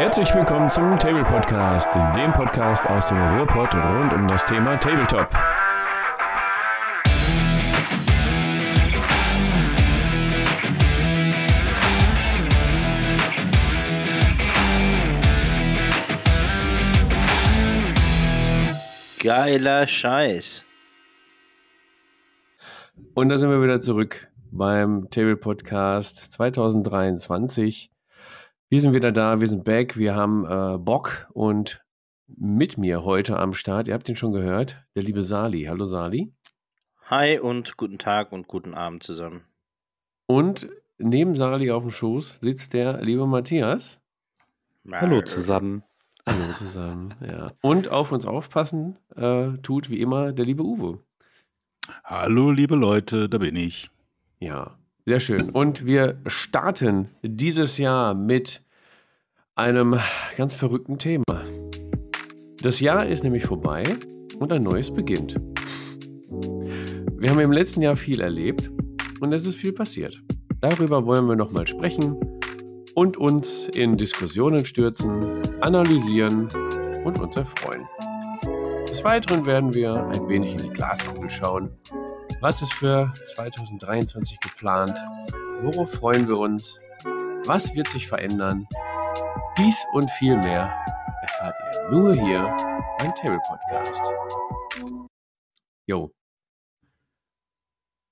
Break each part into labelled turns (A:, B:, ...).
A: Herzlich willkommen zum Table Podcast, dem Podcast aus dem Ruhrpott rund um das Thema Tabletop.
B: Geiler Scheiß.
A: Und da sind wir wieder zurück beim Table Podcast 2023. Wir sind wieder da, wir sind back, wir haben äh, Bock und mit mir heute am Start, ihr habt ihn schon gehört, der liebe Sali. Hallo Sali.
B: Hi und guten Tag und guten Abend zusammen.
A: Und neben Sali auf dem Schoß sitzt der liebe Matthias.
C: Hallo zusammen.
A: Hallo zusammen, ja. Und auf uns aufpassen äh, tut wie immer der liebe Uwe.
C: Hallo, liebe Leute, da bin ich.
A: Ja, sehr schön. Und wir starten dieses Jahr mit einem ganz verrückten Thema. Das Jahr ist nämlich vorbei und ein neues beginnt. Wir haben im letzten Jahr viel erlebt und es ist viel passiert. Darüber wollen wir nochmal sprechen und uns in Diskussionen stürzen, analysieren und uns erfreuen. Des Weiteren werden wir ein wenig in die Glaskugel schauen. Was ist für 2023 geplant? Worauf freuen wir uns? Was wird sich verändern? Dies und viel mehr erfahrt ihr nur hier beim Table Podcast. Jo.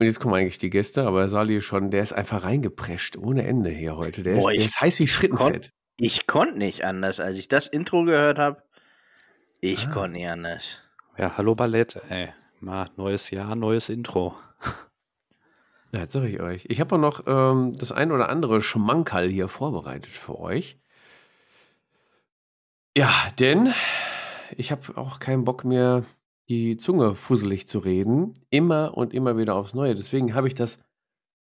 A: Und jetzt kommen eigentlich die Gäste, aber Sali schon, der ist einfach reingeprescht, ohne Ende hier heute. Der,
B: Boah,
A: ist, der
B: ich
A: ist heiß wie Frittenfett.
B: Ich konnte nicht anders, als ich das Intro gehört habe. Ich
A: Ah.
B: konnte nicht anders.
C: Ja, hallo Ballett, ey. Mal neues Jahr, neues Intro.
A: Ja, jetzt sage ich euch. Ich habe auch noch ähm, das ein oder andere Schmankerl hier vorbereitet für euch. Ja, denn ich habe auch keinen Bock mehr, die Zunge fusselig zu reden. Immer und immer wieder aufs Neue. Deswegen habe ich das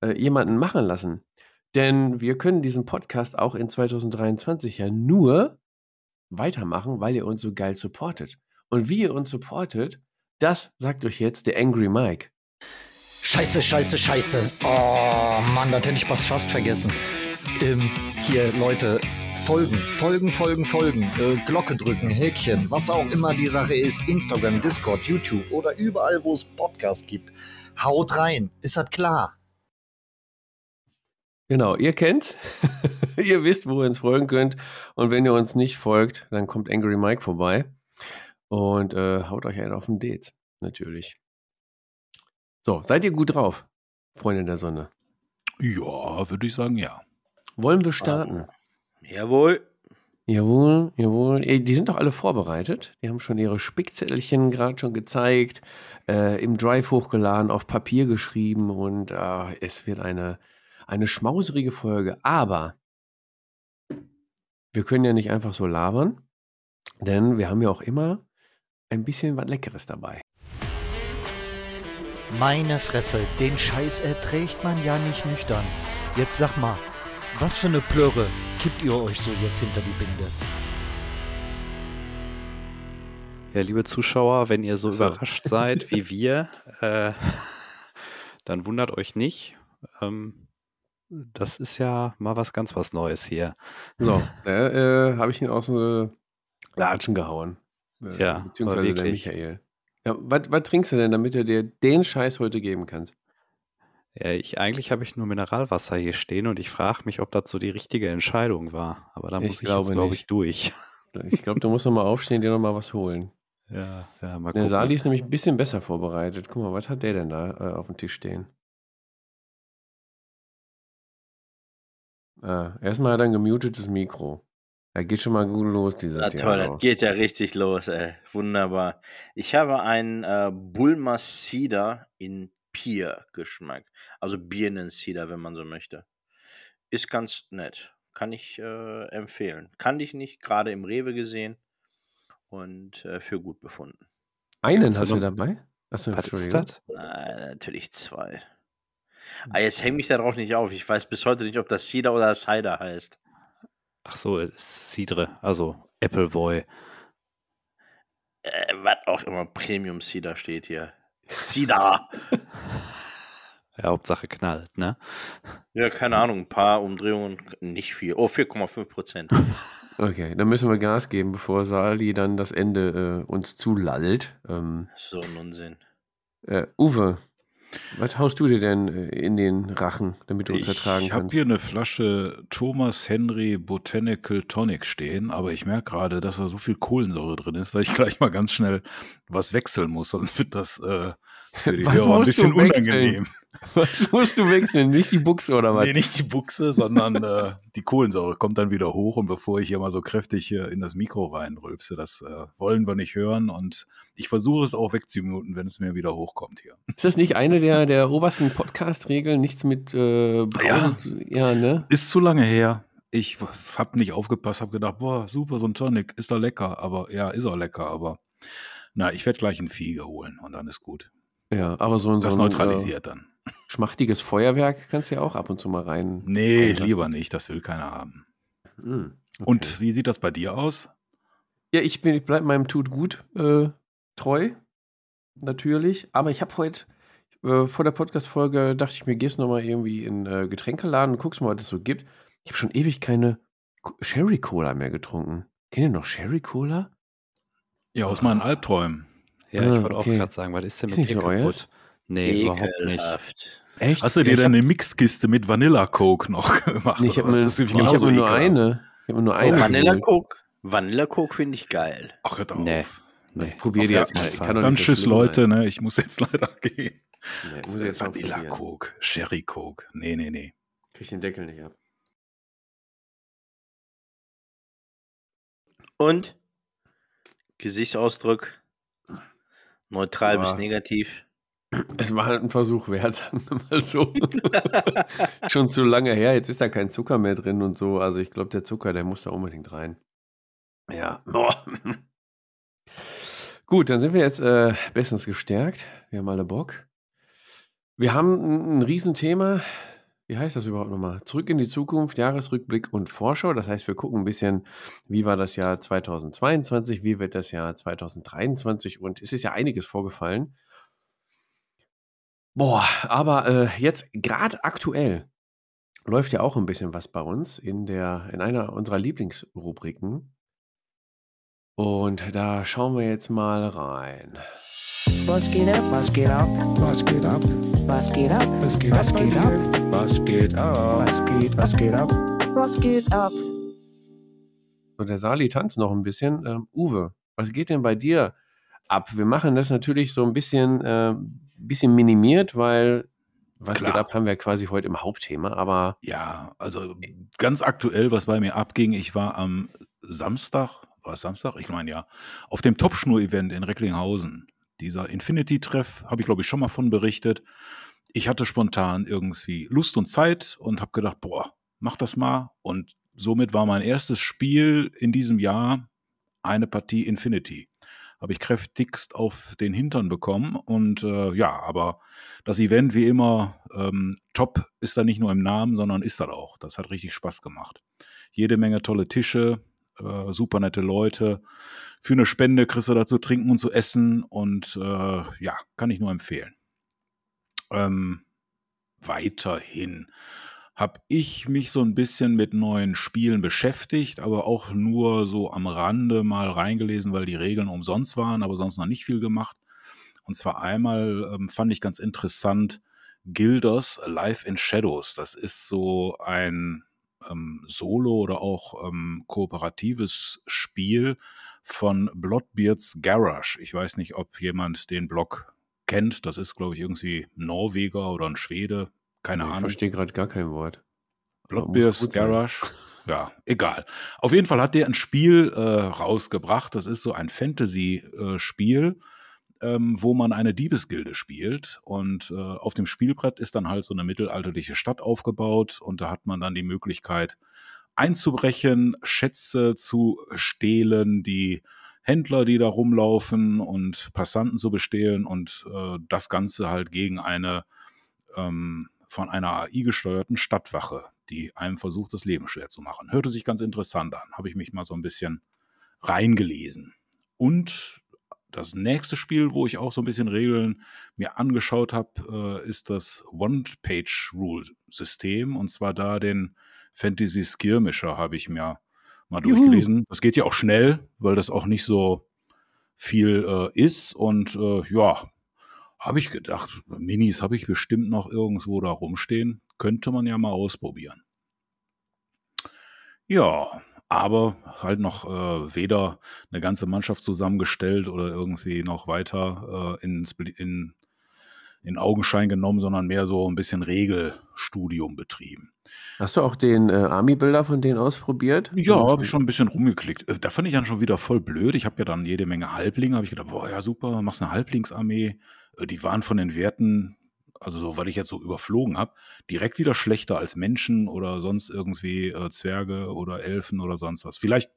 A: äh, jemanden machen lassen. Denn wir können diesen Podcast auch in 2023 ja nur weitermachen, weil ihr uns so geil supportet. Und wie ihr uns supportet, das sagt euch jetzt der Angry Mike.
D: Scheiße, scheiße, scheiße. Oh Mann, das hätte ich fast vergessen. Ähm, hier, Leute, folgen, folgen, folgen, folgen. Äh, Glocke drücken, Häkchen, was auch immer die Sache ist. Instagram, Discord, YouTube oder überall, wo es Podcast gibt. Haut rein, ist das klar?
A: Genau, ihr kennt's. ihr wisst, wo ihr uns folgen könnt. Und wenn ihr uns nicht folgt, dann kommt Angry Mike vorbei und äh, haut euch einen auf den Dates. Natürlich. So, seid ihr gut drauf, Freunde der Sonne?
C: Ja, würde ich sagen, ja.
A: Wollen wir starten?
B: Jawohl.
A: Jawohl, jawohl. Ey, Die sind doch alle vorbereitet. Die haben schon ihre Spickzettelchen gerade schon gezeigt, äh, im Drive hochgeladen, auf Papier geschrieben und äh, es wird eine, eine schmauserige Folge. Aber wir können ja nicht einfach so labern, denn wir haben ja auch immer ein bisschen was Leckeres dabei.
D: Meine Fresse, den Scheiß erträgt man ja nicht nüchtern. Jetzt sag mal, was für eine Plörre kippt ihr euch so jetzt hinter die Binde?
C: Ja, liebe Zuschauer, wenn ihr so
A: So.
C: überrascht seid wie wir, äh, dann wundert euch nicht. Ähm, das ist ja mal was ganz was Neues hier.
A: So, da äh, habe ich ihn aus dem Latschen gehauen. Äh,
C: Ja,
A: beziehungsweise der. Michael. Ja, was, trinkst du denn, damit du dir den Scheiß heute geben kannst?
C: Ja, ich, eigentlich habe ich nur Mineralwasser hier stehen und ich frage mich, ob das so die richtige Entscheidung war. Aber da
A: Ich
C: muss ich
A: glaube
C: jetzt, glaube ich, durch.
A: Ich glaube, du musst noch mal aufstehen, dir noch mal was holen.
C: Ja, ja, mal
A: Der
C: gucken.
A: Sali ist nämlich ein bisschen besser vorbereitet. Guck mal, was hat der denn da äh, auf dem Tisch stehen? Ah, erstmal hat er ein gemutetes Mikro. Da geht schon mal gut los, dieser
B: Na toll, das geht ja richtig los, ey. Wunderbar. Ich habe einen äh, Bulmer Cider in Pier-Geschmack. Also Birnen-Cider, wenn man so möchte. Ist ganz nett. Kann ich äh, empfehlen. Kannte ich nicht, gerade im Rewe gesehen und äh, für gut befunden.
A: Einen
C: Kannst
A: hast du
C: noch-
A: dabei? Achso,
C: Was ist das?
B: Äh, natürlich zwei. Ah, jetzt häng mich darauf nicht auf. Ich weiß bis heute nicht, ob das Cider oder Cider heißt.
C: Ach so, ist Cidre, also Appleboy.
B: Äh, was auch immer Premium Cider steht hier. Cider.
C: Ja, Hauptsache knallt, ne?
B: Ja, keine Ahnung, ein paar Umdrehungen, nicht viel. Oh, 4,5 Prozent.
A: Okay, dann müssen wir Gas geben, bevor Sali dann das Ende äh, uns zulallt. Ähm,
B: so ein Unsinn.
A: äh, Uwe, was haust du dir denn äh, in den Rachen, damit du uns ertragen
E: Ich habe
A: kannst?
E: hier eine Flasche Thomas Henry Botanical Tonic stehen, aber ich merke gerade, dass da so viel Kohlensäure drin ist, dass ich gleich mal ganz schnell was wechseln muss, sonst wird das äh, für die
A: Was
E: Hörer ein bisschen unangenehm.
A: Was musst du wechseln? Nicht die Buchse oder was?
E: Nee, nicht die Buchse, sondern äh, die Kohlensäure kommt dann wieder hoch und bevor ich hier mal so kräftig hier in das Mikro reinrülpse, das äh, wollen wir nicht hören und ich versuche es auch wegzumuten, wenn es mir wieder hochkommt hier.
A: Ist das nicht eine der, der obersten Podcast-Regeln? Nichts mit äh,
E: Ja.
A: ja, ne?
E: Ist zu lange her. Ich habe nicht aufgepasst, habe gedacht, boah, super, so ein Tonic, ist doch lecker. Aber ja, ist auch lecker, aber na, ich werde gleich ein Fiege holen und dann ist gut.
A: Ja, aber so ein,
E: Das
A: so ein
E: neutralisiert dann.
A: Schmachtiges Feuerwerk kannst du ja auch ab und zu mal rein.
E: Nee,
A: reinlassen.
E: lieber nicht, das will keiner haben.
A: Hm, okay.
E: Und wie sieht das bei dir aus?
A: Ja, ich, bin, ich bleib meinem Tut gut äh, treu. Natürlich. Aber ich habe heute, äh, vor der Podcast-Folge, dachte ich mir, gehst noch mal irgendwie in äh, Getränkeladen und guckst mal, was es so gibt. Ich habe schon ewig keine Co- Sherry-Cola mehr getrunken. Kennt ihr noch Sherry-Cola?
E: Ja, aus meinen Albträumen.
C: Ja,
A: Ah,
C: ich wollte
A: okay.
C: auch gerade sagen, was ist denn
A: Ist
C: mit
A: nicht
C: dir kaputt? Nee, überhaupt nicht.
B: Ekelhaft.
A: Echt?
E: Hast du
A: Ja,
E: dir
A: ich
E: dann eine Mixkiste mit Vanilla Coke noch gemacht?
A: Nee, ich habe mir,
E: Das
A: ich hab nur
E: ekelhaft.
A: eine. Ich habe mir nur eine.
B: Oh. Vanilla Coke? Vanilla Coke finde ich geil.
E: Ach, hört auf.
C: Nee.
A: Nee, ich probiere die jetzt mal. Ich kann
E: Dann tschüss, Leute, ne? Ich muss jetzt leider gehen.
A: Nee, ich muss jetzt
E: Vanilla. Coke, Sherry Coke. Nee, nee, nee.
A: Krieg den Deckel nicht ab.
B: Und? Gesichtsausdruck? Neutral
A: Ja.
B: bis negativ?
A: Es war halt ein Versuch wert, sagen wir mal so. Schon zu lange her, jetzt ist da kein Zucker mehr drin und so. Also ich glaube, der Zucker, der muss da unbedingt rein. Ja. Boah. Gut, dann sind wir jetzt äh, bestens gestärkt. Wir haben alle Bock. Wir haben ein, ein Riesenthema. Wie heißt das überhaupt nochmal? Zurück in die Zukunft, Jahresrückblick und Vorschau. Das heißt, wir gucken ein bisschen, wie war das Jahr 2022, wie wird das Jahr 2023 und es ist ja einiges vorgefallen. Boah, aber äh, jetzt gerade aktuell läuft ja auch ein bisschen was bei uns in der in einer unserer Lieblingsrubriken. Und da schauen wir jetzt mal rein.
F: Was geht ab? Was geht ab?
G: Was geht ab?
F: Was geht ab?
G: Was geht
F: Was
G: ab?
F: geht
G: bei
F: ab?
G: Was geht ab?
F: Was geht, was geht ab? Was geht ab?
A: Und der Sali tanzt noch ein bisschen. Ähm, Uwe, was geht denn bei dir ab? Wir machen das natürlich so ein bisschen, äh, bisschen minimiert, weil was
E: Klar.
A: geht ab, haben wir quasi heute im Hauptthema, aber
E: Ja, also ganz aktuell, was bei mir abging, ich war am Samstag, war es Samstag? Ich meine ja, auf dem Topschnur-Event in Recklinghausen. Dieser Infinity-Treff, habe ich glaube ich schon mal von berichtet. Ich hatte spontan irgendwie Lust und Zeit und habe gedacht, boah, mach das mal. Und somit war mein erstes Spiel in diesem Jahr eine Partie Infinity. Habe ich kräftigst auf den Hintern bekommen. Und äh, ja, aber das Event wie immer, ähm, top ist da nicht nur im Namen, sondern ist das auch. Das hat richtig Spaß gemacht. Jede Menge tolle Tische, äh, super nette Leute. Für eine Spende kriegst du da zu trinken und zu essen und äh, ja, kann ich nur empfehlen. Ähm, weiterhin habe ich mich so ein bisschen mit neuen Spielen beschäftigt, aber auch nur so am Rande mal reingelesen, weil die Regeln umsonst waren, aber sonst noch nicht viel gemacht. Und zwar einmal ähm, fand ich ganz interessant Gilders Life in Shadows. Das ist so ein ähm, Solo- oder auch ähm, kooperatives Spiel von Bloodbeards Garage. Ich weiß nicht, ob jemand den Blog kennt. Das ist, glaube ich, irgendwie Norweger oder ein Schwede. Keine
A: ich
E: Ahnung.
A: verstehe gerade gar kein Wort. Sein.
E: Garage. Ja, egal. Auf jeden Fall hat der ein Spiel äh, rausgebracht. Das ist so ein Fantasy-Spiel, ähm, wo man eine Diebesgilde spielt. Und äh, auf dem Spielbrett ist dann halt so eine mittelalterliche Stadt aufgebaut. Und da hat man dann die Möglichkeit einzubrechen, Schätze zu stehlen, die Händler, die da rumlaufen und Passanten zu bestehlen und äh, das Ganze halt gegen eine ähm, von einer AI gesteuerten Stadtwache, die einem versucht, das Leben schwer zu machen. Hörte sich ganz interessant an. Habe ich mich mal so ein bisschen reingelesen. Und das nächste Spiel, wo ich auch so ein bisschen Regeln mir angeschaut habe, äh, ist das One-Page-Rule-System. Und zwar da den Fantasy Skirmisher habe ich mir mal
A: Juhu.
E: durchgelesen. Das geht ja auch schnell, weil das auch nicht so viel äh, ist. Und äh, ja, habe ich gedacht, Minis habe ich bestimmt noch irgendwo da rumstehen. Könnte man ja mal ausprobieren. Ja, aber halt noch äh, weder eine ganze Mannschaft zusammengestellt oder irgendwie noch weiter äh, ins, in, in Augenschein genommen, sondern mehr so ein bisschen Regelstudium betrieben.
A: Hast du auch den äh, Army-Builder von denen ausprobiert?
E: Ja, habe ich schon ein bisschen rumgeklickt. Äh, Da fand ich dann schon wieder voll blöd. Ich habe ja dann jede Menge Halblinge. Habe ich gedacht, boah, ja super, machst eine Halblingsarmee. Äh, Die waren von den Werten, also so, weil ich jetzt so überflogen habe, direkt wieder schlechter als Menschen oder sonst irgendwie äh, Zwerge oder Elfen oder sonst was. Vielleicht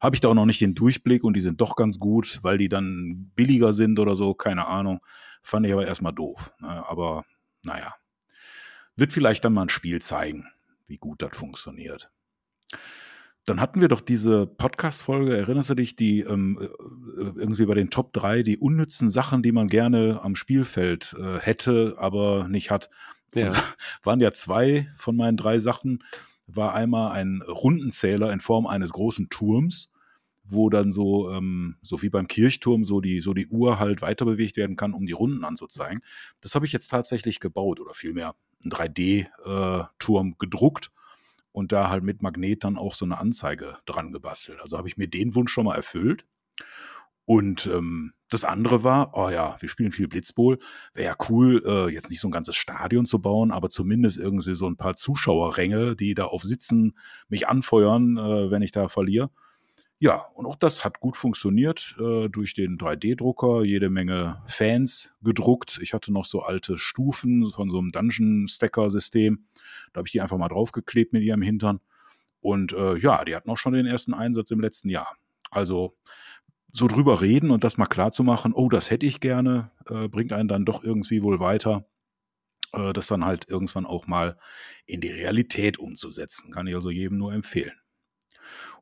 E: habe ich da auch noch nicht den Durchblick und die sind doch ganz gut, weil die dann billiger sind oder so, keine Ahnung. Fand ich aber erstmal doof. Ne? Aber naja, wird vielleicht dann mal ein Spiel zeigen, wie gut das funktioniert. Dann hatten wir doch diese Podcast-Folge, erinnerst du dich, die ähm, äh, irgendwie bei den Top 3 die unnützen Sachen, die man gerne am Spielfeld äh, hätte, aber nicht hat.
A: Ja.
E: Waren ja zwei von meinen drei Sachen, war einmal ein Rundenzähler in Form eines großen Turms, wo dann so, ähm, so wie beim Kirchturm, so die, so die Uhr halt weiter bewegt werden kann, um die Runden anzuzeigen. Das habe ich jetzt tatsächlich gebaut oder vielmehr einen 3D-Turm gedruckt und da halt mit Magnet dann auch so eine Anzeige dran gebastelt. Also habe ich mir den Wunsch schon mal erfüllt. Und ähm, das andere war, oh ja, wir spielen viel Blitzbowl. Wäre ja cool, äh, jetzt nicht so ein ganzes Stadion zu bauen, aber zumindest irgendwie so ein paar Zuschauerränge, die da auf Sitzen mich anfeuern, äh, wenn ich da verliere. Ja, und auch das hat gut funktioniert äh, durch den 3D-Drucker, jede Menge Fans gedruckt. Ich hatte noch so alte Stufen von so einem Dungeon-Stacker-System. Da habe ich die einfach mal draufgeklebt mit ihrem Hintern. Und äh, ja, die hatten auch schon den ersten Einsatz im letzten Jahr. Also so drüber reden und das mal klar zu machen, oh, das hätte ich gerne, äh, bringt einen dann doch irgendwie wohl weiter, äh, das dann halt irgendwann auch mal in die Realität umzusetzen. Kann ich also jedem nur empfehlen.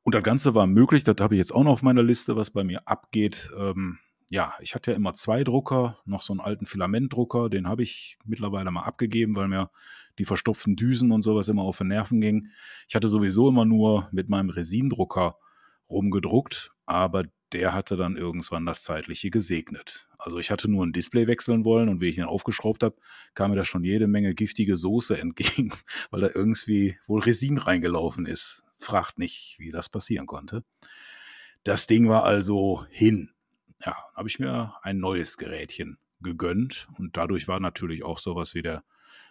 E: Und das Ganze war möglich, das habe ich jetzt auch noch auf meiner Liste, was bei mir abgeht. Ähm, ja, ich hatte ja immer zwei Drucker, noch so einen alten Filamentdrucker, den habe ich mittlerweile mal abgegeben, weil mir die verstopften Düsen und sowas immer auf den Nerven ging. Ich hatte sowieso immer nur mit meinem Resindrucker rumgedruckt, aber der hatte dann irgendwann das Zeitliche gesegnet. Also ich hatte nur ein Display wechseln wollen und wie ich ihn aufgeschraubt habe, kam mir da schon jede Menge giftige Soße entgegen, weil da irgendwie wohl Resin reingelaufen ist. Fragt nicht, wie das passieren konnte. Das Ding war also hin. Ja, habe ich mir ein neues Gerätchen gegönnt und dadurch war natürlich auch sowas wie der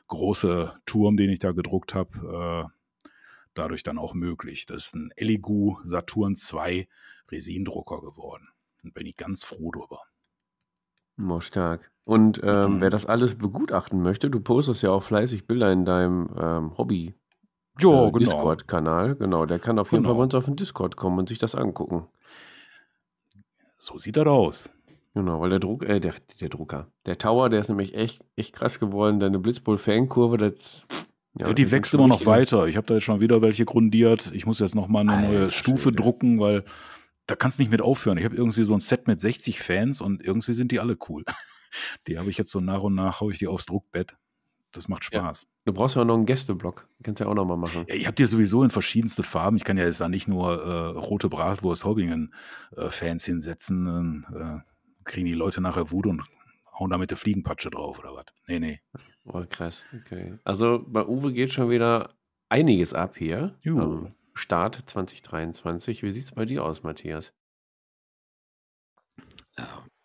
E: große Turm, den ich da gedruckt habe, äh, dadurch dann auch möglich. Das ist ein Elegoo Saturn 2 Resindrucker geworden. Und bin ich ganz froh drüber.
A: Oh, stark. Und ähm,
E: Mhm.
A: wer das alles begutachten möchte, du postest ja auch fleißig Bilder in deinem ähm, Hobby
E: Ja,
A: äh, Discord-Kanal. Genau, der kann auf jeden Fall
E: Genau.
A: bei uns auf den Discord kommen und sich das angucken.
E: So sieht das aus.
A: Genau, weil der Druck, äh, der, der Drucker, der Tower, der ist nämlich echt, echt krass geworden. Deine Blitzbowl-Fankurve, das.
E: Ja,
A: die
E: die wächst immer noch weiter. Ich habe da jetzt schon wieder welche grundiert. Ich muss jetzt noch mal eine neue
A: Alter
E: Stufe
A: Schwede.
E: drucken, weil da kannst du nicht mit aufhören. Ich habe irgendwie so ein Set mit 60 Fans und irgendwie sind die alle cool. Die habe ich jetzt so nach und nach, hau ich die aufs Druckbett. Das macht
A: Ja.
E: Spaß.
A: Du brauchst ja auch noch einen Gästeblock. Kannst ja auch noch mal machen.
E: Ja, ihr habt ja sowieso in verschiedenste Farben. Ich kann ja jetzt da nicht nur äh, rote Bratwurst Hobbingen-Fans hinsetzen. Dann, äh, kriegen die Leute nachher Wut und hauen da mit der Fliegenpatsche drauf oder was. Nee, nee.
A: Oh, krass. Okay. Also bei Uwe geht schon wieder einiges ab hier.
E: Jo.
A: am Start 2023. Wie sieht es bei dir aus, Matthias?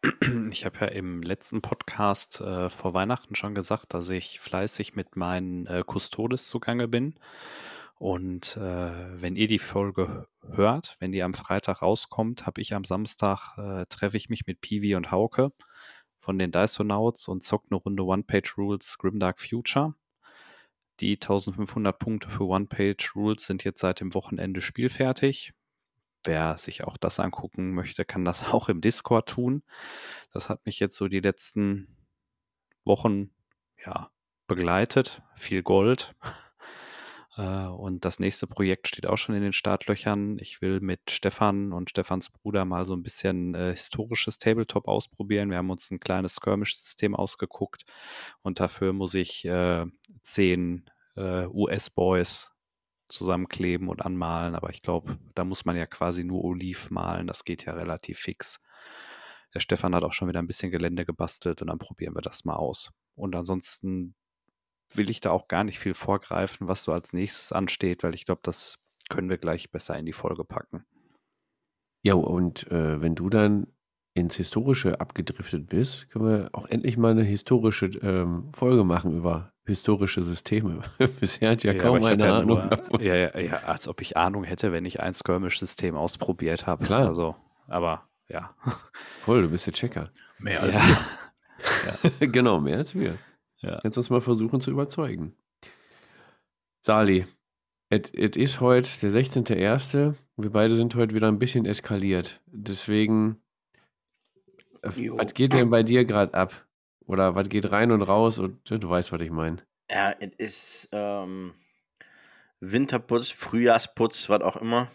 C: Ich habe ja im letzten Podcast äh, vor Weihnachten schon gesagt, dass ich fleißig mit meinen äh, Custodes zugange bin. Und äh, wenn ihr die Folge hört, wenn die am Freitag rauskommt, habe ich am Samstag, äh, treffe ich mich mit Piwi und Hauke von den Dysonauts und zockt eine Runde One-Page-Rules Grimdark Future. Die 1500 Punkte für One-Page-Rules sind jetzt seit dem Wochenende spielfertig. Wer sich auch das angucken möchte, kann das auch im Discord tun. Das hat mich jetzt so die letzten Wochen ja, begleitet. Viel Gold. Äh, und das nächste Projekt steht auch schon in den Startlöchern. Ich will mit Stefan und Stefans Bruder mal so ein bisschen äh, historisches Tabletop ausprobieren. Wir haben uns ein kleines Skirmish-System ausgeguckt und dafür muss ich äh, zehn äh, US-Boys zusammenkleben und anmalen. Aber ich glaube, da muss man ja quasi nur Oliv malen. Das geht ja relativ fix. Der Stefan hat auch schon wieder ein bisschen Gelände gebastelt und dann probieren wir das mal aus. Und ansonsten will ich da auch gar nicht viel vorgreifen, was so als nächstes ansteht, weil ich glaube, das können wir gleich besser in die Folge packen.
A: Ja, und äh, wenn du dann ins Historische abgedriftet bist, können wir auch endlich mal eine historische ähm, Folge machen über historische Systeme. Bisher hat ja,
C: Ja,
A: kaum
C: aber ich hab
A: eine
C: ja
A: Ahnung
C: nur, ja, ja, ja, als ob ich Ahnung hätte, wenn ich ein Skirmish-System ausprobiert habe.
A: Klar.
C: Also, aber ja.
A: Voll, du bist der Checker.
E: Mehr als
C: ja.
A: genau, mehr als wir. Kannst du uns mal versuchen zu überzeugen. Sali, es ist heute der 16.01. Wir beide sind heute wieder ein bisschen eskaliert. Deswegen,
B: Jo.
A: was geht denn bei dir gerade ab? Oder was geht rein und raus? Und du weißt, was ich meine.
B: Ja, es ist ähm, Winterputz, Frühjahrsputz, was auch immer.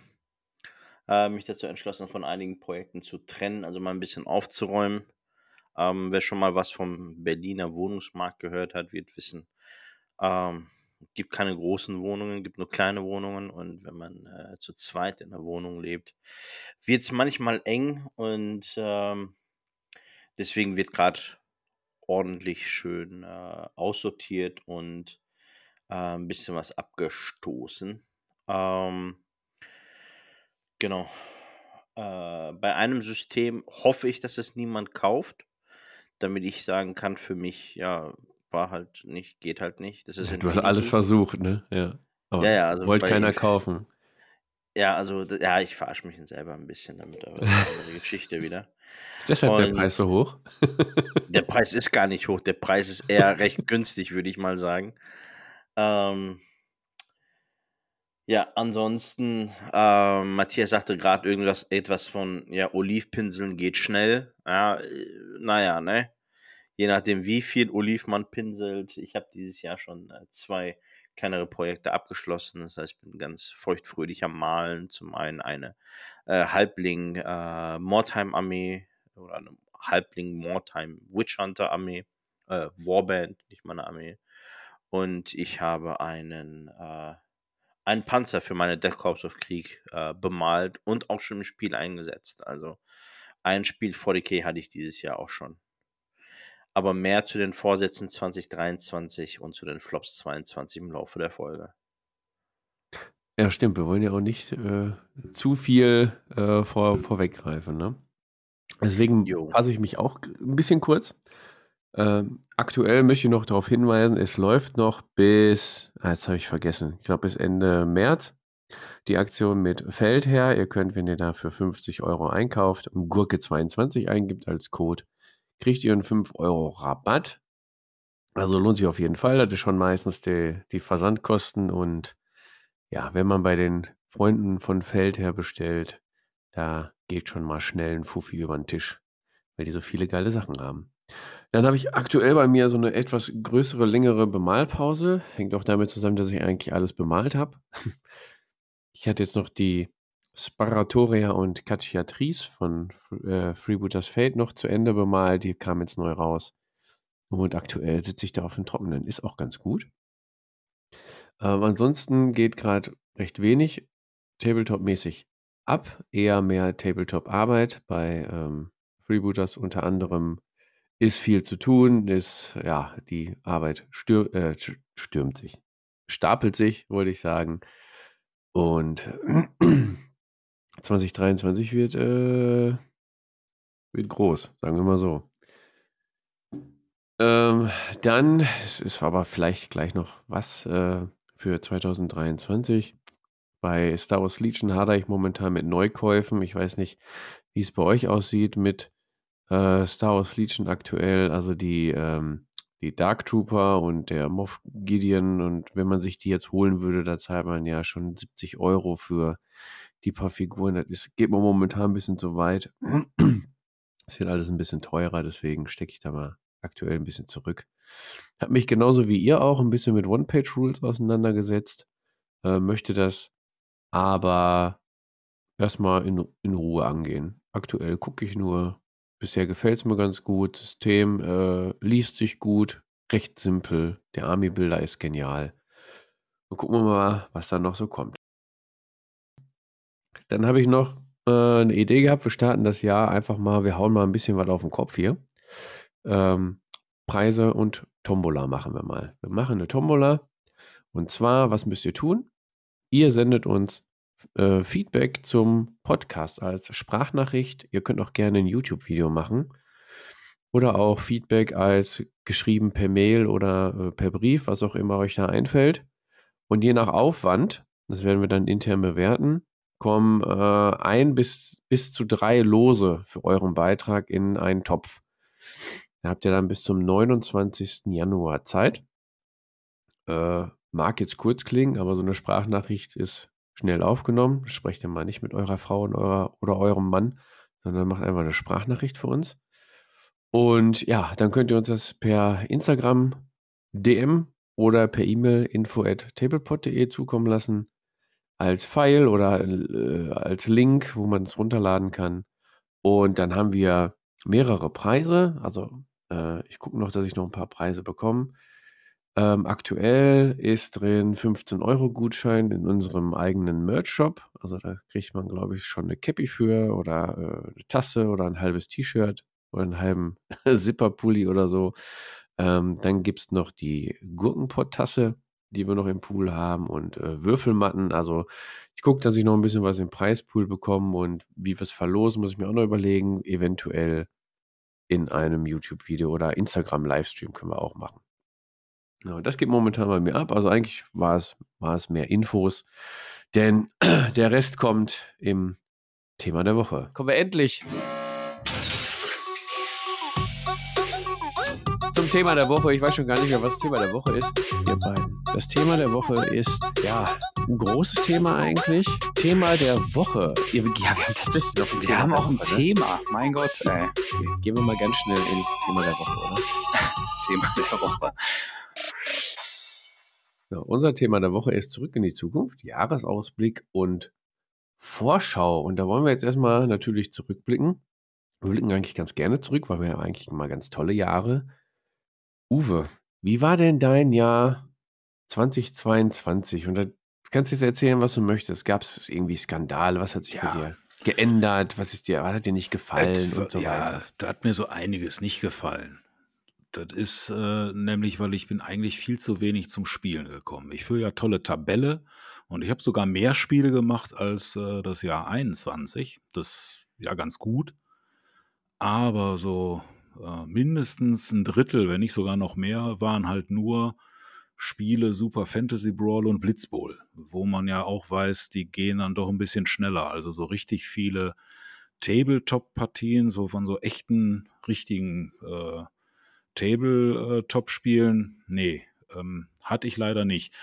B: Äh, mich dazu entschlossen, von einigen Projekten zu trennen, also mal ein bisschen aufzuräumen. Ähm, wer schon mal was vom Berliner Wohnungsmarkt gehört hat, wird wissen, ähm, gibt keine großen Wohnungen, gibt nur kleine Wohnungen und wenn man äh, zu zweit in einer Wohnung lebt, wird es manchmal eng und ähm, deswegen wird gerade ordentlich schön äh, aussortiert und äh, ein bisschen was abgestoßen. Ähm, genau. Äh, bei einem System hoffe ich, dass es niemand kauft, damit ich sagen kann, für mich, ja, war halt nicht, geht halt nicht. Das ist
A: Du hast alles versucht, ne? Ja. Aber
B: Ja, ja, also
A: wollte keiner kaufen.
B: Ja, also, ja, ich verarsche mich selber ein bisschen damit, aber das ist eine andere Geschichte wieder.
A: Ist deshalb der
B: Und-
A: Preis so hoch?
B: Der Preis ist gar nicht hoch, der Preis ist eher recht günstig, würde ich mal sagen. Ähm, ja, ansonsten, ähm, Matthias sagte gerade irgendwas etwas von, ja, Olivpinseln geht schnell. Ja, äh, naja, ne? Je nachdem, wie viel Oliv man pinselt. Ich habe dieses Jahr schon äh, zwei kleinere Projekte abgeschlossen. Das heißt, ich bin ganz feuchtfröhlich am Malen. Zum einen eine äh, Halbling äh, oder eine Halbling Mordheim Witch Hunter Armee, äh, Warband, nicht meine Armee. Und ich habe einen, äh, einen Panzer für meine Death Corps of Krieg äh, bemalt und auch schon im Spiel eingesetzt. Also ein Spiel 40k hatte ich dieses Jahr auch schon. Aber mehr zu den Vorsätzen 2023 und zu den Flops 22 im Laufe der Folge.
A: Ja, stimmt. Wir wollen ja auch nicht äh, zu viel äh, vor, vorweggreifen, ne? Deswegen
B: Jo.
A: fasse ich mich auch ein bisschen kurz. Ähm, aktuell möchte ich noch darauf hinweisen, es läuft noch bis, ah, jetzt habe ich vergessen, ich glaube bis Ende März die Aktion mit Feldherr. Ihr könnt, wenn ihr da für 50 Euro einkauft und Gurke22 eingibt als Code, kriegt ihr einen 5 Euro Rabatt. Also lohnt sich auf jeden Fall. Das ist schon meistens die, die Versandkosten und ja, wenn man bei den Freunden von Feldherr bestellt, da geht schon mal schnell ein Fuffi über den Tisch, weil die so viele geile Sachen haben. Dann habe ich aktuell bei mir so eine etwas größere, längere Bemalpause. Hängt auch damit zusammen, dass ich eigentlich alles bemalt habe. Ich hatte jetzt noch die Sparatoria und Cacciatrice von äh, Freebooters Fate noch zu Ende bemalt. Die kam jetzt neu raus. Und aktuell sitze ich da auf dem Trockenen. Ist auch ganz gut. Ähm, ansonsten geht gerade recht wenig Tabletop-mäßig ab. Eher mehr Tabletop-Arbeit bei ähm, Freebooters unter anderem ist viel zu tun, ist, ja, die Arbeit stür äh, st- stürmt sich, stapelt sich, wollte ich sagen. Und 2023 wird, äh, wird groß, sagen wir mal so. Ähm, dann, es ist aber vielleicht gleich noch was äh, für 2023. Bei Star Wars Legion hadere ich momentan mit Neukäufen. Ich weiß nicht, wie es bei euch aussieht mit äh, Star Wars Legion aktuell. Also die, ähm, die Dark Trooper und der Moff Gideon. Und wenn man sich die jetzt holen würde, da zahlt man ja schon 70 Euro für die paar Figuren. Das ist, geht mir momentan ein bisschen zu weit. Es wird alles ein bisschen teurer, deswegen stecke ich da mal aktuell ein bisschen zurück. Habe mich genauso wie ihr auch ein bisschen mit One-Page-Rules auseinandergesetzt. äh, möchte das aber erstmal in, in Ruhe angehen. Aktuell gucke ich nur. Bisher gefällt es mir ganz gut. System äh, liest sich gut, recht simpel. Der Army-Builder ist genial. Und gucken wir mal, was da noch so kommt. Dann habe ich noch äh, eine Idee gehabt. Wir starten das Jahr einfach mal, wir hauen mal ein bisschen was auf den Kopf hier. Ähm, Preise und Tombola machen wir mal. Wir machen eine Tombola. Und zwar, was müsst ihr tun? Ihr sendet uns äh, Feedback zum Podcast als Sprachnachricht. Ihr könnt auch gerne ein YouTube-Video machen. Oder auch Feedback als geschrieben per Mail oder äh, per Brief, was auch immer euch da einfällt. Und je nach Aufwand, das werden wir dann intern bewerten, kommen äh, ein bis, bis zu drei Lose für euren Beitrag in einen Topf. Da habt ihr dann bis zum 29. Januar Zeit. Äh, mag jetzt kurz klingen, aber so eine Sprachnachricht ist schnell aufgenommen. Sprecht ihr mal nicht mit eurer Frau und eurer, oder eurem Mann, sondern macht einfach eine Sprachnachricht für uns. Und ja, dann könnt ihr uns das per Instagram DM oder per E-Mail info at tablepod.de zukommen lassen. Als File oder äh, als Link, wo man es runterladen kann. Und dann haben wir mehrere Preise. Also äh, ich gucke noch, dass ich noch ein paar Preise bekomme. Ähm, aktuell ist drin 15 Euro Gutschein in unserem eigenen Merch-Shop. Also da kriegt man, glaube ich, schon eine Cappy für oder äh, eine Tasse oder ein halbes T-Shirt oder einen halben Zipper-Pulli oder so. Ähm, dann gibt es noch die Gurkenpott-Tasse, die wir noch im Pool haben und äh, Würfelmatten. Also ich gucke, dass ich noch ein bisschen was im Preispool bekomme und wie wir es verlosen, muss ich mir auch noch überlegen. Eventuell in einem YouTube-Video oder Instagram-Livestream können wir auch machen. Ja, das geht momentan bei mir ab. Also eigentlich war es, war es mehr Infos, denn der Rest kommt im Thema der Woche. Kommen wir endlich Thema der Woche. Ich weiß schon gar nicht mehr, was das Thema der Woche ist. Ihr beiden. Das Thema der Woche ist, ja, ein großes Thema eigentlich. Thema der Woche. Ja, wir haben tatsächlich noch ein
C: Wir
A: Thema
C: haben
A: der
C: auch ein
A: Woche, ne?
C: Thema. Mein Gott, ey.
A: Gehen wir mal ganz schnell ins Thema der Woche, oder?
C: Thema der Woche.
A: Ja, unser Thema der Woche ist Zurück in die Zukunft, Jahresausblick und Vorschau. Und da wollen wir jetzt erstmal natürlich zurückblicken. Wir blicken eigentlich ganz gerne zurück, weil wir ja eigentlich mal ganz tolle Jahre. Uwe, wie war denn dein Jahr 2022? Und da kannst du jetzt erzählen, was du möchtest. Gab es irgendwie Skandale? Was hat sich
E: Ja.
A: bei dir geändert? Was ist dir, was hat dir nicht gefallen
E: Etwa-
A: und so
E: ja,
A: weiter?
E: da hat mir so einiges nicht gefallen. Das ist äh, nämlich, weil ich bin eigentlich viel zu wenig zum Spielen gekommen. Ich führe ja tolle Tabelle und ich habe sogar mehr Spiele gemacht als äh, das Jahr 21. Das ist ja ganz gut. Aber so äh, mindestens ein Drittel, wenn nicht sogar noch mehr, waren halt nur Spiele Super Fantasy Brawl und Blitzbowl, wo man ja auch weiß, die gehen dann doch ein bisschen schneller. Also so richtig viele Tabletop-Partien, so von so echten, richtigen äh, Tabletop-Spielen, nee, ähm, hatte ich leider nicht.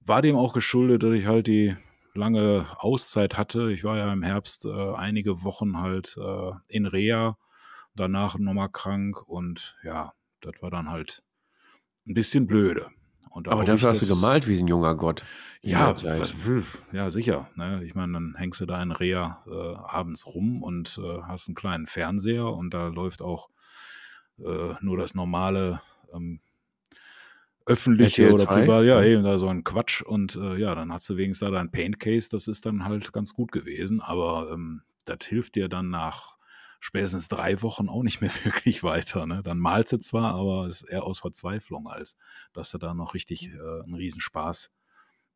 E: War dem auch geschuldet, dass ich halt die lange Auszeit hatte. Ich war ja im Herbst äh, einige Wochen halt äh, in Reha, danach nochmal krank und ja, das war dann halt ein bisschen blöde. Da
A: Aber dafür hast du gemalt wie ein junger Gott.
E: ja, was, ja, sicher. Ne? Ich meine, dann hängst du da in Reha äh, abends rum und äh, hast einen kleinen Fernseher und da läuft auch äh, nur das normale ähm, öffentliche oder
A: 2?
E: privat, ja,
A: Ja.
E: eben da so ein Quatsch und äh, ja, dann hast du wenigstens da dein Paint Case, das ist dann halt ganz gut gewesen, aber ähm, das hilft dir dann nach spätestens drei Wochen auch nicht mehr wirklich weiter. Ne? Dann malst du zwar, aber es ist eher aus Verzweiflung, als dass du da noch richtig äh, einen Riesenspaß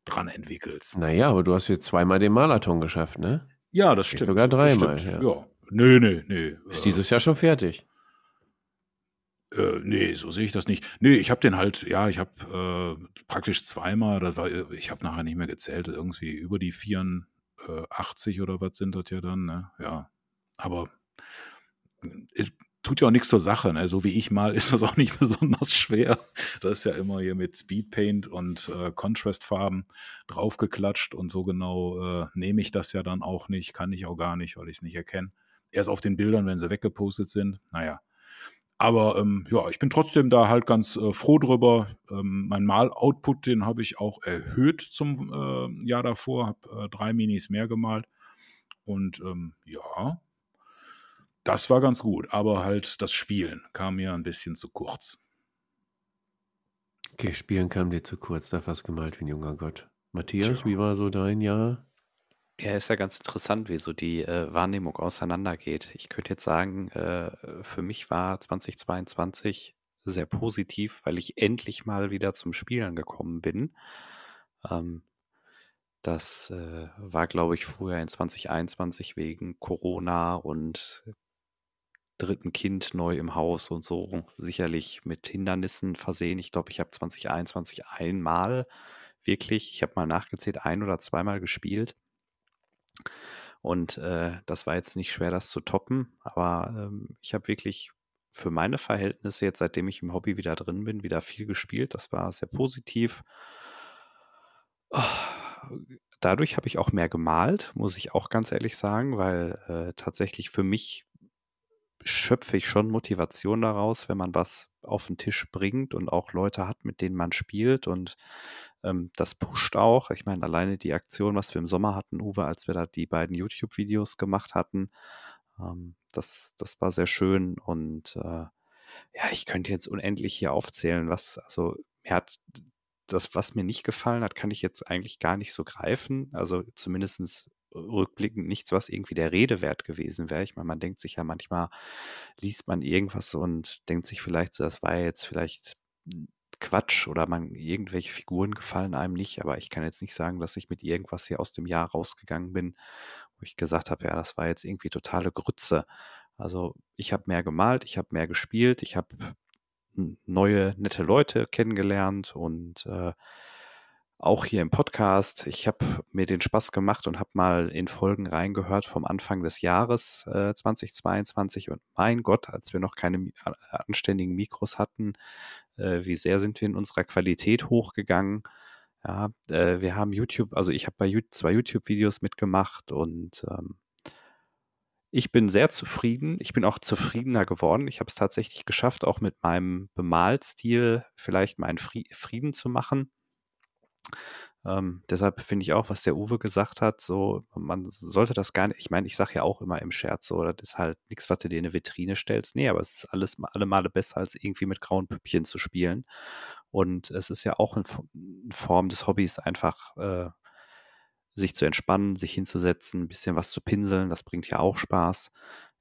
E: dran entwickelst.
A: Naja, aber du hast jetzt zweimal den Marathon geschafft, ne?
E: Ja, das
A: Geht
E: stimmt.
A: sogar dreimal, ja.
E: ja. Nö, nö, nö.
A: Ist
E: Äh,
A: dieses Jahr schon fertig.
E: Äh, nee, so sehe ich das nicht. Nee, ich habe den halt, ja, ich habe äh, praktisch zweimal, das war, ich habe nachher nicht mehr gezählt, irgendwie über die 84 oder was sind das ja dann, ne? Ja. Aber es tut ja auch nichts zur Sache, ne? So wie ich mal, ist das auch nicht besonders schwer. Das ist ja immer hier mit Speedpaint und äh, Contrastfarben draufgeklatscht und so genau äh, nehme ich das ja dann auch nicht, kann ich auch gar nicht, weil ich es nicht erkenne. Erst auf den Bildern, wenn sie weggepostet sind, naja. Aber ähm, ja, ich bin trotzdem da halt ganz äh, froh drüber. Ähm, mein Mal-Output, den habe ich auch erhöht zum äh, Jahr davor, habe äh, drei Minis mehr gemalt. Und ähm, ja, das war ganz gut. Aber halt das Spielen kam mir ein bisschen zu kurz.
A: Okay, Spielen kam dir zu kurz, da fast gemalt wie ein junger Gott. Matthias,
E: Tja.
A: wie war so dein Jahr?
C: Ja, ist ja ganz interessant, wie so die äh, Wahrnehmung auseinandergeht. Ich könnte jetzt sagen, äh, für mich war 2022 sehr positiv, weil ich endlich mal wieder zum Spielen gekommen bin. Ähm, das äh, war, glaube ich, früher in 2021 wegen Corona und dritten Kind neu im Haus und so sicherlich mit Hindernissen versehen. Ich glaube, ich habe 2021 einmal wirklich, ich habe mal nachgezählt, ein oder zweimal gespielt. Und äh, das war jetzt nicht schwer, das zu toppen, aber ähm, ich habe wirklich für meine Verhältnisse jetzt, seitdem ich im Hobby wieder drin bin, wieder viel gespielt. Das war sehr positiv. Dadurch habe ich auch mehr gemalt, muss ich auch ganz ehrlich sagen, weil äh, tatsächlich für mich schöpfe ich schon Motivation daraus, wenn man was auf den Tisch bringt und auch Leute hat, mit denen man spielt und ähm, das pusht auch. Ich meine, alleine die Aktion, was wir im Sommer hatten, Uwe, als wir da die beiden YouTube-Videos gemacht hatten, ähm, das, das war sehr schön und äh, ja, ich könnte jetzt unendlich hier aufzählen, was, also mir hat das, was mir nicht gefallen hat, kann ich jetzt eigentlich gar nicht so greifen. Also zumindestens rückblickend nichts, was irgendwie der Rede wert gewesen wäre. Ich meine, man denkt sich ja manchmal, liest man irgendwas und denkt sich vielleicht, so, das war jetzt vielleicht Quatsch oder man irgendwelche Figuren gefallen einem nicht, aber ich kann jetzt nicht sagen, dass ich mit irgendwas hier aus dem Jahr rausgegangen bin, wo ich gesagt habe, ja, das war jetzt irgendwie totale Grütze. Also ich habe mehr gemalt, ich habe mehr gespielt, ich habe neue nette Leute kennengelernt und äh, auch hier im Podcast. Ich habe mir den Spaß gemacht und habe mal in Folgen reingehört vom Anfang des Jahres äh, 2022 und mein Gott, als wir noch keine anständigen Mikros hatten, äh, wie sehr sind wir in unserer Qualität hochgegangen. Ja, äh, wir haben YouTube, also ich habe bei YouTube, zwei YouTube-Videos mitgemacht und ähm, ich bin sehr zufrieden. Ich bin auch zufriedener geworden. Ich habe es tatsächlich geschafft, auch mit meinem Bemalstil vielleicht meinen Fri Frieden zu machen. Ähm, deshalb finde ich auch, was der Uwe gesagt hat, so, man sollte das gar nicht, ich meine, ich sage ja auch immer im Scherz, so, das ist halt nichts, was du dir in eine Vitrine stellst. Nee, aber es ist alles alle Male besser, als irgendwie mit grauen Püppchen zu spielen. Und es ist ja auch eine Form des Hobbys, einfach äh, sich zu entspannen, sich hinzusetzen, ein bisschen was zu pinseln, das bringt ja auch Spaß.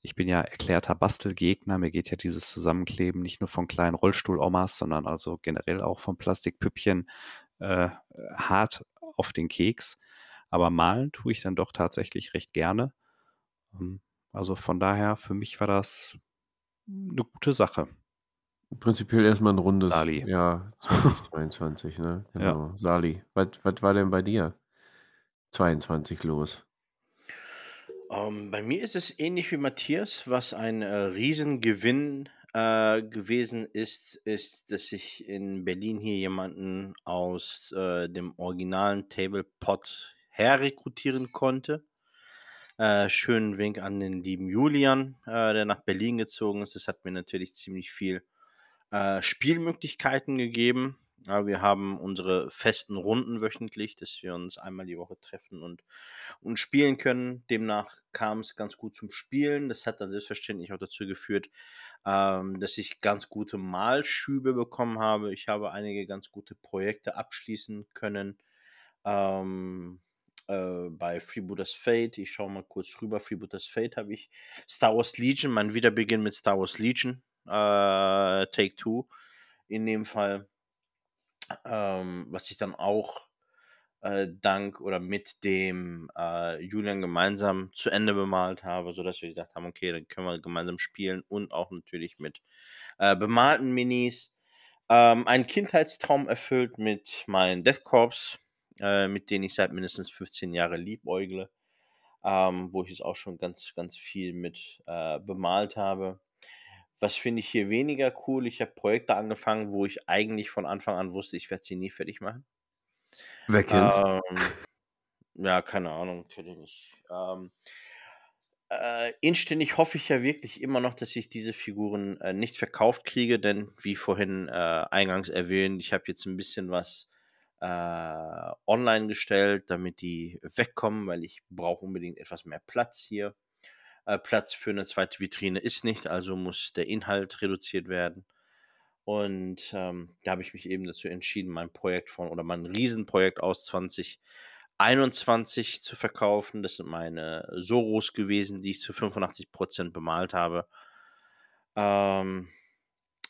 C: Ich bin ja erklärter Bastelgegner. Mir geht ja dieses Zusammenkleben nicht nur von kleinen Rollstuhl-Omas, sondern also generell auch von Plastikpüppchen äh, hart auf den Keks. Aber malen tue ich dann doch tatsächlich recht gerne. Ähm, Also von daher, für mich war das eine gute Sache.
A: Prinzipiell erstmal ein rundes
C: Sali.
A: Jahr 2022, ne?
C: Ja.
A: Genau. Sali, was was war denn bei dir 22 los?
B: Ähm, bei mir ist es ähnlich wie Matthias. Was ein äh, Riesengewinn äh, gewesen ist, ist, dass ich in Berlin hier jemanden aus äh, dem originalen Tablepot herrekrutieren konnte. Äh, schönen Wink an den lieben Julian, äh, der nach Berlin gezogen ist. Das hat mir natürlich ziemlich viel äh, Spielmöglichkeiten gegeben. Ja, wir haben unsere festen Runden wöchentlich, dass wir uns einmal die Woche treffen und, und spielen können. Demnach kam es ganz gut zum Spielen. Das hat dann selbstverständlich auch dazu geführt, ähm, dass ich ganz gute Malschübe bekommen habe. Ich habe einige ganz gute Projekte abschließen können. Ähm, äh, bei Freebooters Fate, ich schaue mal kurz rüber. Freebooters Fate habe ich Star Wars Legion, mein Wiederbeginn mit Star Wars Legion, äh, Take Two in dem Fall ähm, was ich dann auch äh, dank oder mit dem äh, Julian gemeinsam zu Ende bemalt habe, sodass wir gedacht haben, okay, dann können wir gemeinsam spielen und auch natürlich mit äh, bemalten Minis. Ähm, einen Kindheitstraum erfüllt mit meinen Death Corps, äh, mit denen ich seit mindestens 15 Jahren liebäugle, ähm, wo ich jetzt auch schon ganz, ganz viel mit äh, bemalt habe. Was finde ich hier weniger cool? Ich habe Projekte angefangen, wo ich eigentlich von Anfang an wusste, ich werde sie nie fertig machen.
A: Wer kennt's?
B: Ähm, ja, keine Ahnung, kenne ich nicht. Ähm, äh, inständig hoffe ich ja wirklich immer noch, dass ich diese Figuren äh, nicht verkauft kriege, denn wie vorhin äh, eingangs erwähnt, ich habe jetzt ein bisschen was äh, online gestellt, damit die wegkommen, weil ich brauche unbedingt etwas mehr Platz hier. Äh, Platz für eine zweite Vitrine ist nicht, also muss der Inhalt reduziert werden. Und ähm, da habe ich mich eben dazu entschieden, mein Projekt von oder mein Riesenprojekt aus 20 21 zu verkaufen. Das sind meine Soros gewesen, die ich zu 85% bemalt habe. Ähm,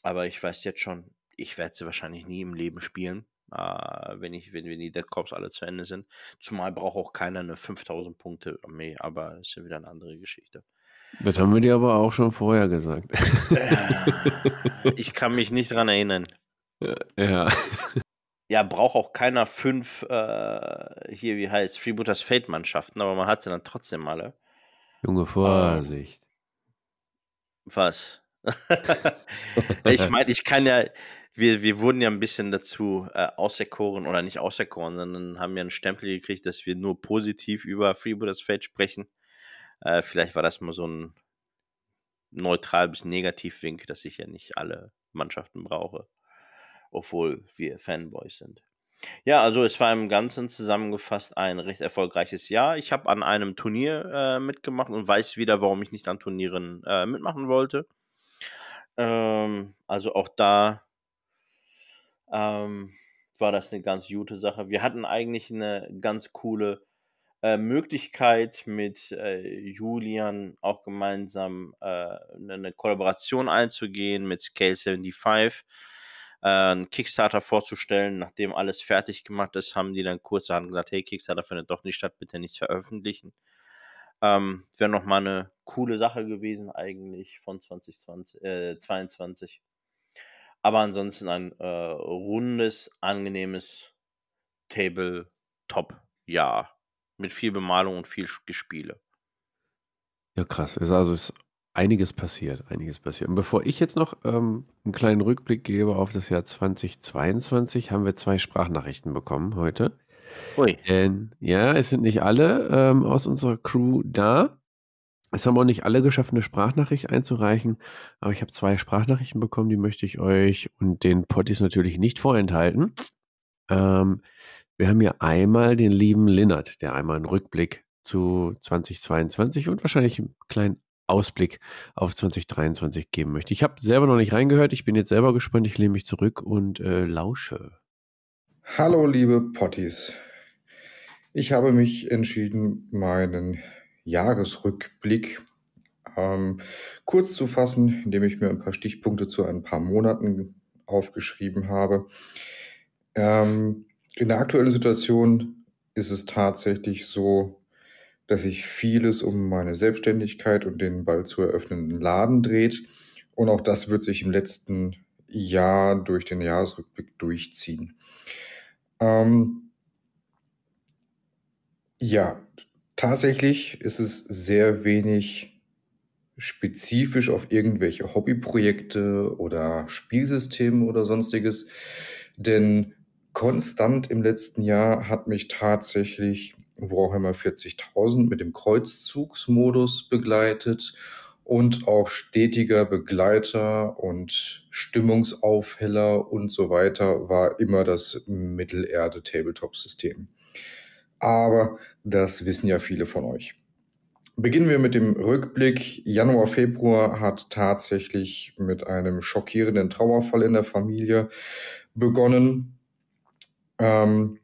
B: aber ich weiß jetzt schon, ich werde sie wahrscheinlich nie im Leben spielen, äh, wenn, ich, wenn, wenn die Dead Corps alle zu Ende sind. Zumal braucht auch keiner eine 5000 Punkte Armee, aber ist ja wieder eine andere Geschichte.
A: Das haben wir dir aber auch schon vorher gesagt.
B: Äh, ich kann mich nicht dran erinnern.
A: ja.
B: Ja, braucht auch keiner fünf, äh, hier, wie heißt, Freebooters Fate-Mannschaften, aber man hat sie dann trotzdem alle.
A: Junge, Vorsicht.
B: Was? ich meine, ich kann ja, wir, wir wurden ja ein bisschen dazu äh, auserkoren oder nicht auserkoren, sondern haben ja einen Stempel gekriegt, dass wir nur positiv über Freebooters Fate sprechen. Äh, vielleicht war das mal so ein neutral bis negativ Wink, dass ich ja nicht alle Mannschaften brauche obwohl wir Fanboys sind. Ja, also es war im Ganzen zusammengefasst ein recht erfolgreiches Jahr. Ich habe an einem Turnier äh, mitgemacht und weiß wieder, warum ich nicht an Turnieren äh, mitmachen wollte. Ähm, also auch da ähm, war das eine ganz gute Sache. Wir hatten eigentlich eine ganz coole äh, Möglichkeit mit äh, Julian auch gemeinsam äh, eine Kollaboration einzugehen mit Scale 75 äh, einen Kickstarter vorzustellen. Nachdem alles fertig gemacht ist, haben die dann kurzerhand gesagt, hey, Kickstarter findet doch nicht statt, bitte nichts veröffentlichen. Ähm, Wäre nochmal eine coole Sache gewesen eigentlich von 2020, äh, 22. Aber ansonsten ein äh, rundes, angenehmes Tabletop-Jahr. Mit viel Bemalung und viel Gespiele.
A: Ja, krass. Ist also ist einiges passiert, einiges passiert. Und bevor ich jetzt noch ähm, einen kleinen Rückblick gebe auf das Jahr 2022, haben wir zwei Sprachnachrichten bekommen heute.
B: Ui.
A: Denn ja, es sind nicht alle ähm, aus unserer Crew da. Es haben auch nicht alle geschafft, eine Sprachnachricht einzureichen, aber ich habe zwei Sprachnachrichten bekommen, die möchte ich euch und den Potties natürlich nicht vorenthalten. Ähm, wir haben hier einmal den lieben Linnert, der einmal einen Rückblick zu 2022 und wahrscheinlich einen kleinen Ausblick auf 2023 geben möchte. Ich habe selber noch nicht reingehört. Ich bin jetzt selber gespannt. Ich lehne mich zurück und äh, lausche.
G: Hallo, liebe Potties. Ich habe mich entschieden, meinen Jahresrückblick ähm, kurz zu fassen, indem ich mir ein paar Stichpunkte zu ein paar Monaten aufgeschrieben habe. Ähm, in der aktuellen Situation ist es tatsächlich so, dass sich vieles um meine Selbstständigkeit und den bald zu eröffnenden Laden dreht. Und auch das wird sich im letzten Jahr durch den Jahresrückblick durchziehen. Ähm, ja, tatsächlich ist es sehr wenig spezifisch auf irgendwelche Hobbyprojekte oder Spielsysteme oder sonstiges. Denn konstant im letzten Jahr hat mich tatsächlich Warhammer 40.000 mit dem Kreuzzugsmodus begleitet und auch stetiger Begleiter und Stimmungsaufheller und so weiter war immer das Mittelerde-Tabletop-System. Aber das wissen ja viele von euch. Beginnen wir mit dem Rückblick. Januar, Februar hat tatsächlich mit einem schockierenden Trauerfall in der Familie begonnen. Ähm,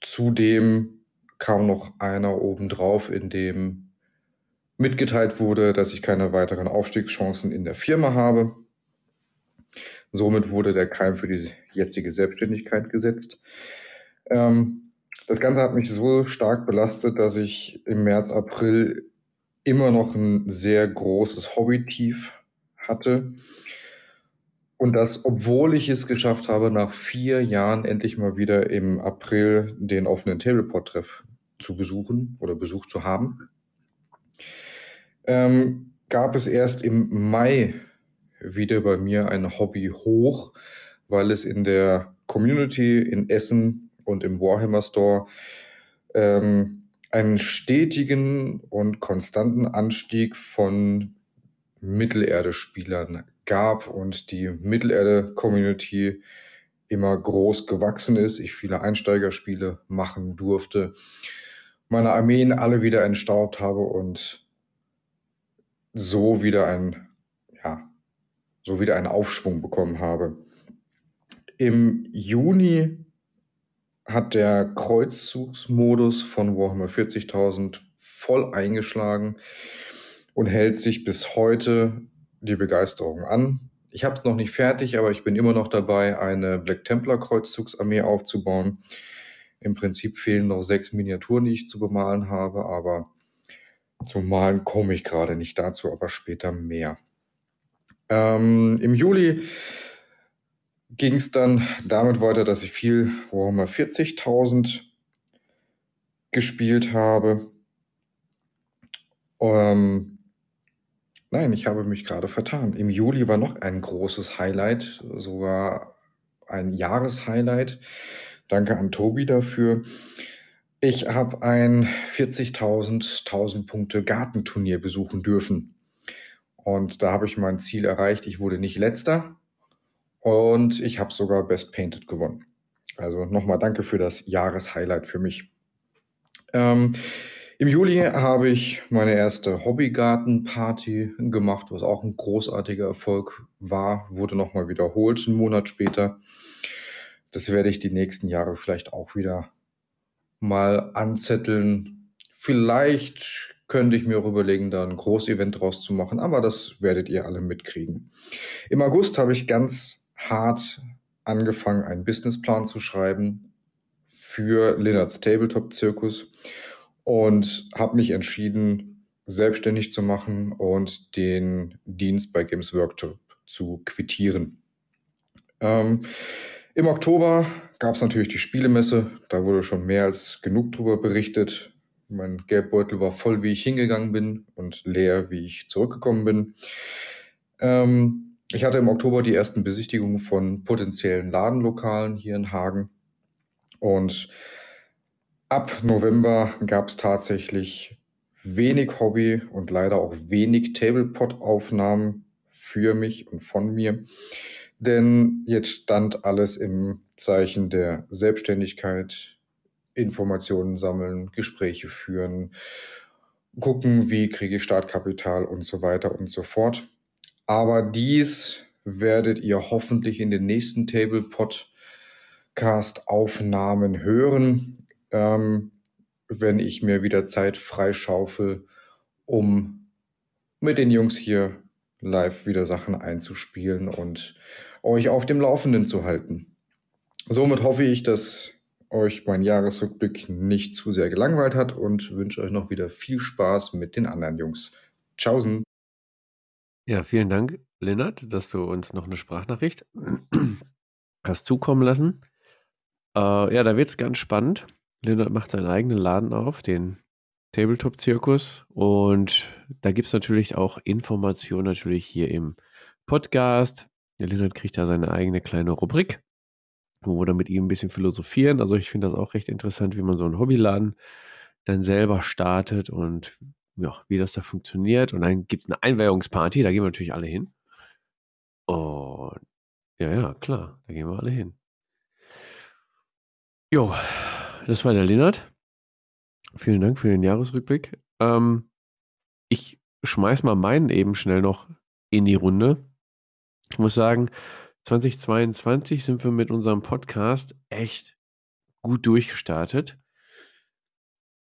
G: zudem kam noch einer obendrauf, in dem mitgeteilt wurde, dass ich keine weiteren Aufstiegschancen in der Firma habe. Somit wurde der Keim für die jetzige Selbstständigkeit gesetzt. Ähm, das Ganze hat mich so stark belastet, dass ich im März, April immer noch ein sehr großes Hobby-Tief hatte. Und das, obwohl ich es geschafft habe, nach vier Jahren endlich mal wieder im April den offenen Tableport-Treff zu besuchen oder besucht zu haben, ähm, gab es erst im Mai wieder bei mir ein Hobby hoch, weil es in der Community in Essen und im Warhammer Store ähm, einen stetigen und konstanten Anstieg von Mittelerde-Spielern gab und die Mittelerde-Community immer groß gewachsen ist, ich viele Einsteigerspiele machen durfte, meine Armeen alle wieder entstaubt habe und so wieder ein, ja, so wieder einen Aufschwung bekommen habe. Im Juni hat der Kreuzzugsmodus von Warhammer 40.000 voll eingeschlagen und hält sich bis heute die Begeisterung an. Ich habe es noch nicht fertig, aber ich bin immer noch dabei, eine Black Templar Kreuzzugsarmee aufzubauen. Im Prinzip fehlen noch sechs Miniaturen, die ich zu bemalen habe, aber zum Malen komme ich gerade nicht dazu, aber später mehr. Ähm, Im Juli ging es dann damit weiter, dass ich viel Warhammer 40.000 gespielt habe. Ähm, nein, ich habe mich gerade vertan. Im Juli war noch ein großes Highlight, sogar ein Jahreshighlight. Danke an Tobi dafür. Ich habe ein 40.000 1000 Punkte Gartenturnier besuchen dürfen. Und da habe ich mein Ziel erreicht. Ich wurde nicht letzter und ich habe sogar Best Painted gewonnen. Also nochmal danke für das Jahreshighlight für mich. Ähm, Im Juli habe ich meine erste Hobbygartenparty gemacht, was auch ein großartiger Erfolg war, wurde nochmal wiederholt, einen Monat später. Das werde ich die nächsten Jahre vielleicht auch wieder mal anzetteln. Vielleicht könnte ich mir auch überlegen, da ein Großevent draus zu machen, aber das werdet ihr alle mitkriegen. Im August habe ich ganz hart angefangen, einen Businessplan zu schreiben für Lennarts Tabletop-Zirkus und habe mich entschieden, selbstständig zu machen und den Dienst bei Games Workshop zu quittieren. Ähm, Im Oktober gab es natürlich die Spielemesse. Da wurde schon mehr als genug drüber berichtet. Mein Geldbeutel war voll, wie ich hingegangen bin und leer, wie ich zurückgekommen bin. Ähm, ich hatte im Oktober die ersten Besichtigungen von potenziellen Ladenlokalen hier in Hagen. Und ab November gab es tatsächlich wenig Hobby und leider auch wenig Tablepot-Aufnahmen für mich und von mir. Denn jetzt stand alles im Zeichen der Selbstständigkeit, Informationen sammeln, Gespräche führen, gucken, wie kriege ich Startkapital und so weiter und so fort. Aber dies werdet ihr hoffentlich in den nächsten Table Podcast Aufnahmen hören, ähm, wenn ich mir wieder Zeit freischaufel, um mit den Jungs hier live wieder Sachen einzuspielen und euch auf dem Laufenden zu halten. Somit hoffe ich, dass euch mein Jahresrückblick nicht zu sehr gelangweilt hat und wünsche euch noch wieder viel Spaß mit den anderen Jungs. Tschaußen.
A: Ja, vielen Dank, Lennart, dass du uns noch eine Sprachnachricht hast zukommen lassen. Äh, ja, da wird es ganz spannend. Lennart macht seinen eigenen Laden auf, den Tabletop-Zirkus. Und da gibt es natürlich auch Informationen natürlich hier im Podcast. Der Lennart kriegt da seine eigene kleine Rubrik, wo wir dann mit ihm ein bisschen philosophieren. Also ich finde das auch recht interessant, wie man so einen Hobbyladen dann selber startet und ja, wie das da funktioniert. Und dann gibt es eine Einweihungsparty, da gehen wir natürlich alle hin. Und ja, ja, klar, da gehen wir alle hin. Jo, das war der Lennart. Vielen Dank für den Jahresrückblick. Ähm, ich schmeiß mal meinen eben schnell noch in die Runde. Ich muss sagen, 2022 sind wir mit unserem Podcast echt gut durchgestartet.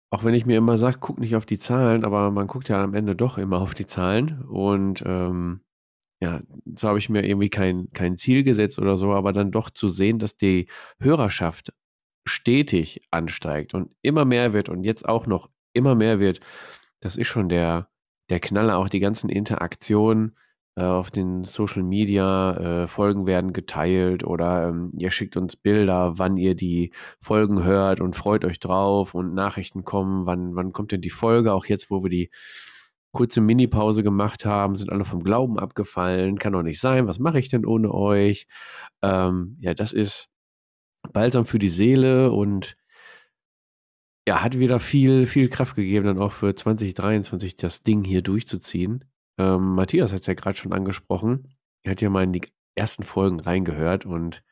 A: Auch wenn ich mir immer sage, guck nicht auf die Zahlen, aber man guckt ja am Ende doch immer auf die Zahlen. Und ähm, ja, so habe ich mir irgendwie kein, kein Ziel gesetzt oder so, aber dann doch zu sehen, dass die Hörerschaft stetig ansteigt und immer mehr wird und jetzt auch noch immer mehr wird, das ist schon der, der Knaller, auch die ganzen Interaktionen äh, auf den Social Media äh, Folgen werden geteilt oder ähm, ihr schickt uns Bilder, wann ihr die Folgen hört und freut euch drauf und Nachrichten kommen, wann, wann kommt denn die Folge, auch jetzt, wo wir die kurze Mini-Pause gemacht haben, sind alle vom Glauben abgefallen, kann doch nicht sein, was mache ich denn ohne euch? Ähm, ja, das ist balsam für die Seele und ja, hat wieder viel, viel Kraft gegeben, dann auch für 2023 das Ding hier durchzuziehen. Ähm, Matthias hat es ja gerade schon angesprochen. Er hat ja mal in die ersten Folgen reingehört und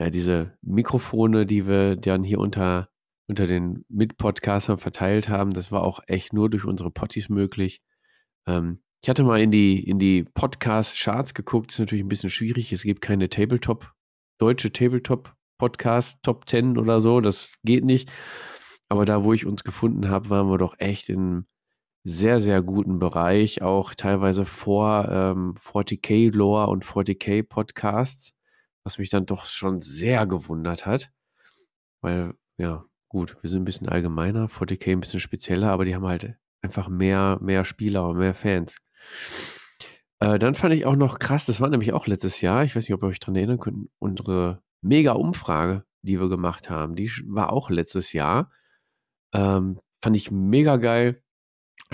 A: ja, diese Mikrofone, die wir dann hier unter, unter den Mitpodcastern verteilt haben, das war auch echt nur durch unsere Potties möglich. Ähm, ich hatte mal in die, in die Podcast-Charts geguckt, ist natürlich ein bisschen schwierig. Es gibt keine Tabletop, deutsche Tabletop-Podcast, Top 10 oder so, das geht nicht. Aber da, wo ich uns gefunden habe, waren wir doch echt in sehr, sehr guten Bereich, auch teilweise vor ähm, 40k Lore und 40k Podcasts, was mich dann doch schon sehr gewundert hat. Weil, ja, gut, wir sind ein bisschen allgemeiner, 40k ein bisschen spezieller, aber die haben halt einfach mehr, mehr Spieler und mehr Fans. Äh, dann fand ich auch noch krass, das war nämlich auch letztes Jahr, ich weiß nicht, ob ihr euch daran erinnern könnt, unsere Mega-Umfrage, die wir gemacht haben, die war auch letztes Jahr. Ähm, fand ich mega geil.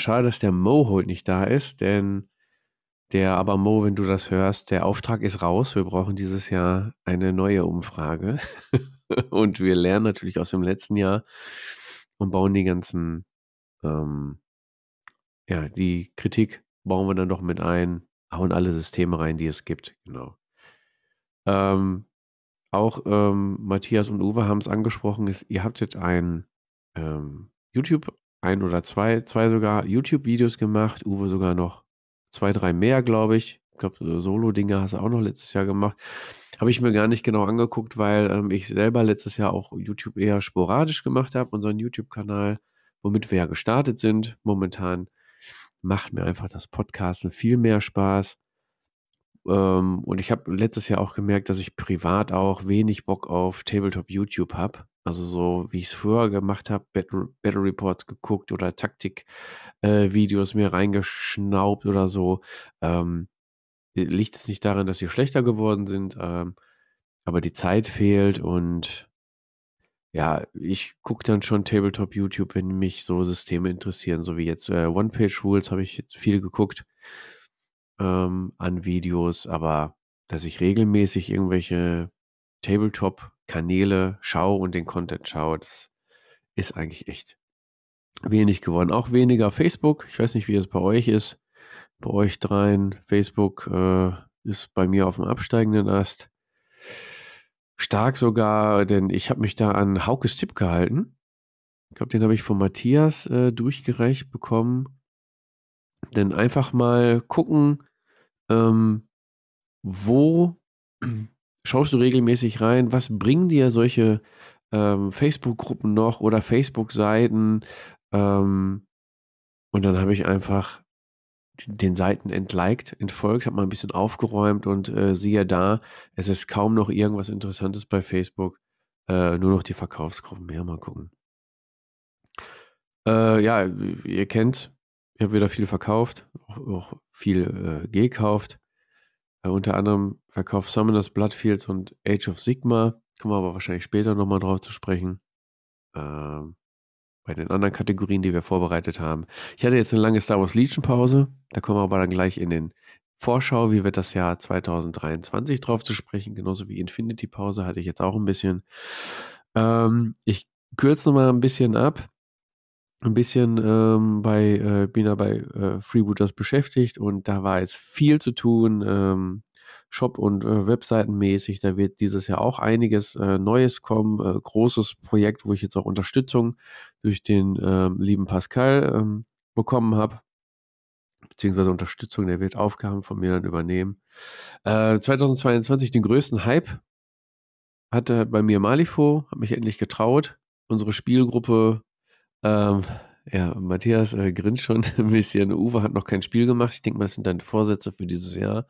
A: Schade, dass der Mo heute nicht da ist, denn der, aber Mo, wenn du das hörst, der Auftrag ist raus. Wir brauchen dieses Jahr eine neue Umfrage. und wir lernen natürlich aus dem letzten Jahr und bauen die ganzen, ähm, ja, die Kritik bauen wir dann doch mit ein, hauen alle Systeme rein, die es gibt. Genau. Ähm, auch ähm, Matthias und Uwe haben es angesprochen, ist, ihr habt jetzt ein ähm, YouTube, ein oder zwei, zwei sogar YouTube-Videos gemacht, Uwe sogar noch zwei, drei mehr, glaube ich. Ich glaube, Solo-Dinge hast du auch noch letztes Jahr gemacht. Habe ich mir gar nicht genau angeguckt, weil ähm, ich selber letztes Jahr auch YouTube eher sporadisch gemacht habe, unseren YouTube-Kanal, womit wir ja gestartet sind. Momentan macht mir einfach das Podcasten viel mehr Spaß. Ähm, und ich habe letztes Jahr auch gemerkt, dass ich privat auch wenig Bock auf Tabletop YouTube habe. Also so, wie ich es früher gemacht habe, Battle, Battle Reports geguckt oder Taktik-Videos äh, mir reingeschnaubt oder so. Ähm, liegt es nicht daran, dass sie schlechter geworden sind, ähm, aber die Zeit fehlt und ja, ich gucke dann schon Tabletop YouTube, wenn mich so Systeme interessieren, so wie jetzt äh, One-Page-Rules habe ich jetzt viel geguckt ähm, an Videos, aber dass ich regelmäßig irgendwelche Tabletop-Kanäle schaue und den Content schaue, das ist eigentlich echt wenig geworden. Auch weniger Facebook. Ich weiß nicht, wie es bei euch ist. Bei euch dreien. Facebook äh, ist bei mir auf dem absteigenden Ast. Stark sogar, denn ich habe mich da an Haukes Tipp gehalten. Ich glaube, den habe ich von Matthias äh, durchgereicht bekommen. Denn einfach mal gucken, ähm, wo schaust du regelmäßig rein? Was bringen dir solche ähm, Facebook-Gruppen noch oder Facebook-Seiten? Ähm, und dann habe ich einfach den Seiten entliked, entfolgt, habe mal ein bisschen aufgeräumt und äh, siehe da, es ist kaum noch irgendwas Interessantes bei Facebook. Äh, nur noch die Verkaufsgruppen. Ja, mal gucken. Äh, ja, ihr kennt, ich habe wieder viel verkauft, auch, auch viel äh, gekauft. Äh, unter anderem verkauft Summoners Bloodfields und Age of Sigma. Kommen wir aber wahrscheinlich später nochmal drauf zu sprechen. Ähm, bei den anderen Kategorien, die wir vorbereitet haben. Ich hatte jetzt eine lange Star Wars Legion Pause. Da kommen wir aber dann gleich in den Vorschau, wie wird das Jahr 2023 drauf zu sprechen. Genauso wie Infinity Pause hatte ich jetzt auch ein bisschen. Ähm, ich kürze nochmal ein bisschen ab ein bisschen ähm, bei, äh, bin da bei äh, Freebooters beschäftigt und da war jetzt viel zu tun, ähm, Shop- und äh, Webseitenmäßig. Da wird dieses Jahr auch einiges äh, Neues kommen. Äh, großes Projekt, wo ich jetzt auch Unterstützung durch den ähm, lieben Pascal ähm, bekommen habe. Beziehungsweise Unterstützung, der wird Aufgaben von mir dann übernehmen. Äh, 2022 den größten Hype hatte bei mir Malifo, habe mich endlich getraut. Unsere Spielgruppe ähm, ja, Matthias äh, grinst schon ein bisschen. Uwe hat noch kein Spiel gemacht. Ich denke mal, das sind deine Vorsätze für dieses Jahr.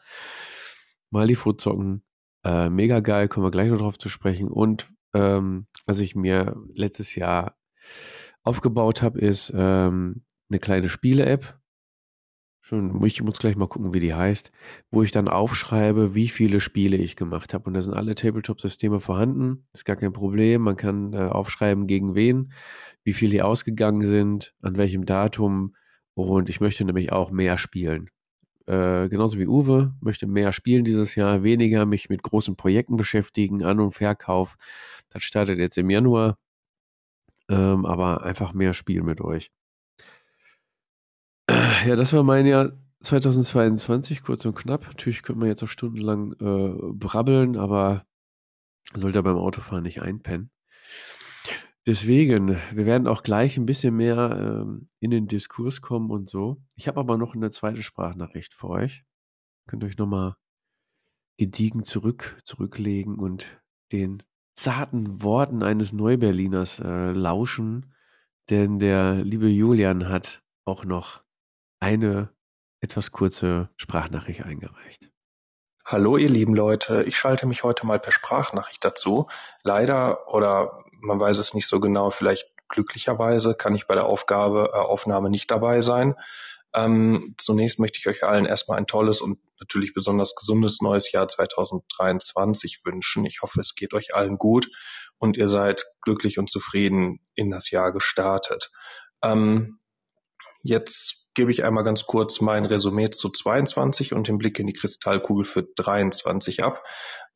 A: Malifo zocken. Äh, mega geil, kommen wir gleich noch drauf zu sprechen. Und ähm, was ich mir letztes Jahr aufgebaut habe, ist ähm, eine kleine Spiele-App. Schon, ich muss gleich mal gucken, wie die heißt, wo ich dann aufschreibe, wie viele Spiele ich gemacht habe. Und da sind alle Tabletop-Systeme vorhanden. Ist gar kein Problem. Man kann äh, aufschreiben, gegen wen wie viel die ausgegangen sind, an welchem Datum. Und ich möchte nämlich auch mehr spielen. Äh, genauso wie Uwe, möchte mehr spielen dieses Jahr, weniger mich mit großen Projekten beschäftigen, An- und Verkauf. Das startet jetzt im Januar. ähm, aber einfach mehr spielen mit euch. Ja, das war mein Jahr 2022, kurz und knapp. Natürlich könnte man jetzt auch stundenlang äh, brabbeln, aber sollte beim Autofahren nicht einpennen. Deswegen, wir werden auch gleich ein bisschen mehr ähm, in den Diskurs kommen und so. Ich habe aber noch eine zweite Sprachnachricht für euch. Könnt euch nochmal gediegen zurück, zurücklegen und den zarten Worten eines Neuberliners äh, lauschen, denn der liebe Julian hat auch noch eine etwas kurze Sprachnachricht eingereicht.
H: Hallo ihr lieben Leute, ich schalte mich heute mal per Sprachnachricht dazu. Leider oder man weiß es nicht so genau, vielleicht glücklicherweise kann ich bei der Aufgabe äh, Aufnahme nicht dabei sein. Ähm, zunächst möchte ich euch allen erstmal ein tolles und natürlich besonders gesundes neues Jahr 2023 wünschen. Ich hoffe, es geht euch allen gut und ihr seid glücklich und zufrieden in das Jahr gestartet. Ähm, jetzt gebe ich einmal ganz kurz mein Resümee zu 22 und den Blick in die Kristallkugel für 23 ab.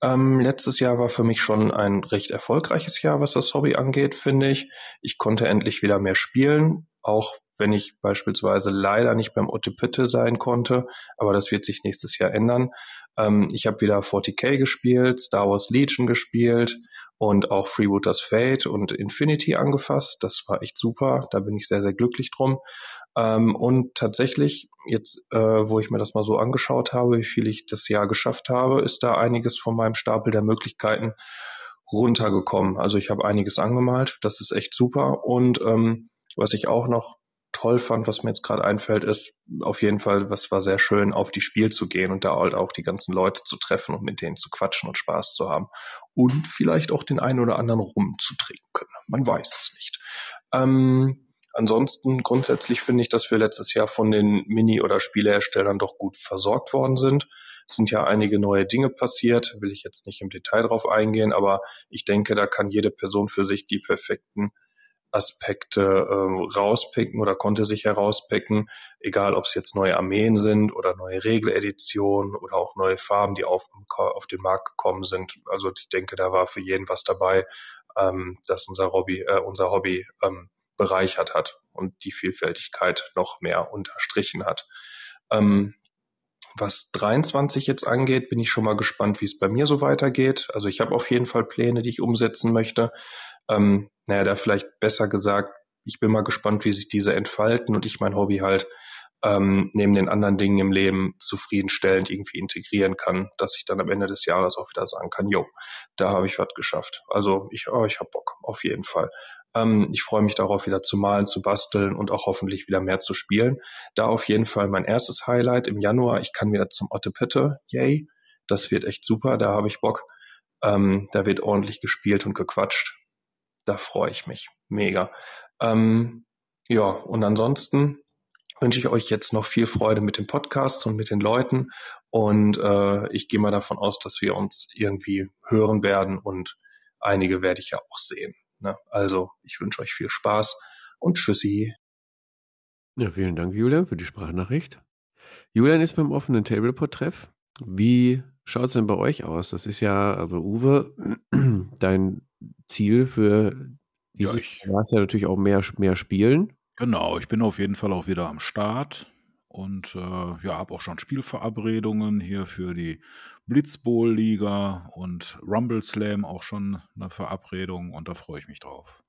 H: Ähm, letztes Jahr war für mich schon ein recht erfolgreiches Jahr, was das Hobby angeht, finde ich. Ich konnte endlich wieder mehr spielen, auch wenn ich beispielsweise leider nicht beim Ottepütte sein konnte, aber das wird sich nächstes Jahr ändern. Ähm, ich habe wieder 40k gespielt, Star Wars Legion gespielt und auch Freebooters Fate und Infinity angefasst. Das war echt super, da bin ich sehr, sehr glücklich drum. Ähm, und tatsächlich, jetzt, äh, wo ich mir das mal so angeschaut habe, wie viel ich das Jahr geschafft habe, ist da einiges von meinem Stapel der Möglichkeiten runtergekommen. Also ich habe einiges angemalt, das ist echt super. Und ähm, was ich auch noch toll fand, was mir jetzt gerade einfällt, ist auf jeden Fall, was war sehr schön, auf die Spiel zu gehen und da halt auch die ganzen Leute zu treffen und mit denen zu quatschen und Spaß zu haben. Und vielleicht auch den einen oder anderen rumzutrinken können. Man weiß es nicht. Ähm, ansonsten grundsätzlich finde ich, dass wir letztes Jahr von den Mini- oder Spieleherstellern doch gut versorgt worden sind. Es sind ja einige neue Dinge passiert, will ich jetzt nicht im Detail drauf eingehen, aber ich denke, da kann jede Person für sich die perfekten Aspekte ähm, rauspicken oder konnte sich herauspicken, egal ob es jetzt neue Armeen sind oder neue Regeleditionen oder auch neue Farben, die auf, auf den Markt gekommen sind. Also ich denke, da war für jeden was dabei, ähm, dass unser Hobby, äh, unser Hobby ähm, bereichert hat und die Vielfältigkeit noch mehr unterstrichen hat. Ähm, was 23 jetzt angeht, bin ich schon mal gespannt, wie es bei mir so weitergeht. Also ich habe auf jeden Fall Pläne, die ich umsetzen möchte. Ähm, naja, da vielleicht besser gesagt, ich bin mal gespannt, wie sich diese entfalten und ich mein Hobby halt ähm, neben den anderen Dingen im Leben zufriedenstellend irgendwie integrieren kann, dass ich dann am Ende des Jahres auch wieder sagen kann, jo, da habe ich was geschafft. Also ich, oh, ich habe Bock, auf jeden Fall. Ähm, ich freue mich darauf, wieder zu malen, zu basteln und auch hoffentlich wieder mehr zu spielen. Da auf jeden Fall mein erstes Highlight im Januar. Ich kann wieder zum Ottepette, yay. Das wird echt super, da habe ich Bock. Ähm, da wird ordentlich gespielt und gequatscht da freue ich mich. Mega. Ähm, ja, und ansonsten wünsche ich euch jetzt noch viel Freude mit dem Podcast und mit den Leuten. Und äh, ich gehe mal davon aus, dass wir uns irgendwie hören werden und einige werde ich ja auch sehen. Ne? Also ich wünsche euch viel Spaß und tschüssi.
A: Ja, vielen Dank, Julian, für die Sprachnachricht. Julian ist beim offenen Tableport-Treff. Wie schaut es denn bei euch aus? Das ist ja, also Uwe, dein Ziel für
E: Ja,
A: dieses
E: ich,
A: Jahr ist ja natürlich auch mehr, mehr spielen.
E: genau, ich bin auf jeden Fall auch wieder am Start und äh, ja, habe auch schon Spielverabredungen hier für die Blitzbowl-Liga und Rumble Slam auch schon eine Verabredung und da freue ich mich drauf.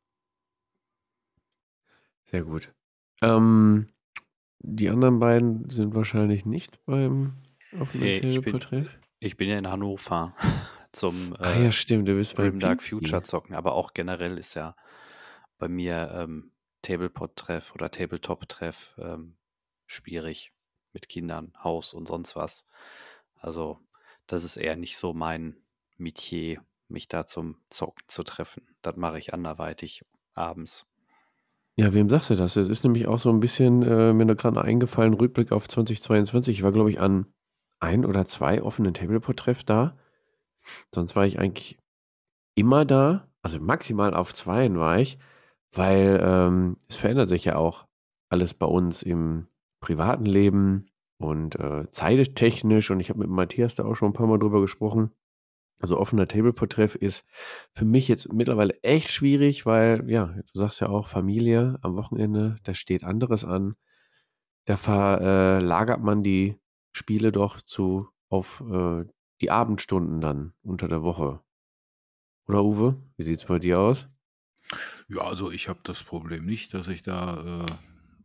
A: Sehr gut. Ähm, die anderen beiden sind wahrscheinlich nicht beim offenen
C: Nee, ich bin, ich bin ja in Hannover zum
A: Ah ja,
C: äh,
A: stimmt, du bist beim Pinky.
C: Future zocken, aber auch generell ist ja bei mir ähm, Tablepot-Treff oder Tabletop-Treff ähm, schwierig mit Kindern, Haus und sonst was. Also das ist eher nicht so mein Metier, mich da zum Zocken zu treffen. Das mache ich anderweitig abends.
A: Ja, wem sagst du das? Es ist nämlich auch so ein bisschen, äh, mir gerade eingefallen, Rückblick auf 2022. Ich war, glaube ich, an ein oder zwei offenen Tableport-Treff da. Sonst war ich eigentlich immer da. Also maximal auf zweien war ich, weil ähm, es verändert sich ja auch alles bei uns im privaten Leben und äh, zeittechnisch. Und ich habe mit Matthias da auch schon ein paar Mal drüber gesprochen. Also offener Tableport-Treff ist für mich jetzt mittlerweile echt schwierig, weil, ja, du sagst ja auch Familie am Wochenende, da steht anderes an. Da verlagert man die Spiele doch zu auf äh, die Abendstunden dann unter der Woche. Oder Uwe? Wie sieht's bei dir aus?
E: Ja, also ich habe das Problem nicht, dass ich da äh,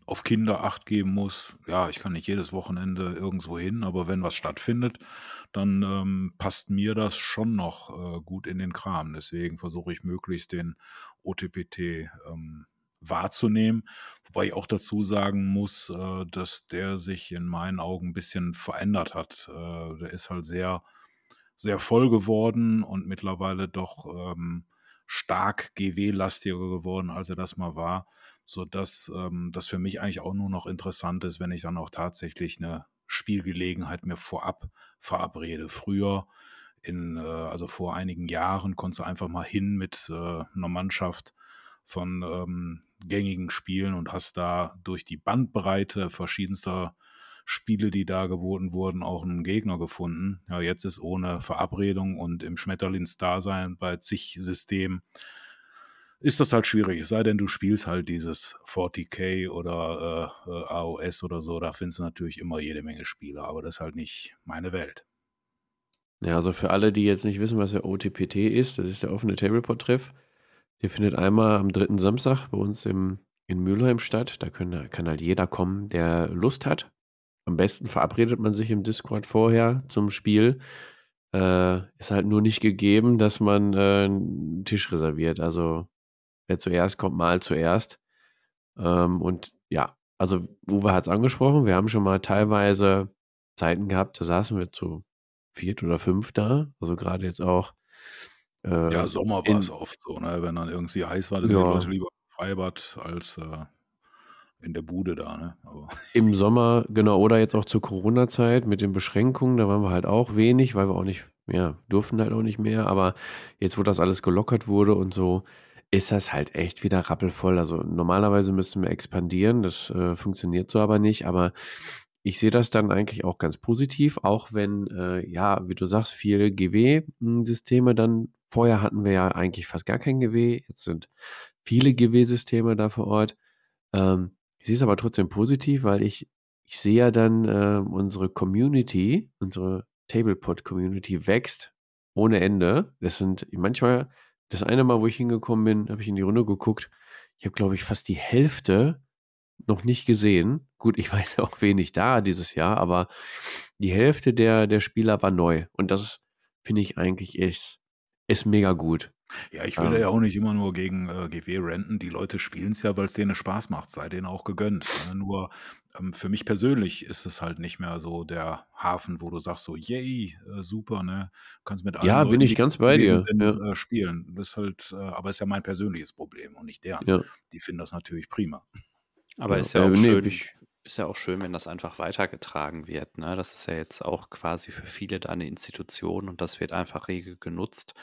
E: auf Kinder Acht geben muss. Ja, ich kann nicht jedes Wochenende irgendwo hin, aber wenn was stattfindet, dann ähm, passt mir das schon noch äh, gut in den Kram. Deswegen versuche ich möglichst den OTPT ähm, wahrzunehmen. Wobei ich auch dazu sagen muss, äh, dass der sich in meinen Augen ein bisschen verändert hat. Äh, der ist halt sehr, sehr voll geworden und mittlerweile doch ähm, stark GW-lastiger geworden, als er das mal war, sodass ähm, das für mich eigentlich auch nur noch interessant ist, wenn ich dann auch tatsächlich eine Spielgelegenheit mir vorab verabrede. Früher, in, äh, also vor einigen Jahren, konntest du einfach mal hin mit äh, einer Mannschaft von ähm, gängigen Spielen und hast da durch die Bandbreite verschiedenster Spiele, die da geboten wurden, auch einen Gegner gefunden. Ja, jetzt ist ohne Verabredung und im Schmetterlingsdasein bei zig Systemen ist das halt schwierig. Es sei denn, du spielst halt dieses 40k oder äh, äh AOS oder so, da findest du natürlich immer jede Menge Spiele, aber das ist halt nicht meine Welt.
A: Ja, also für alle, die jetzt nicht wissen, was der OTPT ist, das ist der offene Tableport-Treff. Der findet einmal am dritten Samstag bei uns im, in Mülheim statt. Da können, kann halt jeder kommen, der Lust hat. Am besten verabredet man sich im Discord vorher zum Spiel. Äh, ist halt nur nicht gegeben, dass man äh, einen Tisch reserviert. Also wer zuerst kommt, mal zuerst. Ähm, und ja, also Uwe hat es angesprochen, wir haben schon mal teilweise Zeiten gehabt, da saßen wir zu viert oder fünf da. Also gerade jetzt auch.
E: Äh, ja, Sommer war es oft so, ne? wenn dann irgendwie heiß war, dann ja. die Leute lieber im Freibad als äh, in der Bude da, ne? Aber
A: Im Sommer, genau, oder jetzt auch zur Corona-Zeit mit den Beschränkungen, da waren wir halt auch wenig, weil wir auch nicht, ja, durften halt auch nicht mehr. Aber jetzt, wo das alles gelockert wurde und so, ist das halt echt wieder rappelvoll. Also normalerweise müssten wir expandieren, das äh, funktioniert so aber nicht. Aber ich sehe das dann eigentlich auch ganz positiv, auch wenn, äh, ja, wie du sagst, viele GW-Systeme dann, vorher hatten wir ja eigentlich fast gar kein GW, jetzt sind viele GW-Systeme da vor Ort. Ähm, ich sehe es aber trotzdem positiv, weil ich, ich sehe ja dann, äh, unsere Community, unsere Tablepod-Community wächst ohne Ende. Das sind manchmal, das eine Mal, wo ich hingekommen bin, habe ich in die Runde geguckt. Ich habe, glaube ich, fast die Hälfte noch nicht gesehen. Gut, ich weiß auch wenig da dieses Jahr, aber die Hälfte der, der Spieler war neu. Und das finde ich eigentlich ist, ist mega gut.
E: Ja, ich will ähm, ja auch nicht immer nur gegen äh, GW renten. Die Leute spielen es ja, weil es denen Spaß macht. Sei denen auch gegönnt. Ne? Nur ähm, für mich persönlich ist es halt nicht mehr so der Hafen, wo du sagst so, yay, äh, super, ne? Du kannst mit allen
A: Ja,
E: Leuten,
A: bin ich
E: die
A: ganz bei dir.
E: sind,
A: Ja.
E: äh, spielen. Das ist halt, äh, aber ist ja mein persönliches Problem und nicht deren.
A: Ja.
E: Die finden das natürlich prima.
C: Aber
A: Ja.
C: ist ja
A: Äh,
C: auch
A: nee,
C: schön,
A: ich,
C: ist ja auch schön, wenn das einfach weitergetragen wird. Ne? Das ist ja jetzt auch quasi für viele da eine Institution und das wird einfach rege genutzt.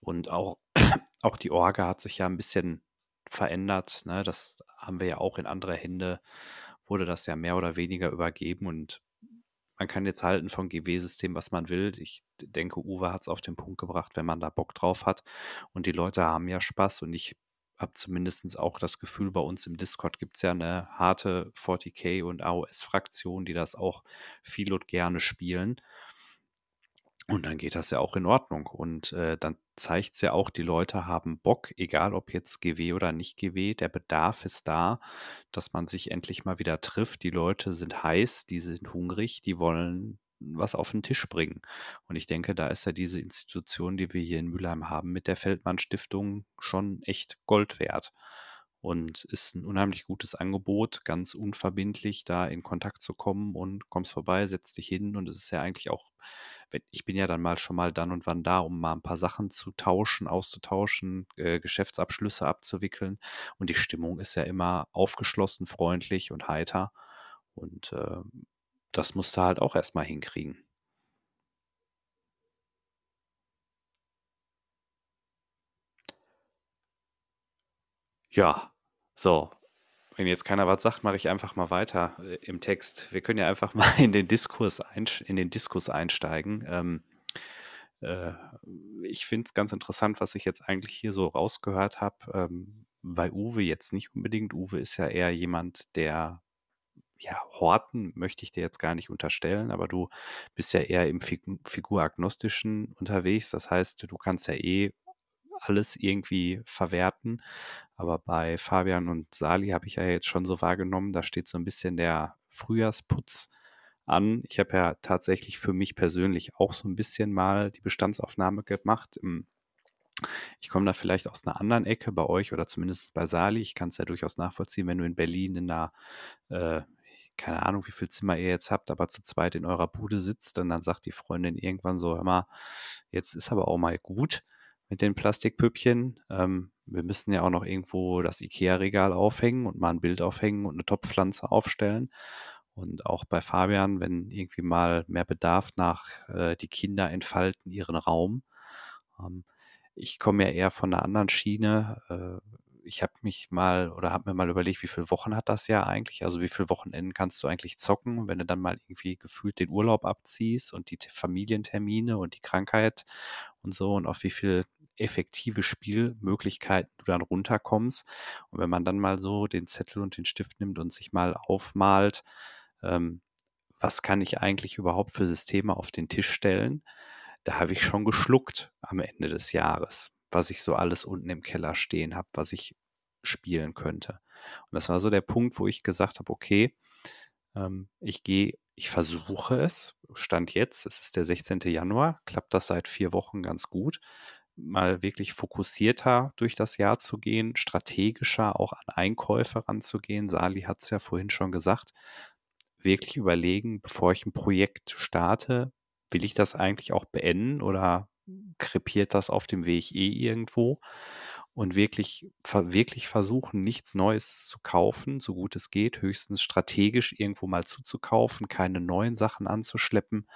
C: Und auch, auch die Orga hat sich ja ein bisschen verändert. Ne? Das haben wir ja auch in andere Hände, wurde das ja mehr oder weniger übergeben und man kann jetzt halten vom GW-System, was man will. Ich denke, Uwe hat es auf den Punkt gebracht, wenn man da Bock drauf hat und die Leute haben ja Spaß und ich habe zumindest auch das Gefühl, bei uns im Discord gibt es ja eine harte 40k und AOS-Fraktion, die das auch viel und gerne spielen. Und dann geht das ja auch in Ordnung. Und äh, dann zeigt es ja auch, die Leute haben Bock, egal ob jetzt GW oder nicht GW, der Bedarf ist da, dass man sich endlich mal wieder trifft. Die Leute sind heiß, die sind hungrig, die wollen was auf den Tisch bringen. Und ich denke, da ist ja diese Institution, die wir hier in Mülheim haben, mit der Feldmann Stiftung schon echt Gold wert. Und ist ein unheimlich gutes Angebot, ganz unverbindlich da in Kontakt zu kommen und kommst vorbei, setzt dich hin und es ist ja eigentlich auch, ich bin ja dann mal schon mal dann und wann da, um mal ein paar Sachen zu tauschen, auszutauschen, äh, Geschäftsabschlüsse abzuwickeln. Und die Stimmung ist ja immer aufgeschlossen, freundlich und heiter. Und äh, das musst du halt auch erstmal hinkriegen. Ja, so. Wenn jetzt keiner was sagt, mache ich einfach mal weiter äh, im Text. Wir können ja einfach mal in den Diskurs, in den Diskurs einsteigen. Ähm, äh, ich finde es ganz interessant, was ich jetzt eigentlich hier so rausgehört habe. Ähm, bei Uwe jetzt nicht unbedingt. Uwe ist ja eher jemand, der ja, Horten möchte ich dir jetzt gar nicht unterstellen, aber du bist ja eher im Fig Figuragnostischen unterwegs. Das heißt, du kannst ja eh alles irgendwie verwerten. Aber bei Fabian und Sali habe ich ja jetzt schon so wahrgenommen, da steht so ein bisschen der Frühjahrsputz an. Ich habe ja tatsächlich für mich persönlich auch so ein bisschen mal die Bestandsaufnahme gemacht. Ich komme da vielleicht aus einer anderen Ecke bei euch oder zumindest bei Sali. Ich kann es ja durchaus nachvollziehen, wenn du in Berlin in einer äh, keine Ahnung, wie viel Zimmer ihr jetzt habt, aber zu zweit in eurer Bude sitzt und dann sagt die Freundin irgendwann so, hör mal, jetzt ist aber auch mal gut mit den Plastikpüppchen. Ähm, wir müssen ja auch noch irgendwo das Ikea-Regal aufhängen und mal ein Bild aufhängen und eine Topfpflanze aufstellen. Und auch bei Fabian, wenn irgendwie mal mehr Bedarf nach äh, die Kinder entfalten ihren Raum. Ähm, ich komme ja eher von einer anderen Schiene. Äh, ich habe mich mal oder habe mir mal überlegt, wie viele Wochen hat das Jahr eigentlich? Also wie viele Wochenenden kannst du eigentlich zocken, wenn du dann mal irgendwie gefühlt den Urlaub abziehst und die Familientermine und die Krankheit und so und auf wie viel effektive Spielmöglichkeiten du dann runterkommst. Und wenn man dann mal so den Zettel und den Stift nimmt und sich mal aufmalt, ähm, was kann ich eigentlich überhaupt für Systeme auf den Tisch stellen, da habe ich schon geschluckt am Ende des Jahres was ich so alles unten im Keller stehen habe, was ich spielen könnte. Und das war so der Punkt, wo ich gesagt habe, okay, ähm, ich gehe, ich versuche es, Stand jetzt, es ist der 16. Januar, klappt das seit vier Wochen ganz gut, mal wirklich fokussierter durch das Jahr zu gehen, strategischer auch an Einkäufe ranzugehen. Sali hat es ja vorhin schon gesagt, wirklich überlegen, bevor ich ein Projekt starte, will ich das eigentlich auch beenden oder krepiert das auf dem Weg eh irgendwo und wirklich, wirklich versuchen, nichts Neues zu kaufen, so gut es geht, höchstens strategisch irgendwo mal zuzukaufen, keine neuen Sachen anzuschleppen,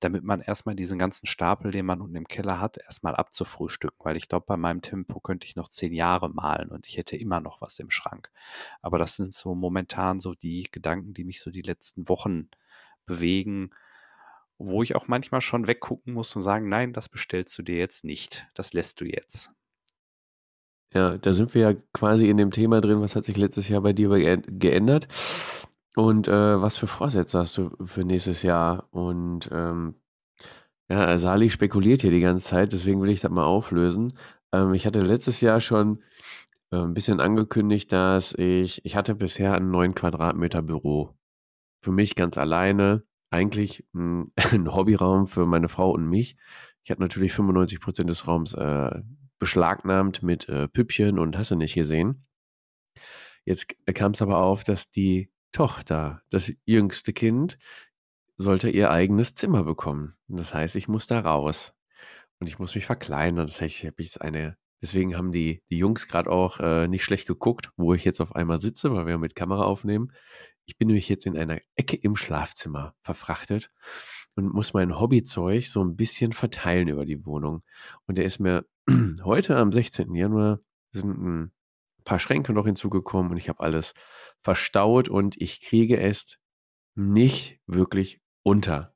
C: damit man erstmal diesen ganzen Stapel, den man unten im Keller hat, erstmal abzufrühstücken, weil ich glaube, bei meinem Tempo könnte ich noch zehn Jahre malen und ich hätte immer noch was im Schrank. Aber das sind so momentan so die Gedanken, die mich so die letzten Wochen bewegen, wo ich auch manchmal schon weggucken muss und sagen, nein, das bestellst du dir jetzt nicht. Das lässt du jetzt.
A: Ja, da sind wir ja quasi in dem Thema drin, was hat sich letztes Jahr bei dir geändert und äh, was für Vorsätze hast du für nächstes Jahr? Und ähm, ja, Sali spekuliert hier die ganze Zeit, deswegen will ich das mal auflösen. Ähm, ich hatte letztes Jahr schon äh, ein bisschen angekündigt, dass ich, ich hatte bisher ein 9 Quadratmeter Büro. Für mich ganz alleine eigentlich hm, 'n Hobbyraum für meine Frau und mich. Ich habe natürlich 95% des Raums, äh, beschlagnahmt mit, äh, Püppchen und hast du nicht gesehen. Jetzt kam es aber auf, dass die Tochter, das jüngste Kind, sollte ihr eigenes Zimmer bekommen. das heißt, ich muss da raus und ich muss mich verkleinern. Das heißt, ich habe jetzt eine deswegen haben die die Jungs gerade auch, äh, nicht schlecht geguckt, wo ich jetzt auf einmal sitze, weil wir mit Kamera aufnehmen. Ich bin nämlich jetzt in einer Ecke im Schlafzimmer verfrachtet und muss mein Hobbyzeug so ein bisschen verteilen über die Wohnung. Und der ist mir heute am 16. Januar sind ein paar Schränke noch hinzugekommen und ich habe alles verstaut und ich kriege es nicht wirklich unter.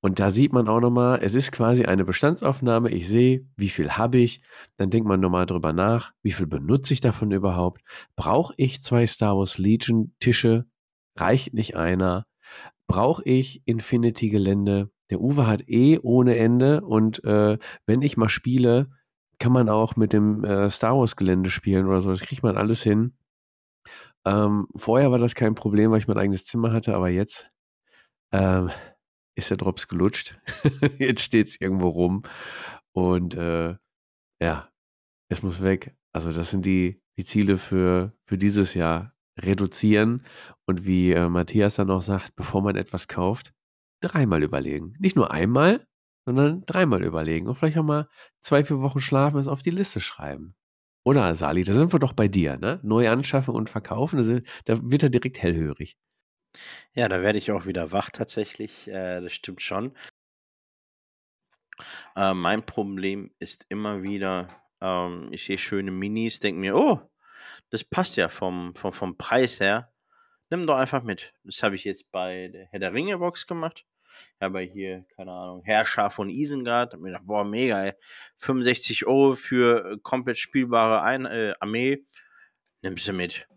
A: Und da sieht man auch nochmal, es ist quasi eine Bestandsaufnahme. Ich sehe, wie viel habe ich. Dann denkt man nochmal drüber nach, wie viel benutze ich davon überhaupt. Brauche ich zwei Star Wars Legion Tische? Reicht nicht einer? Brauche ich Infinity-Gelände? Der Uwe hat eh ohne Ende und äh, wenn ich mal spiele, kann man auch mit dem äh, Star Wars-Gelände spielen oder so. Das kriegt man alles hin. Ähm, vorher war das kein Problem, weil ich mein eigenes Zimmer hatte, aber jetzt ähm, ist der Drops gelutscht. jetzt steht es irgendwo rum. Und äh, ja, es muss weg. Also das sind die, die Ziele für, für dieses Jahr reduzieren und wie äh, Matthias dann auch sagt, bevor man etwas kauft, dreimal überlegen. Nicht nur einmal, sondern dreimal überlegen und vielleicht auch mal zwei, vier Wochen schlafen, es auf die Liste schreiben. Oder Sali, da sind wir doch bei dir, ne? Neu anschaffen und verkaufen, da, wird er direkt hellhörig.
B: Ja, da werde ich auch wieder wach tatsächlich, äh, das stimmt schon. Äh, mein Problem ist immer wieder, ähm, ich sehe schöne Minis, denke mir, oh, das passt ja vom, vom, vom Preis her. Nimm doch einfach mit. Das habe ich jetzt bei der Herr der Ringe Box gemacht. Habe hier, keine Ahnung, Herrscher von Isengard. Hab mir gedacht, boah, mega, ey. 65 Euro für äh, komplett spielbare Ein äh, Armee. Nimmst du mit.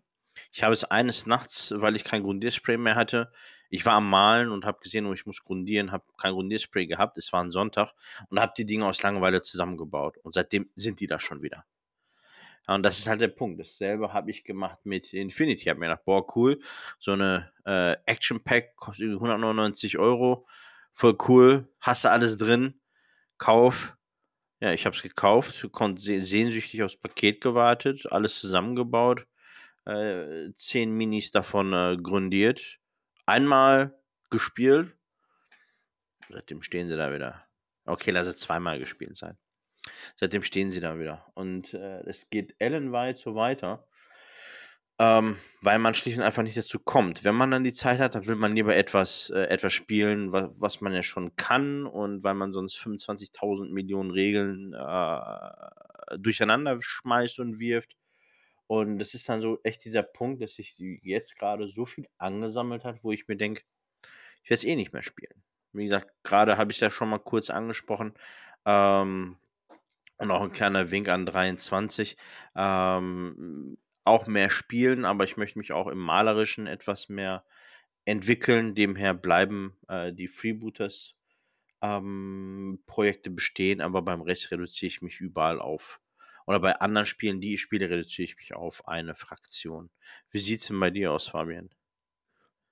B: Ich habe es eines Nachts, weil ich kein Grundierspray mehr hatte. Ich war am Malen und habe gesehen, oh, ich muss grundieren, habe kein Grundierspray gehabt. Es war ein Sonntag und habe die Dinge aus Langeweile zusammengebaut. Und seitdem sind die da schon wieder. Ja, und das ist halt der Punkt. Dasselbe habe ich gemacht mit Infinity. Ich habe mir gedacht, boah, cool. So eine äh, Action Pack kostet 199 Euro. Voll cool. Hast du alles drin. Kauf. Ja, ich habe es gekauft. Konnte sehnsüchtig aufs Paket gewartet. Alles zusammengebaut. Äh, zehn Minis davon äh, grundiert. Einmal gespielt. Seitdem stehen sie da wieder. Okay, lass es zweimal gespielt sein. Seitdem stehen sie da wieder. Und äh, es geht ellenweit so weiter, ähm, weil man schlicht und einfach nicht dazu kommt. Wenn man dann die Zeit hat, dann will man lieber etwas, äh, etwas spielen, was, was man ja schon kann und weil man sonst 25.000 Millionen Regeln äh, durcheinander schmeißt und wirft. Und das ist dann so echt dieser Punkt, dass sich jetzt gerade so viel angesammelt hat, wo ich mir denke, ich werde es eh nicht mehr spielen. Wie gesagt, gerade habe ich es ja schon mal kurz angesprochen. Ähm, und auch ein kleiner Wink an 23. Ähm, auch mehr spielen, aber ich möchte mich auch im Malerischen etwas mehr entwickeln. Demher bleiben äh, die Freebooters ähm, Projekte bestehen, aber beim Rest reduziere ich mich überall auf. Oder bei anderen Spielen, die ich spiele, reduziere ich mich auf eine Fraktion. Wie sieht es denn bei dir aus, Fabian?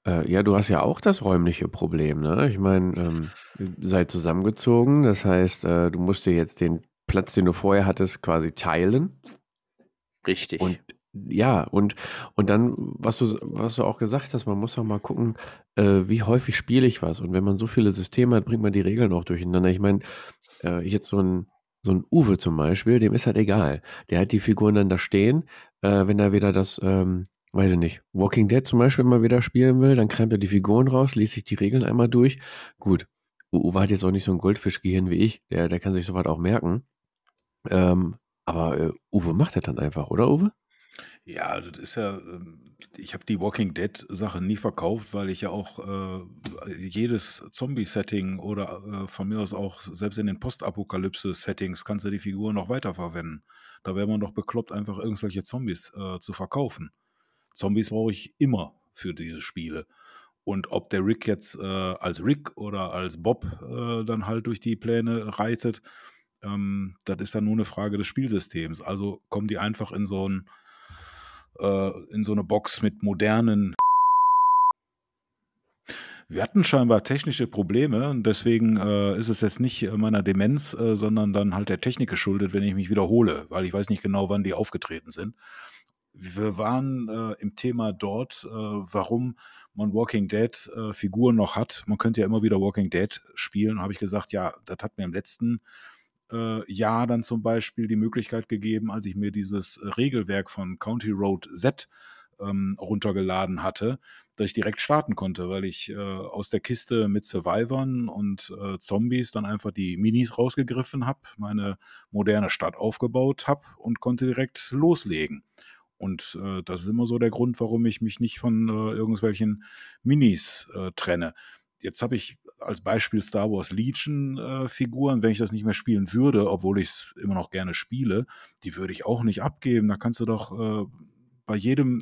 A: Äh, ja, du hast ja auch das räumliche Problem, ne? Ich meine, ähm, seid zusammengezogen, das heißt, äh, du musst dir jetzt den Platz, den du vorher hattest, quasi teilen.
B: Richtig.
A: Und ja, und, und dann, was du, was du auch gesagt hast, man muss auch mal gucken, äh, wie häufig spiele ich was. Und wenn man so viele Systeme hat, bringt man die Regeln auch durcheinander. Ich meine, äh, jetzt so ein, so ein Uwe zum Beispiel, dem ist halt egal. Der hat die Figuren dann da stehen. Äh, wenn er wieder das, ähm, weiß ich nicht, Walking Dead zum Beispiel mal wieder spielen will, dann kramt er die Figuren raus, liest sich die Regeln einmal durch. Gut, Uwe hat jetzt auch nicht so ein Goldfischgehirn wie ich, der, der kann sich sofort auch merken. Ähm, aber äh, Uwe macht das dann einfach, oder Uwe?
E: Ja, das ist ja, ähm, ich habe die Walking Dead Sache nie verkauft, weil ich ja auch äh, jedes Zombie-Setting oder äh, von mir aus auch selbst in den Postapokalypse-Settings kannst du die Figuren noch weiterverwenden. Da wäre man doch bekloppt, einfach irgendwelche Zombies äh, zu verkaufen. Zombies brauche ich immer für diese Spiele. Und ob der Rick jetzt äh, als Rick oder als Bob äh, dann halt durch die Pläne reitet, ähm, das ist dann nur eine Frage des Spielsystems. Also kommen die einfach in so, ein, äh, in so eine Box mit modernen. Wir hatten scheinbar technische Probleme und deswegen äh, ist es jetzt nicht meiner Demenz, äh, sondern dann halt der Technik geschuldet, wenn ich mich wiederhole, weil ich weiß nicht genau, wann die aufgetreten sind. Wir waren äh, im Thema dort, äh, warum man Walking Dead äh, Figuren noch hat. Man könnte ja immer wieder Walking Dead spielen. Habe ich gesagt, ja, das hat mir im letzten äh, Jahr dann zum Beispiel die Möglichkeit gegeben, als ich mir dieses Regelwerk von County Road Z ähm, runtergeladen hatte, dass ich direkt starten konnte, weil ich äh, aus der Kiste mit Survivern und äh, Zombies dann einfach die Minis rausgegriffen habe, meine moderne Stadt aufgebaut habe und konnte direkt loslegen. Und äh, das ist immer so der Grund, warum ich mich nicht von äh, irgendwelchen Minis äh, trenne. Jetzt habe ich als Beispiel Star Wars Legion äh, Figuren, wenn ich das nicht mehr spielen würde, obwohl ich es immer noch gerne spiele, die würde ich auch nicht abgeben. Da kannst du doch äh, bei jedem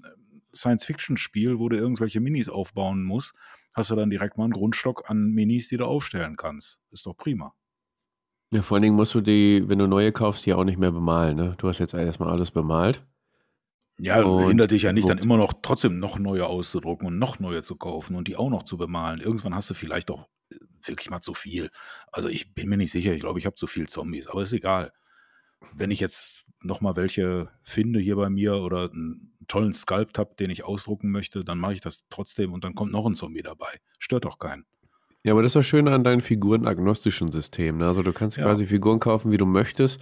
E: Science-Fiction-Spiel, wo du irgendwelche Minis aufbauen musst, hast du dann direkt mal einen Grundstock an Minis, die du aufstellen kannst. Ist doch prima.
A: Ja, vor allen Dingen musst du die, wenn du neue kaufst, die auch nicht mehr bemalen. Ne? Du hast jetzt erstmal alles bemalt.
E: Ja, und hindert dich ja nicht, dann immer noch trotzdem noch neue auszudrucken und noch neue zu kaufen und die auch noch zu bemalen. Irgendwann hast du vielleicht auch äh, wirklich mal zu viel. Also ich bin mir nicht sicher, ich glaube, ich habe zu viel Zombies, aber ist egal. Wenn ich jetzt noch mal welche finde hier bei mir oder einen tollen Sculpt habe, den ich ausdrucken möchte, dann mache ich das trotzdem und dann kommt noch ein Zombie dabei. Stört doch keinen.
A: Ja, aber das ist das Schöne an deinem figurenagnostischen System. Ne? Also du kannst ja. quasi Figuren kaufen, wie du möchtest.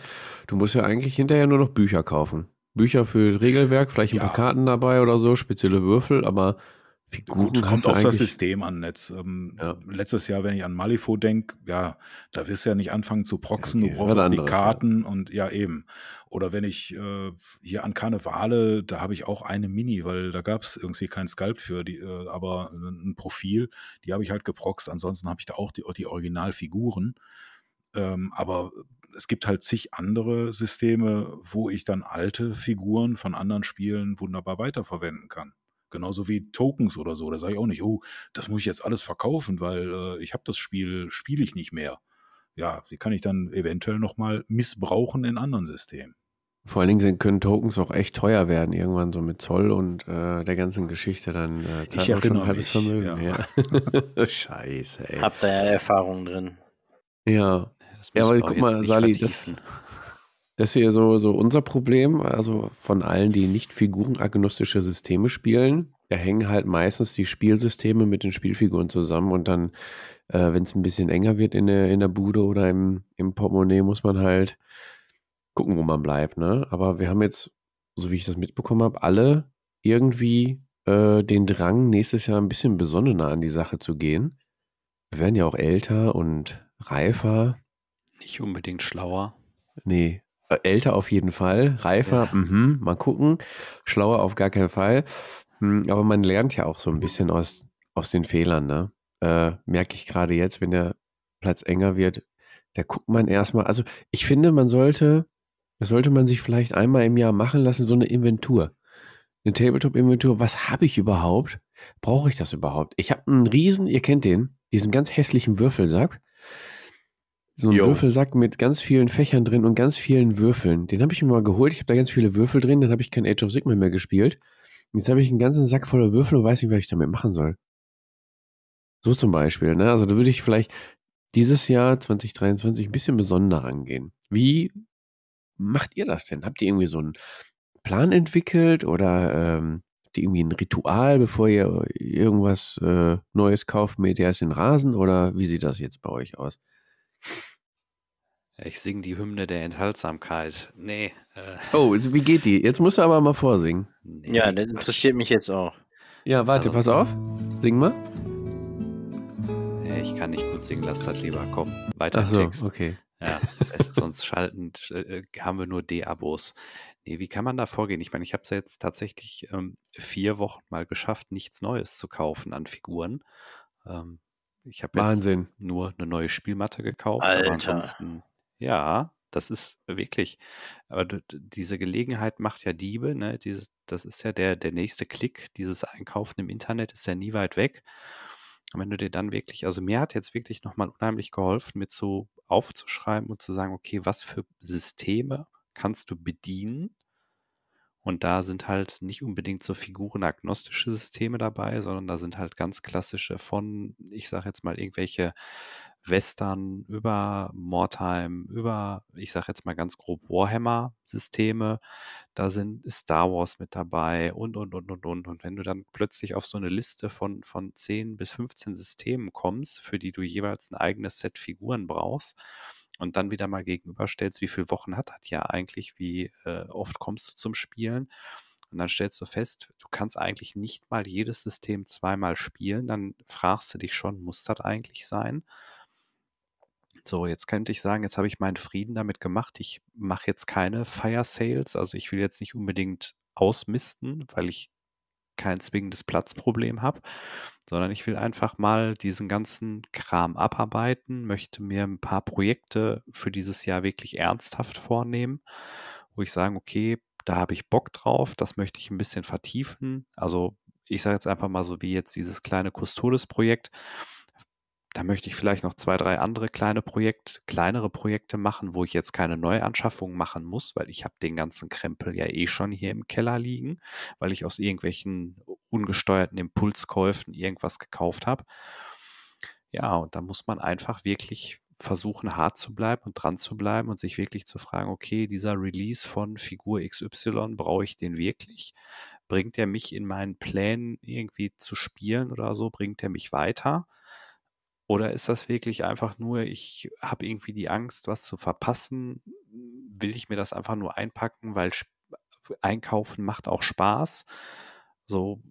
A: Du musst ja eigentlich hinterher nur noch Bücher kaufen. Bücher für Regelwerk, vielleicht ein ja. paar Karten dabei oder so, spezielle Würfel, aber Figuren
E: Gut, kommt auf das. System an. Jetzt, ähm,
A: Ja.
E: Letztes Jahr, wenn ich an Malifaux denke, ja, da wirst du ja nicht anfangen zu proxen,
A: Okay,
E: du brauchst die
A: anderes, ja.
E: Karten und ja eben. Oder wenn ich äh, hier an Karnevale, da habe ich auch eine Mini, weil da gab es irgendwie kein Sculpt für, die, äh, aber ein Profil, die habe ich halt geproxt. Ansonsten habe ich da auch die, die Originalfiguren. Ähm, aber es gibt halt zig andere Systeme, wo ich dann alte Figuren von anderen Spielen wunderbar weiterverwenden kann. Genauso wie Tokens oder so. Da sage ich auch nicht, oh, das muss ich jetzt alles verkaufen, weil äh, ich habe das Spiel, spiele ich nicht mehr. Ja, die kann ich dann eventuell nochmal missbrauchen in anderen Systemen.
A: Vor allen Dingen sind, können Tokens auch echt teuer werden, irgendwann so mit Zoll und äh, der ganzen Geschichte. Dann äh, zahlt
E: Ich
A: man schon ein halbes
E: mich,
A: Vermögen.
E: ja.
A: Ja. Scheiße, ey.
B: Habt ihr ja Erfahrung drin.
A: Ja, Ja, aber guck mal, Sali, das,
C: vertiefen.
A: das ist hier so, so unser Problem. Also von allen, die nicht figurenagnostische Systeme spielen, da hängen halt meistens die Spielsysteme mit den Spielfiguren zusammen und dann, äh, wenn es ein bisschen enger wird in der, in der Bude oder im, im Portemonnaie, muss man halt gucken, wo man bleibt. Ne? Aber wir haben jetzt, so wie ich das mitbekommen habe, alle irgendwie äh, den Drang, nächstes Jahr ein bisschen besonnener an die Sache zu gehen. Wir werden ja auch älter und reifer.
C: Nicht unbedingt schlauer.
A: Nee, äh, älter auf jeden Fall. Reifer,
C: Ja.
A: mhm, mal gucken. Schlauer auf gar keinen Fall. Hm, aber man lernt ja auch so ein bisschen aus, aus den Fehlern, ne? Äh, merke ich gerade jetzt, wenn der Platz enger wird, da guckt man erstmal. Also ich finde, man sollte, das sollte man sich vielleicht einmal im Jahr machen lassen, so eine Inventur. Eine Tabletop-Inventur. Was habe ich überhaupt? Brauche ich das überhaupt? Ich habe einen riesen, ihr kennt den, diesen ganz hässlichen Würfelsack. So ein
B: Jo.
A: Würfelsack mit ganz vielen Fächern drin und ganz vielen Würfeln. Den habe ich mir mal geholt. Ich habe da ganz viele Würfel drin. Dann habe ich kein Age of Sigma mehr gespielt. Jetzt habe ich einen ganzen Sack voller Würfel und weiß nicht, was ich damit machen soll. So zum Beispiel. Ne? Also da würde ich vielleicht dieses Jahr 2023 ein bisschen besonderer angehen. Wie macht ihr das denn? Habt ihr irgendwie so einen Plan entwickelt oder ähm, habt ihr irgendwie ein Ritual, bevor ihr irgendwas äh, Neues kauft, mäht ihr erst den Rasen oder wie sieht das jetzt bei euch aus?
C: Ich singe die Hymne der Enthaltsamkeit. Nee. Äh,
A: Oh, wie geht die? Jetzt musst du aber mal vorsingen.
C: nee
B: Ja, das interessiert mich jetzt auch.
A: Ja, warte, pass
C: Also,
A: auf. Sing mal.
C: Nee, ich kann nicht gut singen, lass das lieber. Komm, weiter
A: Ach
C: im
A: so,
C: Text.
A: okay.
C: Ja, sonst schalten, äh, haben wir nur D-Abos. Nee, wie kann man da vorgehen? Ich meine, ich habe es ja jetzt tatsächlich ähm, vier Wochen mal geschafft, nichts Neues zu kaufen an Figuren. Ähm, ich habe jetzt
A: Wahnsinn.
C: nur eine neue Spielmatte gekauft, aber
B: Alter.
C: ansonsten, ja, das ist wirklich, aber diese Gelegenheit macht ja Diebe, ne? Dieses, das ist ja der, der nächste Klick, dieses Einkaufen im Internet ist ja nie weit weg. Und wenn du dir dann wirklich, also mir hat jetzt wirklich nochmal unheimlich geholfen, mit so aufzuschreiben und zu sagen, okay, was für Systeme kannst du bedienen? Und da sind halt nicht unbedingt so figurenagnostische Systeme dabei, sondern da sind halt ganz klassische von, ich sage jetzt mal, irgendwelche Western über Mordheim, über, ich sage jetzt mal ganz grob Warhammer-Systeme. Da sind Star Wars mit dabei und, und, und, und, und. Und wenn du dann plötzlich auf so eine Liste von, von 10 bis 15 Systemen kommst, für die du jeweils ein eigenes Set Figuren brauchst, und dann wieder mal gegenüberstellst, wie viele Wochen hat das ja eigentlich, wie äh, oft kommst du zum Spielen. Und dann stellst du fest, du kannst eigentlich nicht mal jedes System zweimal spielen. Dann fragst du dich schon, muss das eigentlich sein? So, jetzt könnte ich sagen, jetzt habe ich meinen Frieden damit gemacht. Ich mache jetzt keine Fire Sales. Also ich will jetzt nicht unbedingt ausmisten, weil ich kein zwingendes Platzproblem habe, sondern ich will einfach mal diesen ganzen Kram abarbeiten, möchte mir ein paar Projekte für dieses Jahr wirklich ernsthaft vornehmen, wo ich sage, okay, da habe ich Bock drauf, das möchte ich ein bisschen vertiefen. Also ich sage jetzt einfach mal so wie jetzt dieses kleine Custodes-Projekt. Da möchte ich vielleicht noch zwei, drei andere kleine Projekte, kleinere Projekte machen, wo ich jetzt keine Neuanschaffung machen muss, weil ich habe den ganzen Krempel ja eh schon hier im Keller liegen, weil ich aus irgendwelchen ungesteuerten Impulskäufen irgendwas gekauft habe. Ja, und da muss man einfach wirklich versuchen, hart zu bleiben und dran zu bleiben und sich wirklich zu fragen, okay, dieser Release von Figur XY, brauche ich den wirklich? Bringt er mich in meinen Plänen irgendwie zu spielen oder so? Bringt er mich weiter? Oder ist das wirklich einfach nur, ich habe irgendwie die Angst, was zu verpassen? Will ich mir das einfach nur einpacken, weil Einkaufen macht auch Spaß? So,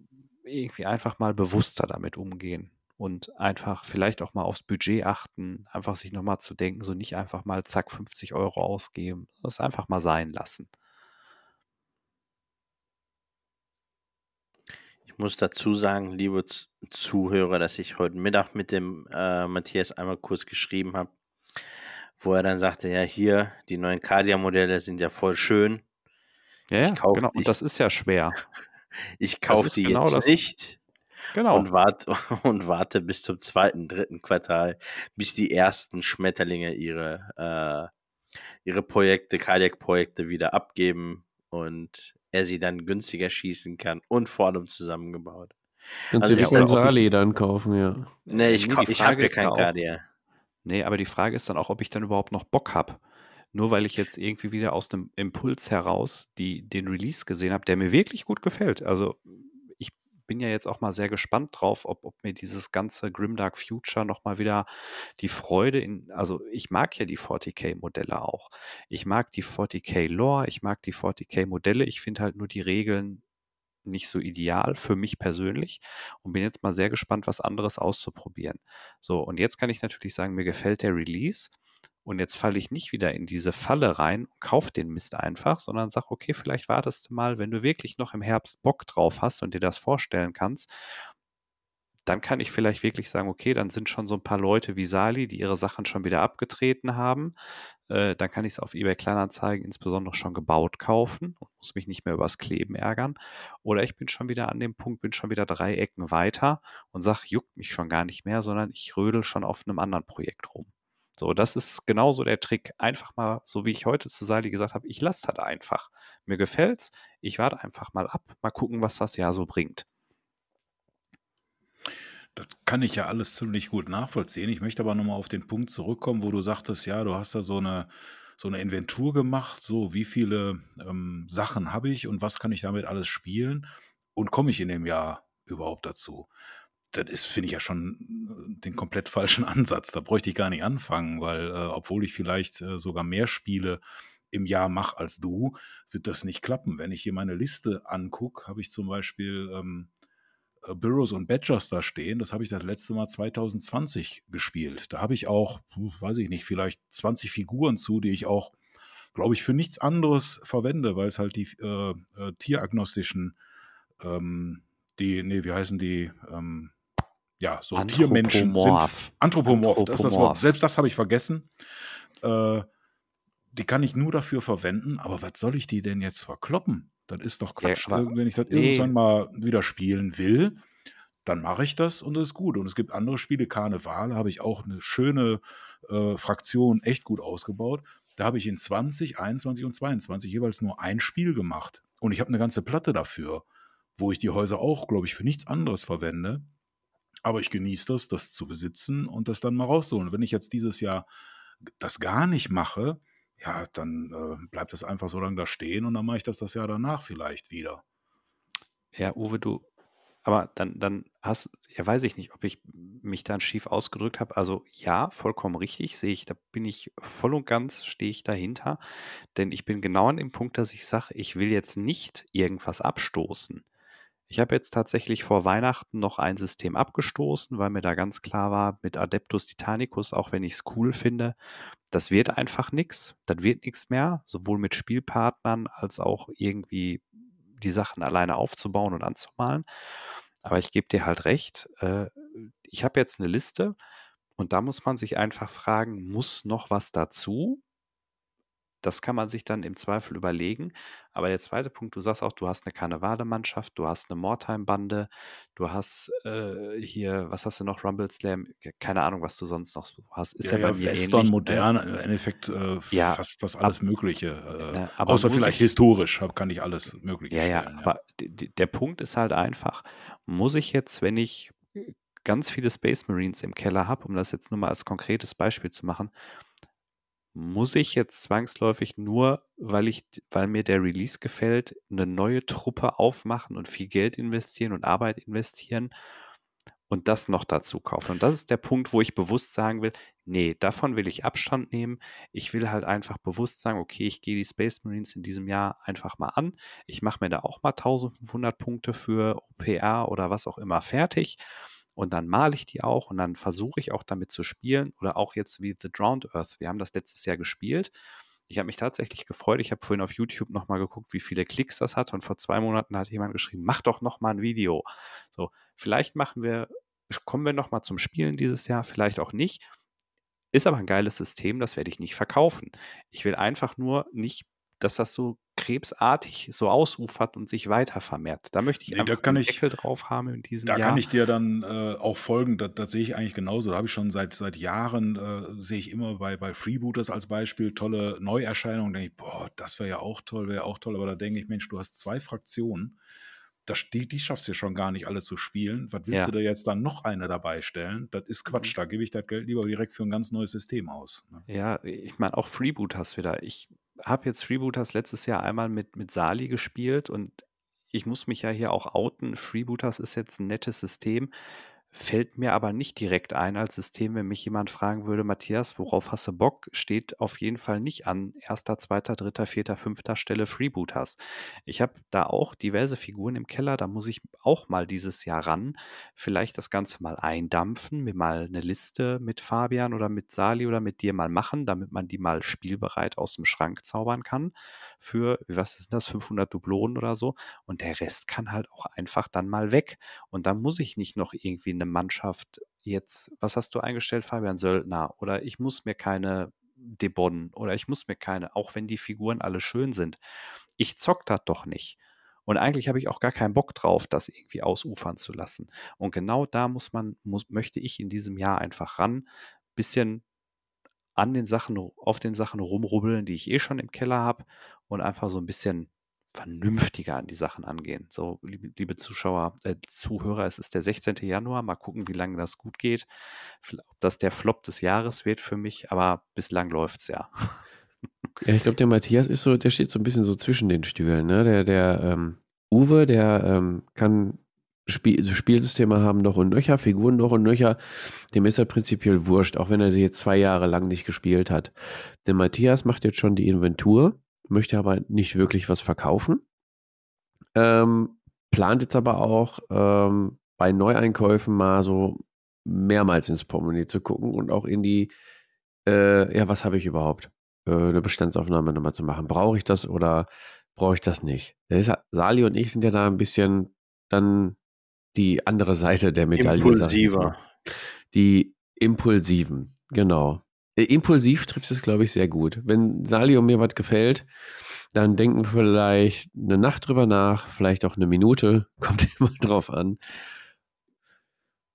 C: irgendwie einfach mal bewusster damit umgehen und einfach vielleicht auch mal aufs Budget achten, einfach sich nochmal zu denken, so nicht einfach mal zack 50 Euro ausgeben, das einfach mal sein lassen.
B: Ich muss dazu sagen, liebe Zuhörer, dass ich heute Mittag mit dem äh, Matthias einmal kurz geschrieben habe, wo er dann sagte, ja hier, die neuen Cardia-Modelle sind ja voll schön.
C: Ja,
B: Ich kauf,
C: genau. Und
B: ich,
C: das ist ja schwer.
B: ich kaufe sie
C: genau
B: jetzt
C: das.
B: nicht
C: Genau.
B: und warte, und warte bis zum zweiten, dritten Quartal, bis die ersten Schmetterlinge ihre, äh, ihre Projekte, Cardiac-Projekte wieder abgeben und er sie dann günstiger schießen kann und vor allem zusammengebaut.
A: Kannst
B: Also
A: du dir Sali dann kaufen, ja.
B: Nee, ich,
C: nee,
B: ich habe
C: Frage
B: ja
C: ist
B: kein Cardia.
C: nee, aber die Frage ist dann auch, ob ich dann überhaupt noch Bock habe. Nur weil ich jetzt irgendwie wieder aus einem Impuls heraus die, den Release gesehen habe, der mir wirklich gut gefällt. Also bin ja jetzt auch mal sehr gespannt drauf, ob, ob mir dieses ganze Grimdark Future nochmal wieder die Freude in, also ich mag ja die 40k-Modelle auch. Ich mag die 40k-Lore, ich mag die 40k-Modelle, ich finde halt nur die Regeln nicht so ideal für mich persönlich und bin jetzt mal sehr gespannt, was anderes auszuprobieren. So, und jetzt kann ich natürlich sagen, mir gefällt der Release und jetzt falle ich nicht wieder in diese Falle rein und kauf den Mist einfach, sondern sag, okay, vielleicht wartest du mal, wenn du wirklich noch im Herbst Bock drauf hast und dir das vorstellen kannst, dann kann ich vielleicht wirklich sagen, okay, dann sind schon so ein paar Leute wie Sali, die ihre Sachen schon wieder abgetreten haben. Äh, dann kann ich es auf eBay Kleinanzeigen insbesondere schon gebaut kaufen und muss mich nicht mehr übers Kleben ärgern. Oder ich bin schon wieder an dem Punkt, bin schon wieder drei Ecken weiter und sag, juckt mich schon gar nicht mehr, sondern ich rödel schon auf einem anderen Projekt rum. So, das ist genauso der Trick. Einfach mal, so wie ich heute zu Sali gesagt habe, ich lasse das einfach. Mir gefällt's, ich warte einfach mal ab, mal gucken, was das Jahr so bringt.
E: Das kann ich ja alles ziemlich gut nachvollziehen. Ich möchte aber nochmal auf den Punkt zurückkommen, wo du sagtest, ja, du hast da so eine, so eine Inventur gemacht, so wie viele ähm, Sachen habe ich und was kann ich damit alles spielen und komme ich in dem Jahr überhaupt dazu? Das ist, finde ich ja schon äh, den komplett falschen Ansatz. Da bräuchte ich gar nicht anfangen, weil äh, obwohl ich vielleicht äh, sogar mehr Spiele im Jahr mache als du, wird das nicht klappen. Wenn ich hier meine Liste angucke, habe ich zum Beispiel ähm, äh, Burrows und Badgers da stehen. Das habe ich das letzte Mal 2020 gespielt. Da habe ich auch, weiß ich nicht, vielleicht 20 Figuren zu, die ich auch, glaube ich, für nichts anderes verwende, weil es halt die äh, äh, tieragnostischen, ähm, die, nee, wie heißen die, ähm, ja, so Tiermenschen
C: Anthropomorph.
E: sind. Anthropomorph, das ist das Wort.
C: Anthropomorph.
E: Selbst das habe ich vergessen. Äh, die kann ich nur dafür verwenden, aber was soll ich die denn jetzt verkloppen? Das ist doch
C: Ja,
E: Quatsch.
C: aber
E: Wenn ich das
C: nee.
E: irgendwann mal wieder spielen will, dann mache ich das und das ist gut. Und es gibt andere Spiele, Karneval, habe ich auch eine schöne äh, Fraktion echt gut ausgebaut. Da habe ich in 20, 21 und 22 jeweils nur ein Spiel gemacht. Und ich habe eine ganze Platte dafür, wo ich die Häuser auch, glaube ich, für nichts anderes verwende. Aber ich genieße das, das zu besitzen und das dann mal rauszuholen. Wenn ich jetzt dieses Jahr das gar nicht mache, ja, dann äh, bleibt das einfach so lange da stehen und dann mache ich das das Jahr danach vielleicht wieder.
C: Ja, Uwe, du, aber dann, dann hast, ja, weiß ich nicht, ob ich mich dann schief ausgedrückt habe. Also ja, vollkommen richtig, sehe ich, da bin ich voll und ganz, stehe ich dahinter. Denn ich bin genau an dem Punkt, dass ich sage, ich will jetzt nicht irgendwas abstoßen. Ich habe jetzt tatsächlich vor Weihnachten noch ein System abgestoßen, weil mir da ganz klar war, mit Adeptus Titanicus, auch wenn ich es cool finde, das wird einfach nichts. Das wird nichts mehr, sowohl mit Spielpartnern als auch irgendwie die Sachen alleine aufzubauen und anzumalen. Aber ich gebe dir halt recht, äh, ich habe jetzt eine Liste und da muss man sich einfach fragen, muss noch was dazu? Das kann man sich dann im Zweifel überlegen. Aber der zweite Punkt, du sagst auch, du hast eine Karnevale-Mannschaft, du hast eine Mortime-Bande, du hast äh, hier, was hast du noch, Rumble Slam, keine Ahnung, was du sonst noch hast. Ist ja, bei mir
E: Western,
C: ähnlich.
E: modern,
C: ne?
E: im Endeffekt äh,
C: Ja,
E: fast das alles Mögliche. Äh,
C: ne, aber
E: außer vielleicht
C: ich-
E: historisch, kann ich alles Mögliche
C: Ja, ja,
E: stellen.
C: aber d- d- der Punkt ist halt einfach, muss ich jetzt, wenn ich äh, ganz viele Space Marines im Keller habe, um das jetzt nur mal als konkretes Beispiel zu machen, muss ich jetzt zwangsläufig nur, weil ich, weil mir der Release gefällt, eine neue Truppe aufmachen und viel Geld investieren und Arbeit investieren und das noch dazu kaufen. Und das ist der Punkt, wo ich bewusst sagen will, nee, davon will ich Abstand nehmen. Ich will halt einfach bewusst sagen, okay, ich gehe die Space Marines in diesem Jahr einfach mal an. Ich mache mir da auch mal 1500 Punkte für OPR oder was auch immer fertig. Und dann male ich die auch und dann versuche ich auch damit zu spielen. Oder auch jetzt wie The Drowned Earth. Wir haben das letztes Jahr gespielt. Ich habe mich tatsächlich gefreut. Ich habe vorhin auf YouTube nochmal geguckt, wie viele Klicks das hat. Und vor zwei Monaten hat jemand geschrieben, mach doch nochmal ein Video. So, vielleicht machen wir kommen wir nochmal zum Spielen dieses Jahr, vielleicht auch nicht. Ist aber ein geiles System, das werde ich nicht verkaufen. Ich will einfach nur nicht, dass das so krebsartig so ausufert und sich weiter vermehrt. Da möchte ich
E: Nee,
C: einfach
E: da
C: einen
E: ich-
C: Deckel drauf haben in diesem
E: Da
C: Jahr.
E: kann ich dir dann äh, auch folgen, das, das sehe ich eigentlich genauso. Da habe ich schon seit, seit Jahren, äh, sehe ich immer bei, bei Freebooters als Beispiel tolle Neuerscheinungen. denke ich, boah, das wäre ja auch toll, wäre auch toll. Aber da denke ich, Mensch, du hast zwei Fraktionen. Das, die, die schaffst du ja schon gar nicht alle zu spielen. Was willst
C: Ja.
E: du da jetzt dann noch eine dabei stellen? Das ist Quatsch. Da gebe ich das Geld lieber direkt für ein ganz neues System aus. ne?
C: Ja, ich meine auch Freebooters wieder. Ich habe jetzt Freebooters letztes Jahr einmal mit, mit Sali gespielt und ich muss mich ja hier auch outen. Freebooters ist jetzt ein nettes System, fällt mir aber nicht direkt ein als System, wenn mich jemand fragen würde, Matthias, worauf hast du Bock? Steht auf jeden Fall nicht an erster, zweiter, dritter, vierter, fünfter Stelle Freebooters. Ich habe da auch diverse Figuren im Keller, da muss ich auch mal dieses Jahr ran. Vielleicht das Ganze mal eindampfen, mir mal eine Liste mit Fabian oder mit Sali oder mit dir mal machen, damit man die mal spielbereit aus dem Schrank zaubern kann. Für, was ist das, 500 Dublonen oder so. Und der Rest kann halt auch einfach dann mal weg. Und dann muss ich nicht noch irgendwie eine Mannschaft jetzt, was hast du eingestellt, Fabian Söldner? Oder ich muss mir keine Debon oder ich muss mir keine, auch wenn die Figuren alle schön sind. Ich zock das doch nicht. Und eigentlich habe ich auch gar keinen Bock drauf, das irgendwie ausufern zu lassen. Und genau da muss man, muss, möchte ich in diesem Jahr einfach ran, bisschen an den Sachen, auf den Sachen rumrubbeln, die ich eh schon im Keller habe und einfach so ein bisschen vernünftiger an die Sachen angehen. So, liebe, liebe Zuschauer, äh, Zuhörer, es ist der 16. Januar. Mal gucken, wie lange das gut geht. Ob das der Flop des Jahres wird für mich, aber bislang läuft's ja.
A: Ja, ich glaube, der Matthias ist so, der steht so ein bisschen so zwischen den Stühlen. Ne? Der, der ähm, Uwe, der ähm, kann Spiel, so Spielsysteme haben noch und nöcher, Figuren noch und nöcher. Dem ist er prinzipiell wurscht, auch wenn er sie jetzt zwei Jahre lang nicht gespielt hat. Der Matthias macht jetzt schon die Inventur, möchte aber nicht wirklich was verkaufen. Ähm, plant jetzt aber auch ähm, bei Neueinkäufen mal so mehrmals ins Portemonnaie zu gucken und auch in die, äh, ja, was habe ich überhaupt? Äh, eine Bestandsaufnahme nochmal zu machen. Brauche ich das oder brauche ich das nicht? Das ist, Sali und ich sind ja da ein bisschen dann die andere Seite der Medaille.
B: Impulsiver.
A: Die Impulsiven, genau. Äh, Impulsiv trifft es, glaube ich, sehr gut. Wenn Sali und mir was gefällt, dann denken wir vielleicht eine Nacht drüber nach, vielleicht auch eine Minute, kommt immer drauf an.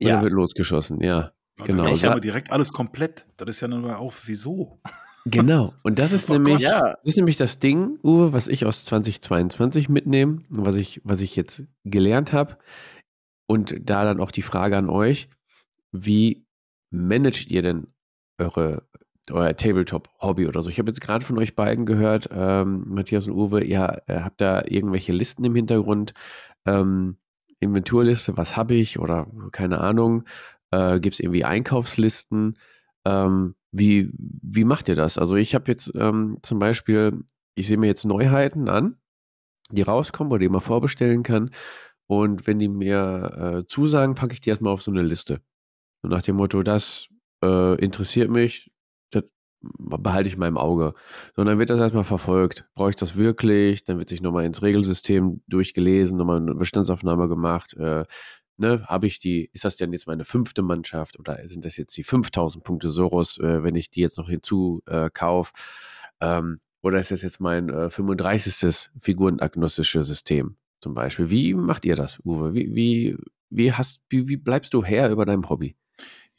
A: Und
B: Ja.
A: dann wird losgeschossen, ja. Genau.
E: Ich aber direkt alles komplett. Das ist ja nun mal auch, wieso?
A: Genau. Und das ist
E: Oh
A: nämlich,
B: Ja,
A: das ist nämlich das Ding, Uwe, was ich aus 2022 mitnehme, und was ich, was ich jetzt gelernt habe. Und da dann auch die Frage an euch, wie managt ihr denn eure, euer Tabletop-Hobby oder so? Ich habe jetzt gerade von euch beiden gehört, ähm, Matthias und Uwe, ihr äh, habt da irgendwelche Listen im Hintergrund, ähm, Inventurliste, was habe ich oder keine Ahnung, äh, gibt es irgendwie Einkaufslisten? Ähm, wie, wie macht ihr das? Also ich habe jetzt ähm, zum Beispiel, ich sehe mir jetzt Neuheiten an, die rauskommen oder die man vorbestellen kann. Und wenn die mir äh, zusagen, packe ich die erstmal auf so eine Liste. So nach dem Motto, das äh, interessiert mich, das behalte ich mal im Auge. So, und dann wird das erstmal verfolgt. Brauche ich das wirklich? Dann wird sich nochmal ins Regelsystem durchgelesen, nochmal eine Bestandsaufnahme gemacht. Äh, ne, habe ich die, ist das denn jetzt meine fünfte Mannschaft oder sind das jetzt die 5000 Punkte Soros, äh, wenn ich die jetzt noch hinzu äh? Ähm, oder ist das jetzt mein äh, 35. figurenagnostische System zum Beispiel? Wie macht ihr das, Uwe? Wie, wie, wie, hast, wie, wie bleibst du Herr über deinem Hobby?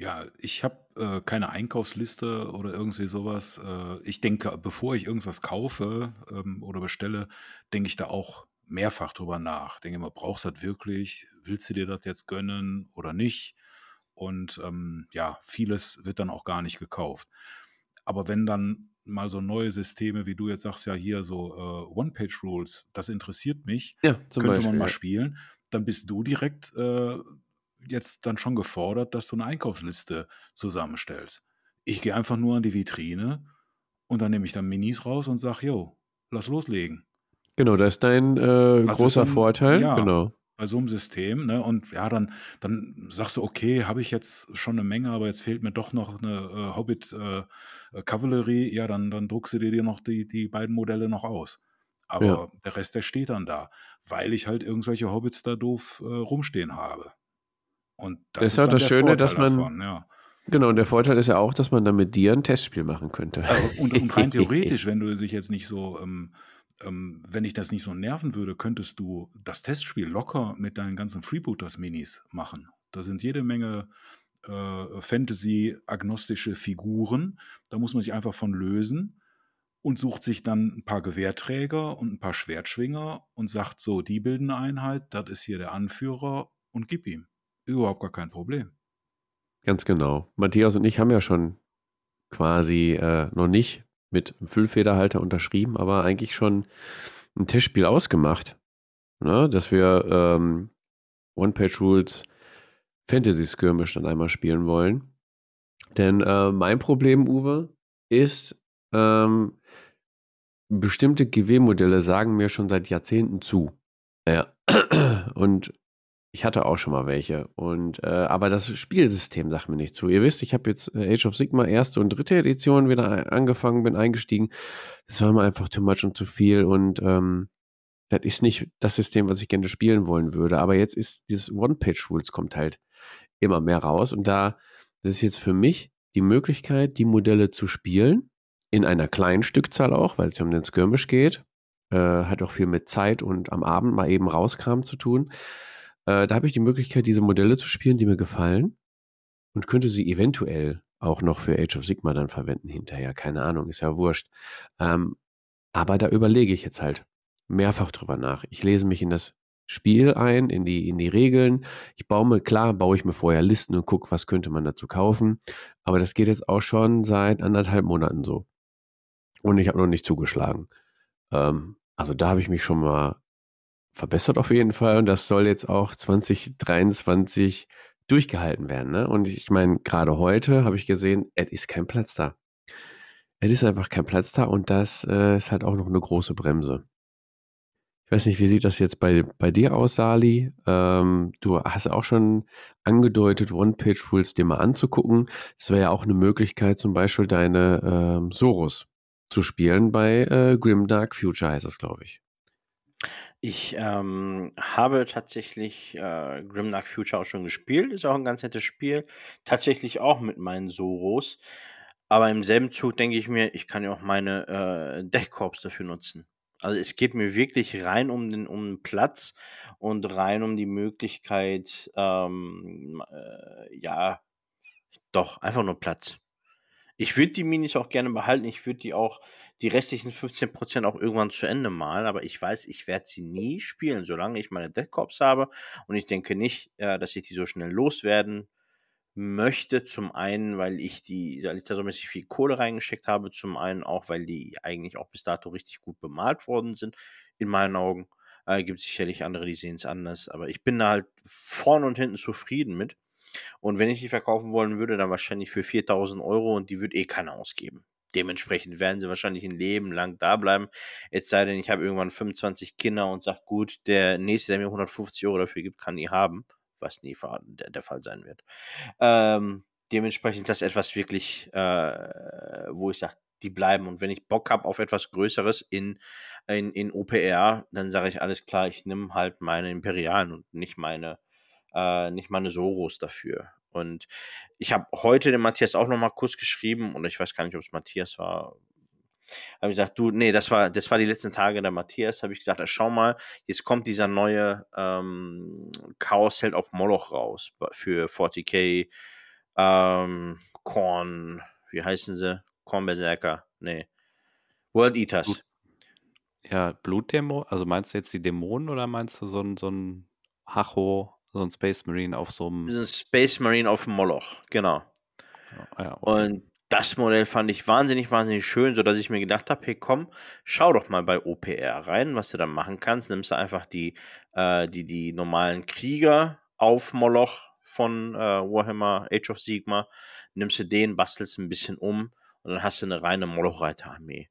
E: Ja, ich habe äh, keine Einkaufsliste oder irgendwie sowas. Äh, ich denke, bevor ich irgendwas kaufe ähm, oder bestelle, denke ich da auch mehrfach drüber nach. Denke immer, brauchst du das wirklich? Willst du dir das jetzt gönnen oder nicht? Und ähm, ja, vieles wird dann auch gar nicht gekauft. Aber wenn dann mal so neue Systeme, wie du jetzt sagst, ja hier so äh, One-Page-Rules, das interessiert mich,
A: Ja, zum
E: könnte
A: Beispiel.
E: man mal
A: ja.
E: spielen, dann bist du direkt äh, jetzt dann schon gefordert, dass du eine Einkaufsliste zusammenstellst. Ich gehe einfach nur an die Vitrine und dann nehme ich dann Minis raus und sage, jo, lass loslegen.
A: Genau, das ist dein äh,
E: Das ist
A: großer
E: ein-
A: Vorteil.
E: ja.
A: Genau.
E: Bei so einem System, ne? Und ja, dann, dann sagst du, okay, habe ich jetzt schon eine Menge, aber jetzt fehlt mir doch noch eine äh, Hobbit äh, äh, Kavallerie, ja, dann, dann druckst du dir dir noch die, die beiden Modelle noch aus. Aber
A: Ja.
E: der Rest, der steht dann da, weil ich halt irgendwelche Hobbits da doof äh, rumstehen habe. Und das,
A: Das ist auch
E: dann
A: das Schöne,
E: Vorteil
A: dass man-
E: davon, ja.
A: Genau, und der Vorteil ist ja auch, dass man dann mit dir ein Testspiel machen könnte.
E: Äh, Und, und rein theoretisch, wenn du dich jetzt nicht so, ähm, ähm, wenn ich das nicht so nerven würde, könntest du das Testspiel locker mit deinen ganzen Freebooters-Minis machen. Da sind jede Menge äh, Fantasy-agnostische Figuren. Da muss man sich einfach von lösen und sucht sich dann ein paar Gewehrträger und ein paar Schwertschwinger und sagt so, die bilden eine Einheit, das ist hier der Anführer und gib ihm. Überhaupt gar kein Problem.
A: Ganz genau. Matthias und ich haben ja schon quasi äh, noch nicht mit Füllfederhalter unterschrieben, aber eigentlich schon ein Testspiel ausgemacht, ne? dass wir ähm, One-Page-Rules Fantasy Skirmish dann einmal spielen wollen. Denn äh, mein Problem, Uwe, ist, ähm, bestimmte GW-Modelle sagen mir schon seit Jahrzehnten zu. Ja. Und ich hatte auch schon mal welche. Und, äh, aber das Spielsystem sagt mir nicht zu. Ihr wisst, ich habe jetzt äh, Age of Sigma erste und dritte Edition wieder angefangen, bin eingestiegen. Das war mir einfach too much und zu viel. Und ähm, das ist nicht das System, was ich gerne spielen wollen würde. Aber jetzt ist dieses One-Page-Rules kommt halt immer mehr raus. Und da, das ist jetzt für mich die Möglichkeit, die Modelle zu spielen. In einer kleinen Stückzahl auch, weil es ja um den Skirmish geht. Äh, hat auch viel mit Zeit und am Abend mal eben rauskam zu tun. Äh, da habe ich die Möglichkeit, diese Modelle zu spielen, die mir gefallen und könnte sie eventuell auch noch für Age of Sigma dann verwenden hinterher. Keine Ahnung, ist ja wurscht. Ähm, aber da überlege ich jetzt halt mehrfach drüber nach. Ich lese mich in das Spiel ein, in die, in die Regeln. Ich baue mir, klar, baue ich mir vorher Listen und gucke, was könnte man dazu kaufen. Aber das geht jetzt auch schon seit anderthalb Monaten so. Und ich habe noch nicht zugeschlagen. Ähm, also da habe ich mich schon mal verbessert auf jeden Fall und das soll jetzt auch 2023 durchgehalten werden. Ne? Und ich meine, gerade heute habe ich gesehen, es ist kein Platz da. Es ist einfach kein Platz da und das äh, ist halt auch noch eine große Bremse. Ich weiß nicht, wie sieht das jetzt bei, bei dir aus, Sali? Ähm, du hast auch schon angedeutet, One-Page-Rules dir mal anzugucken. Das wäre ja auch eine Möglichkeit, zum Beispiel deine ähm, Soros zu spielen bei äh, Grimdark Future, heißt es, glaube ich.
B: Ich ähm, habe tatsächlich äh, Grimdark Future auch schon gespielt. Ist auch ein ganz nettes Spiel. Tatsächlich auch mit meinen Soros. Aber im selben Zug denke ich mir, ich kann ja auch meine äh, Deckkorps dafür nutzen. Also es geht mir wirklich rein um den, um den Platz und rein um die Möglichkeit, ähm, äh, ja, doch, einfach nur Platz. Ich würde die Minis auch gerne behalten. Ich würde die auch, die restlichen 15% auch irgendwann zu Ende malen, aber ich weiß, ich werde sie nie spielen, solange ich meine Deckkorps habe. Und ich denke nicht, äh, dass ich die so schnell loswerden möchte. Zum einen, weil ich die, weil ich da so mäßig viel Kohle reingesteckt habe. Zum einen auch, weil die eigentlich auch bis dato richtig gut bemalt worden sind, in meinen Augen. Äh, gibt sicherlich andere, die sehen es anders. Aber ich bin da halt vorne und hinten zufrieden mit. Und wenn ich die verkaufen wollen würde, dann wahrscheinlich für 4000 Euro und die wird eh keiner ausgeben. Dementsprechend werden sie wahrscheinlich ein Leben lang da bleiben. Es sei denn, ich habe irgendwann 25 Kinder und sage, gut, der nächste, der mir 150 Euro dafür gibt, kann die haben. Was nie der, Fall sein wird. Ähm, dementsprechend ist das etwas wirklich, äh, wo ich sage, die bleiben. Und wenn ich Bock habe auf etwas Größeres in, in, in OPR, dann sage ich alles klar, ich nehme halt meine Imperialen und nicht meine, äh, nicht meine Soros dafür. Und ich habe heute dem Matthias auch nochmal kurz geschrieben, und ich weiß gar nicht, ob es Matthias war. Habe ich gesagt, du, nee, das war, das war die letzten Tage der Matthias. Habe ich gesagt, schau mal, jetzt kommt dieser neue ähm, Chaos-Held auf Moloch raus für 40k ähm, Korn, wie heißen sie? Korn Berserker, nee. World Eaters.
C: Ja, Blutdemo, also meinst du jetzt die Dämonen oder meinst du so ein, so ein Hacho, so ein Space Marine auf so einem.
B: Ein Space Marine auf dem Moloch, genau.
C: Ja, okay.
B: Und das Modell fand ich wahnsinnig, wahnsinnig schön, sodass ich mir gedacht habe, hey komm, schau doch mal bei OPR rein, was du da machen kannst. Nimmst du einfach die, äh, die, die normalen Krieger auf Moloch von äh, Warhammer Age of Sigma, nimmst du den, bastelst ein bisschen um und dann hast du eine reine Moloch-Reiter-Armee.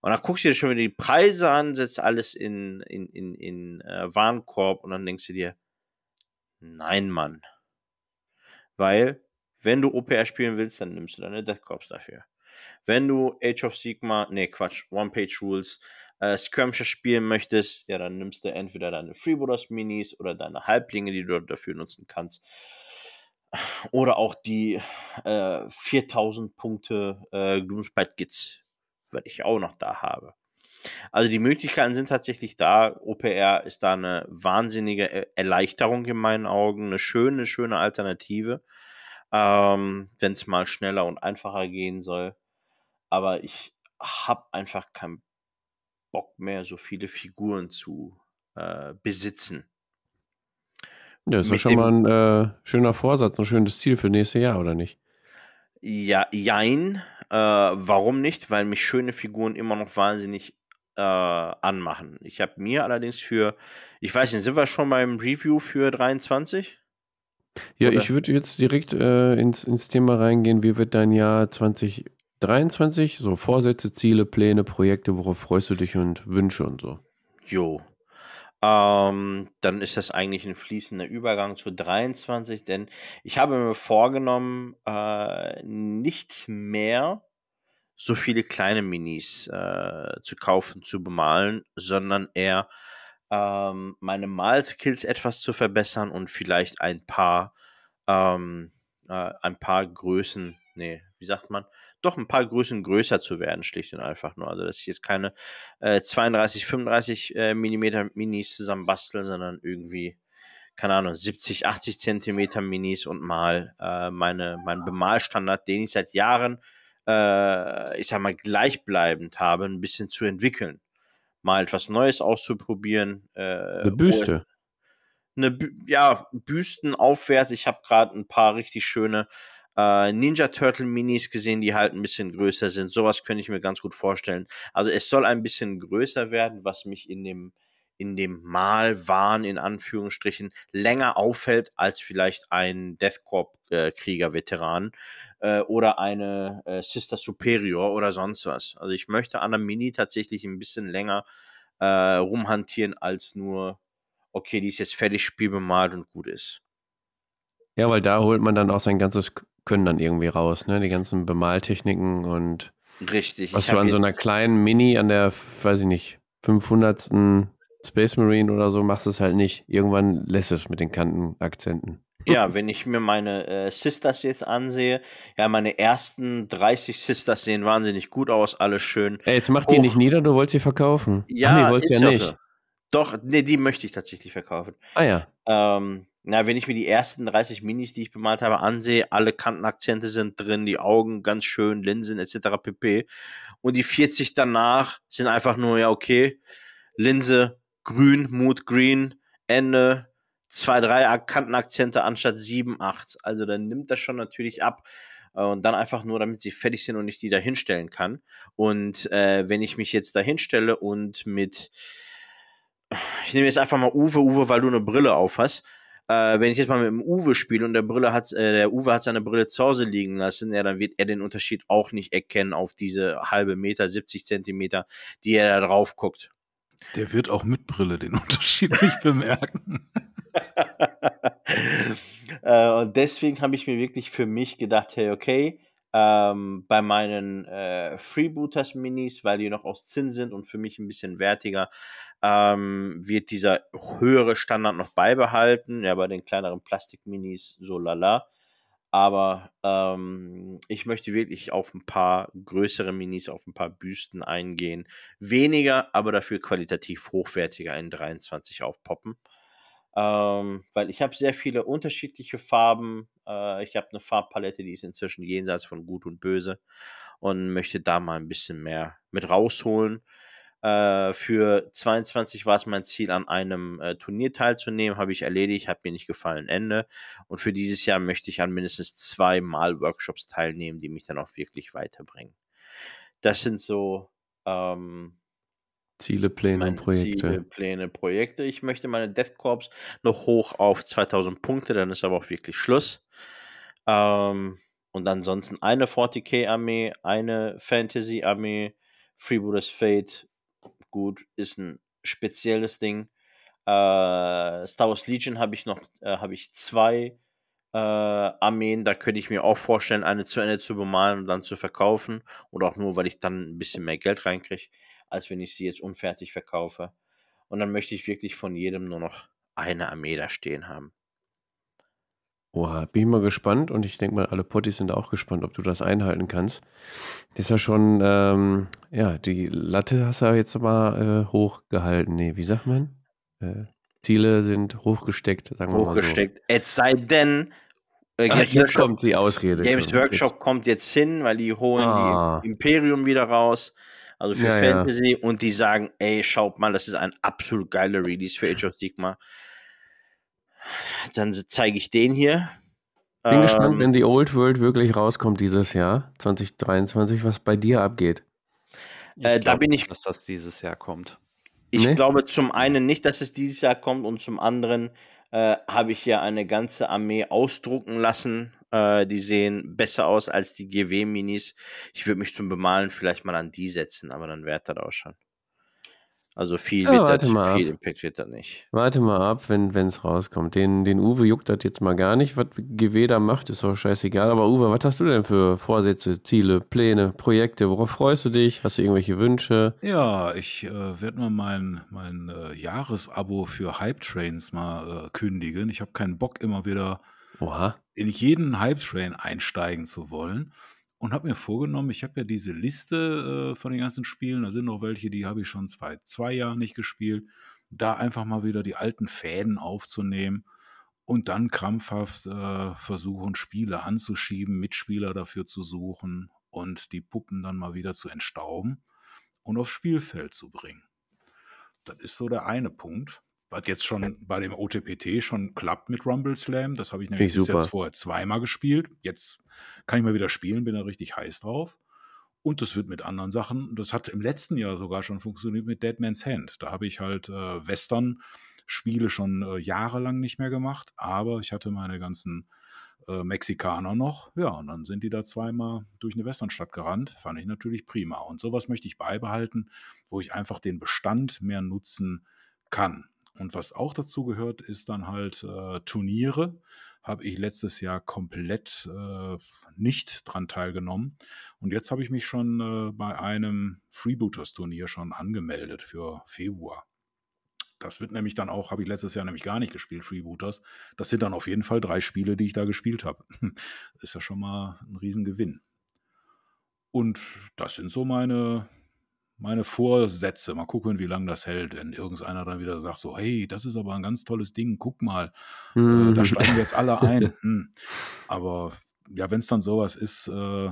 B: Und dann guckst du dir schon wieder die Preise an, setzt alles in, in, in, in äh, Warenkorb und dann denkst du dir, nein, Mann. Weil, wenn du OPR spielen willst, dann nimmst du deine Death Corps dafür. Wenn du Age of Sigma, nee, Quatsch, One-Page-Rules, äh, Skirmisher spielen möchtest, ja, dann nimmst du entweder deine Freebooters Minis oder deine Halblinge, die du dafür nutzen kannst. Oder auch die äh, 4000 Punkte äh, Gloomspite Gits, was ich auch noch da habe. Also die Möglichkeiten sind tatsächlich da. OPR ist da eine wahnsinnige e-, Erleichterung in meinen Augen, eine schöne, schöne Alternative, ähm, wenn es mal schneller und einfacher gehen soll. Aber ich habe einfach keinen Bock mehr, so viele Figuren zu äh, besitzen.
A: Ja, ist doch schon mal ein äh, schöner Vorsatz, ein schönes Ziel für nächstes Jahr, oder nicht?
B: Ja, jein. Äh, warum nicht? Weil mich schöne Figuren immer noch wahnsinnig äh, anmachen. Ich habe mir allerdings für, ich weiß nicht, sind wir schon beim Review für 23?
A: Ja,
B: Oder?
A: ich würde jetzt direkt äh, ins, ins Thema reingehen. Wie wird dein Jahr 2023? So Vorsätze, Ziele, Pläne, Projekte, worauf freust du dich und Wünsche und so?
B: Jo. Ähm, dann ist das eigentlich ein fließender Übergang zu 23, denn ich habe mir vorgenommen, äh, nicht mehr so viele kleine Minis äh, zu kaufen, zu bemalen, sondern eher ähm, meine Malskills etwas zu verbessern und vielleicht ein paar, ähm, äh, ein paar Größen, nee, wie sagt man, doch ein paar Größen größer zu werden, schlicht und einfach nur. Also, dass ich jetzt keine äh, 32, 35 äh, Millimeter Minis zusammen bastel, sondern irgendwie, keine Ahnung, 70, 80 Zentimeter Minis und mal äh, meine, meinen Bemalstandard, den ich seit Jahren, äh, ich sag mal, gleichbleibend habe, ein bisschen zu entwickeln. Mal etwas Neues auszuprobieren. Äh,
A: Eine Büste.
B: Eine, Bü ja, Büsten aufwärts. Ich habe gerade ein paar richtig schöne äh, Ninja Turtle Minis gesehen, die halt ein bisschen größer sind. Sowas könnte ich mir ganz gut vorstellen. Also es soll ein bisschen größer werden, was mich in dem in dem Malwahn in Anführungsstrichen länger auffällt als vielleicht ein Deathcorp äh, oder eine äh, Sister Superior oder sonst was. Also ich möchte an der Mini tatsächlich ein bisschen länger äh, rumhantieren als nur okay, die ist jetzt fertig spielbemalt und gut ist.
A: Ja, weil da holt man dann auch sein ganzes Können dann irgendwie raus, ne? Die ganzen Bemaltechniken und
B: Richtig.
A: was du an so einer kleinen Mini an der, weiß ich nicht, 500. Space Marine oder so machst es halt nicht. Irgendwann lässt es mit den Kantenakzenten.
B: Ja, wenn ich mir meine äh, Sisters jetzt ansehe, ja, meine ersten 30 Sisters sehen wahnsinnig gut aus, alles schön.
A: Ey, jetzt mach die
B: Hoch.
A: nicht nieder, du wolltest sie verkaufen.
B: Ja,
A: Ach nee, wolltest ja nicht.
B: Doch, nee, die möchte ich tatsächlich verkaufen.
A: Ah ja.
B: Ähm, na, wenn ich mir die ersten 30 Minis, die ich bemalt habe, ansehe, alle Kantenakzente sind drin, die Augen ganz schön, Linsen etc. pp. Und die 40 danach sind einfach nur, ja, okay, Linse, grün, Mood green, Ende, zwei, drei Kantenakzente anstatt sieben, acht. Also dann nimmt das schon natürlich ab. Äh, Und dann einfach nur, damit sie fertig sind und ich die da hinstellen kann. Und äh, wenn ich mich jetzt da hinstelle und mit, ich nehme jetzt einfach mal Uwe, Uwe, weil du eine Brille auf hast. Äh, wenn ich jetzt mal mit dem Uwe spiele und der Brille hat, äh, der Uwe hat seine Brille zu Hause liegen lassen, ja, dann wird er den Unterschied auch nicht erkennen auf diese halbe Meter, 70 Zentimeter, die er da drauf guckt.
E: Der wird auch mit Brille den Unterschied nicht bemerken.
B: äh, und deswegen habe ich mir wirklich für mich gedacht, hey, okay, ähm, bei meinen äh, Freebooters Minis, weil die noch aus Zinn sind und für mich ein bisschen wertiger, ähm, wird dieser höhere Standard noch beibehalten. Ja, bei den kleineren Plastik-Minis so lala. Aber ähm, ich möchte wirklich auf ein paar größere Minis, auf ein paar Büsten eingehen. Weniger, aber dafür qualitativ hochwertiger in 23 aufpoppen. Ähm, weil ich habe sehr viele unterschiedliche Farben. Äh, ich habe eine Farbpalette, die ist inzwischen jenseits von Gut und Böse und möchte da mal ein bisschen mehr mit rausholen. Äh, für 22 war es mein Ziel, an einem äh, Turnier teilzunehmen. Habe ich erledigt, hat mir nicht gefallen, Ende. Und für dieses Jahr möchte ich an mindestens zwei Mal Workshops teilnehmen, die mich dann auch wirklich weiterbringen. Das sind so ähm,
A: Ziele, Pläne
B: meine
A: und Projekte.
B: Ziele, Pläne, Projekte. Ich möchte meine Death Corps noch hoch auf 2000 Punkte, dann ist aber auch wirklich Schluss. Ähm, und ansonsten eine 40k-Armee, eine Fantasy-Armee, Freebooters Fate, gut, ist ein spezielles Ding. Äh, Star Wars Legion habe ich noch, äh, habe ich zwei äh, Armeen, da könnte ich mir auch vorstellen, eine zu Ende zu bemalen und dann zu verkaufen. Oder auch nur, weil ich dann ein bisschen mehr Geld reinkriege, als wenn ich sie jetzt unfertig verkaufe. Und dann möchte ich wirklich von jedem nur noch eine Armee da stehen haben.
A: Oha, bin ich mal gespannt und ich denke mal, alle Potties sind auch gespannt, ob du das einhalten kannst. Das ist ja schon, ähm, ja, die Latte hast du ja jetzt mal äh, hochgehalten. Nee, wie sagt man? Äh, Ziele sind hochgesteckt, sagen wir mal so.
B: Hochgesteckt. Es sei denn, äh, Games
A: jetzt
B: Workshop,
A: kommt die Ausrede.
B: Games Workshop kommt jetzt hin, weil die holen
A: Ah.
B: die Imperium wieder raus. Also für
A: Ja, ja.
B: Fantasy und die sagen, ey, schaut mal, das ist ein absolut geiler Release für Age of Sigma. Dann zeige ich den hier.
A: Bin
B: Ähm,
A: gespannt, wenn die Old World wirklich rauskommt dieses Jahr, 2023, was bei dir abgeht.
C: Ich
B: Äh, da bin ich-
C: dass das dieses Jahr kommt.
B: Ich
A: Ne?
B: glaube zum einen nicht, dass es dieses Jahr kommt und zum anderen äh, habe ich ja eine ganze Armee ausdrucken lassen. Äh, die sehen besser aus als die GW-Minis. Ich würde mich zum Bemalen vielleicht mal an die setzen, aber dann wäre das auch schon. Also viel,
A: Ja,
B: wird das,
A: mal
B: viel
A: ab.
B: Impact wird das nicht.
A: Warte mal ab, wenn es rauskommt. Den, den Uwe juckt das jetzt mal gar nicht, was GW da macht, ist auch scheißegal. Aber Uwe, was hast du denn für Vorsätze, Ziele, Pläne, Projekte? Worauf freust du dich? Hast du irgendwelche Wünsche?
E: Ja, ich äh, werde mal mein, mein äh, Jahresabo für Hype Trains mal äh, kündigen. Ich habe keinen Bock, immer wieder
A: Oha.
E: in jeden Hype Train einsteigen zu wollen. Und habe mir vorgenommen, ich habe ja diese Liste äh, von den ganzen Spielen, da sind noch welche, die habe ich schon seit zwei Jahren nicht gespielt, da einfach mal wieder die alten Fäden aufzunehmen und dann krampfhaft äh, versuchen, Spiele anzuschieben, Mitspieler dafür zu suchen und die Puppen dann mal wieder zu entstauben und aufs Spielfeld zu bringen. Das ist so der eine Punkt. Was jetzt schon bei dem OTPT schon klappt mit Rumble Slam. Das habe ich nämlich
A: ich
E: bis jetzt vorher zweimal gespielt. Jetzt kann ich mal wieder spielen, bin da richtig heiß drauf. Und das wird mit anderen Sachen, das hat im letzten Jahr sogar schon funktioniert mit Dead Man's Hand. Da habe ich halt äh, Western-Spiele schon äh, jahrelang nicht mehr gemacht, aber ich hatte meine ganzen äh, Mexikaner noch. Ja, und dann sind die da zweimal durch eine Westernstadt gerannt. Fand ich natürlich prima. Und sowas möchte ich beibehalten, wo ich einfach den Bestand mehr nutzen kann. Und was auch dazu gehört, ist dann halt äh, Turniere. Habe ich letztes Jahr komplett äh, nicht dran teilgenommen. Und jetzt habe ich mich schon äh, bei einem Freebooters-Turnier schon angemeldet für Februar. Das wird nämlich dann auch, habe ich letztes Jahr nämlich gar nicht gespielt, Freebooters. Das sind dann auf jeden Fall drei Spiele, die ich da gespielt habe. Ist ja schon mal ein Riesengewinn. Und das sind so meine, meine Vorsätze. Mal gucken, wie lange das hält. Wenn irgendeiner dann wieder sagt, so, hey, das ist aber ein ganz tolles Ding, guck mal, äh,
A: Mhm.
E: da steigen wir jetzt alle ein. Hm. Aber ja, wenn es dann sowas ist, äh,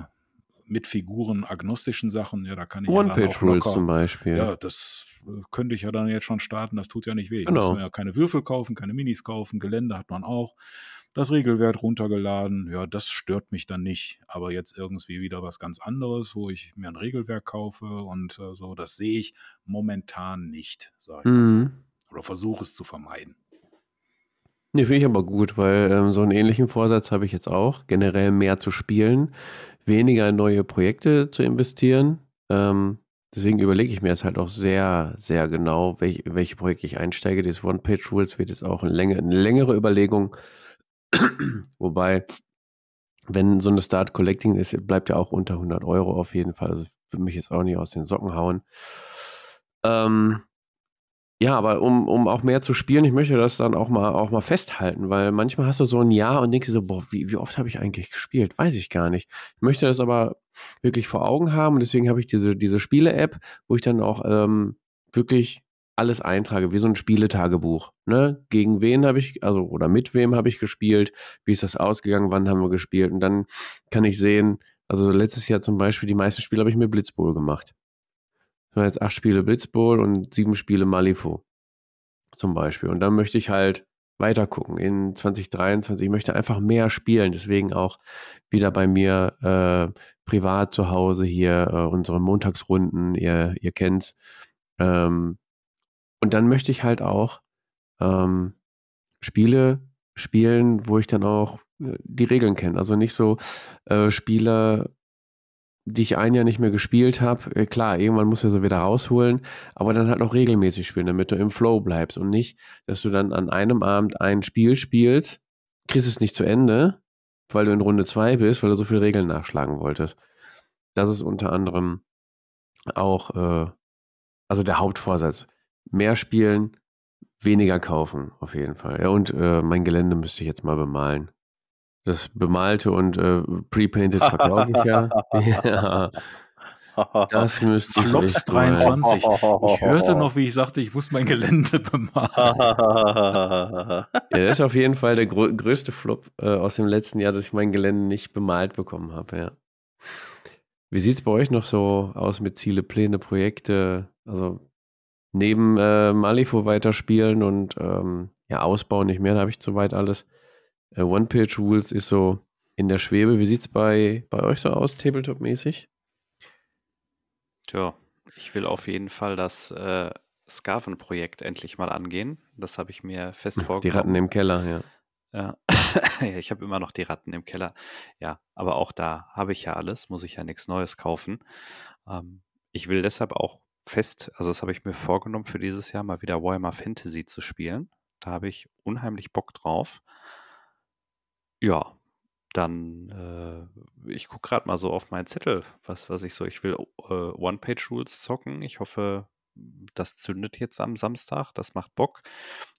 E: mit Figuren agnostischen Sachen, ja, da kann ich ja dann auch
A: One-Page-Rules
E: locker,
A: zum Beispiel.
E: ja, das äh, könnte ich ja dann jetzt schon starten, das tut ja nicht weh.
A: Genau.
E: muss mir ja keine Würfel kaufen, keine Minis kaufen, Gelände hat man auch. Das Regelwert runtergeladen, ja, das stört mich dann nicht. Aber jetzt irgendwie wieder was ganz anderes, wo ich mir ein Regelwerk kaufe und äh, so, das sehe ich momentan nicht, sage ich mal so.
A: Mhm.
E: Oder versuche es zu vermeiden.
A: Nee, finde ich aber gut, weil ähm, so einen ähnlichen Vorsatz habe ich jetzt auch, generell mehr zu spielen, weniger in neue Projekte zu investieren. Ähm, deswegen überlege ich mir jetzt halt auch sehr, sehr genau, welch, welche Projekte ich einsteige. Dieses One-Page-Rules wird jetzt auch eine, Länge, eine längere Überlegung. Wobei, wenn so eine Start Collecting ist, bleibt ja auch unter 100 Euro auf jeden Fall. Also würde mich jetzt auch nicht aus den Socken hauen. Ähm, ja, aber um, um auch mehr zu spielen, ich möchte das dann auch mal, auch mal festhalten, weil manchmal hast du so ein Jahr und denkst dir so, boah, wie, wie oft habe ich eigentlich gespielt? Weiß ich gar nicht. Ich möchte das aber wirklich vor Augen haben und deswegen habe ich diese, diese Spiele-App, wo ich dann auch ähm, wirklich alles eintrage, wie so ein Spieletagebuch. Ne? Gegen wen habe ich, also oder mit wem habe ich gespielt, wie ist das ausgegangen, wann haben wir gespielt und dann kann ich sehen, also letztes Jahr zum Beispiel, die meisten Spiele habe ich mir Blitzbowl gemacht. Das waren jetzt acht Spiele Blitzbowl und sieben Spiele Malifaux zum Beispiel. Und dann möchte ich halt weiter gucken in 2023. Ich möchte einfach mehr spielen. Deswegen auch wieder bei mir äh, privat zu Hause hier äh, unsere Montagsrunden. Ihr, ihr kennt's. Ähm, und dann möchte ich halt auch ähm, Spiele spielen, wo ich dann auch äh, die Regeln kenne. Also nicht so äh, Spiele, die ich ein Jahr nicht mehr gespielt habe. Äh, klar, irgendwann musst du sie wieder rausholen, aber dann halt auch regelmäßig spielen, damit du im Flow bleibst und nicht, dass du dann an einem Abend ein Spiel spielst, kriegst es nicht zu Ende, weil du in Runde 2 bist, weil du so viele Regeln nachschlagen wolltest. Das ist unter anderem auch, äh, also der Hauptvorsatz. Mehr spielen, weniger kaufen, auf jeden Fall. Ja, und äh, mein Gelände müsste ich jetzt mal bemalen. Das bemalte und äh, pre-painted verkaufe ich ja. ja. Das müsste ich
E: Flops
A: echt mal.
E: 23. Ich hörte noch, wie ich sagte, ich muss mein Gelände bemalen.
A: Ja, das ist auf jeden Fall der grö größte Flop äh, aus dem letzten Jahr, dass ich mein Gelände nicht bemalt bekommen habe, ja. Wie sieht es bei euch noch so aus mit Ziele, Pläne, Projekte? Also neben äh, Malifaux weiterspielen und ähm, ja, ausbauen nicht mehr, da habe ich soweit alles. Äh, One-Page-Rules ist so in der Schwebe. Wie sieht es bei, bei euch so aus, Tabletop-mäßig?
C: Tja, ich will auf jeden Fall das äh, Skaven-Projekt endlich mal angehen. Das habe ich mir fest
A: Die
C: vorgenommen.
A: Ratten im Keller, ja.
C: Ja, ja ich habe immer noch die Ratten im Keller. Ja, aber auch da habe ich ja alles, muss ich ja nichts Neues kaufen. Ähm, ich will deshalb auch fest, also das habe ich mir vorgenommen für dieses Jahr, mal wieder Warhammer Fantasy zu spielen. Da habe ich unheimlich Bock drauf. Ja, dann, äh, ich gucke gerade mal so auf meinen Zettel, was, was ich so, ich will äh, One-Page-Rules zocken. Ich hoffe, das zündet jetzt am Samstag, das macht Bock.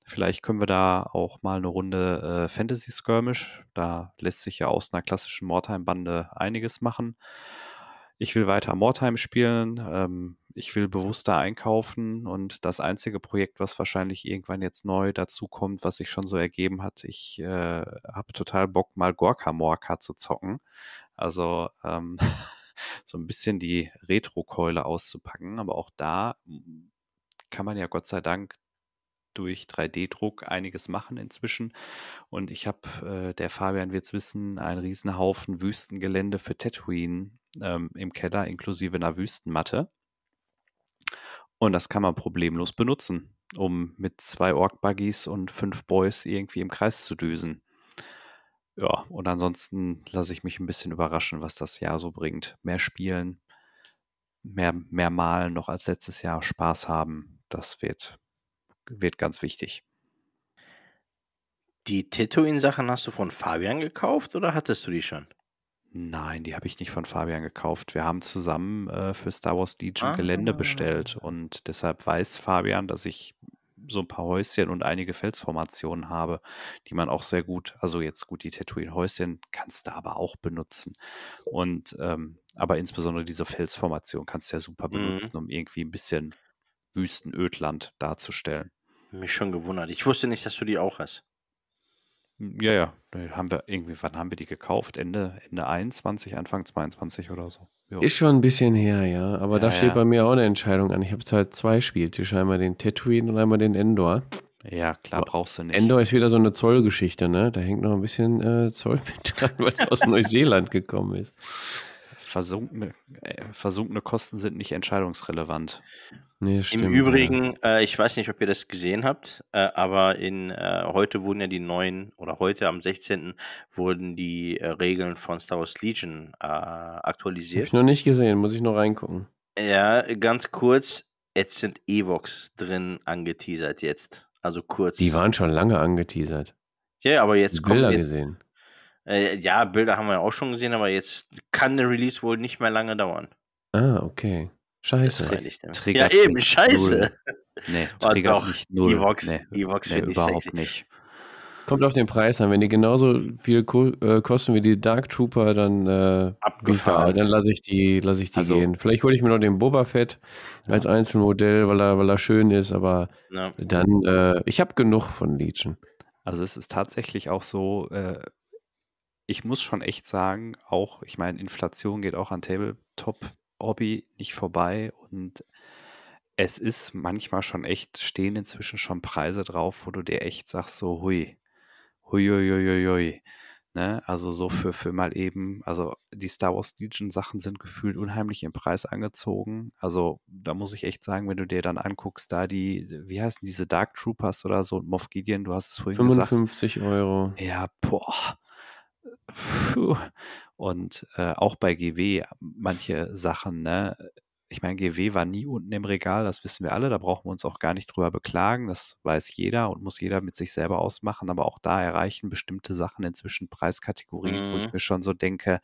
C: Vielleicht können wir da auch mal eine Runde äh, Fantasy Skirmish. Da lässt sich ja aus einer klassischen Mordheim-Bande einiges machen. Ich will weiter Mordheim spielen. Ähm, ich will bewusster einkaufen und das einzige Projekt, was wahrscheinlich irgendwann jetzt neu dazukommt, was sich schon so ergeben hat, ich äh, habe total Bock, mal Gorka Morka zu zocken. Also ähm, so ein bisschen die Retro-Keule auszupacken. Aber auch da kann man ja Gott sei Dank durch 3D-Druck einiges machen inzwischen. Und ich habe, äh, der Fabian wird es wissen, einen Riesenhaufen Wüstengelände für Tatooine ähm, im Keller inklusive einer Wüstenmatte. Und das kann man problemlos benutzen, um mit zwei Ork-Buggies und fünf Boys irgendwie im Kreis zu düsen. Ja, und ansonsten lasse ich mich ein bisschen überraschen, was das Jahr so bringt. Mehr spielen, mehr, mehr malen noch als letztes Jahr, Spaß haben, das wird, wird ganz wichtig.
B: Die Tatooine-Sachen hast du von Fabian gekauft oder hattest du die schon?
C: Nein, die habe ich nicht von Fabian gekauft. Wir haben zusammen äh, für Star Wars Legion Gelände bestellt
B: Ah.
C: und deshalb weiß Fabian, dass ich so ein paar Häuschen und einige Felsformationen habe, die man auch sehr gut, also jetzt gut, die Tatooine-Häuschen kannst du aber auch benutzen. Und ähm, aber insbesondere diese Felsformation kannst du ja super
B: Mhm.
C: benutzen, um irgendwie ein bisschen Wüstenödland darzustellen.
B: Mich schon gewundert. Ich wusste nicht, dass du die auch hast.
C: Ja, ja, haben wir irgendwie, wann haben wir die gekauft? Ende, Ende 21, Anfang 22 oder so. Ja.
A: Ist schon ein bisschen her, ja. Aber
C: Ja,
A: da steht
C: ja.
A: bei mir auch eine Entscheidung an. Ich habe halt zwei Spieltische, einmal den Tatooine und einmal den Endor.
C: Ja, klar,
A: Aber
C: brauchst du nicht.
A: Endor ist wieder so eine Zollgeschichte, ne? Da hängt noch ein bisschen äh, Zoll mit dran, weil es aus Neuseeland gekommen ist.
C: Versunkene, äh, versunkene Kosten sind nicht entscheidungsrelevant.
A: Nee, stimmt.
B: Im Übrigen, äh, ich weiß nicht, ob ihr das gesehen habt, äh, aber in äh, heute wurden ja die neuen, oder heute am 16. wurden die äh, Regeln von Star Wars Legion äh,
A: Habe
B: aktualisiert.
A: ich noch nicht gesehen, muss ich noch reingucken.
B: Ja, ganz kurz, jetzt sind Evox drin angeteasert jetzt. Also kurz.
A: Die waren schon lange angeteasert.
B: ja, aber jetzt kommt
A: Bilder
B: jetzt,
A: gesehen.
B: Äh, ja, Bilder haben wir ja auch schon gesehen, aber jetzt kann der Release wohl nicht mehr lange dauern.
A: Ah, okay. Scheiße.
B: Ja,
C: triggert
B: eben, scheiße.
C: Nee,
B: Oh,
C: triggert
B: doch,
C: nicht null.
B: Evox-
C: nee,
B: Evox
C: nee,
B: ich
C: überhaupt
B: sexy.
C: nicht.
A: Kommt auf den Preis an. Wenn die genauso viel ko äh, kosten wie die Dark Trooper, dann, äh,
B: Abgefahren.
A: dann lasse ich die, lasse ich die
C: Also-
A: gehen. Vielleicht hole ich mir noch den Boba Fett als Einzelmodell, weil er, weil er schön ist, aber
B: Ja.
A: dann, äh, ich habe genug von Legion.
C: Also es ist tatsächlich auch so, äh, ich muss schon echt sagen, auch, ich meine, Inflation geht auch an Tabletop-Hobby nicht vorbei und es ist manchmal schon echt, stehen inzwischen schon Preise drauf, wo du dir echt sagst, so hui, hui, hui, hui, hui. Ne? Also so für, für mal eben, also die Star Wars Legion Sachen sind gefühlt unheimlich im Preis angezogen. Also da muss ich echt sagen, wenn du dir dann anguckst, da die, wie heißen diese Dark Troopers oder so, Moff Gideon, du hast es vorhin
A: 55
C: gesagt.
A: Euro.
C: Ja, boah. Puh. Und äh, auch bei GW manche Sachen, ne? Ich meine, GW war nie unten im Regal, das wissen wir alle, da brauchen wir uns auch gar nicht drüber beklagen, das weiß jeder und muss jeder mit sich selber ausmachen, aber auch da erreichen bestimmte Sachen inzwischen Preiskategorien, wo ich
B: Mhm.
C: mir schon so denke,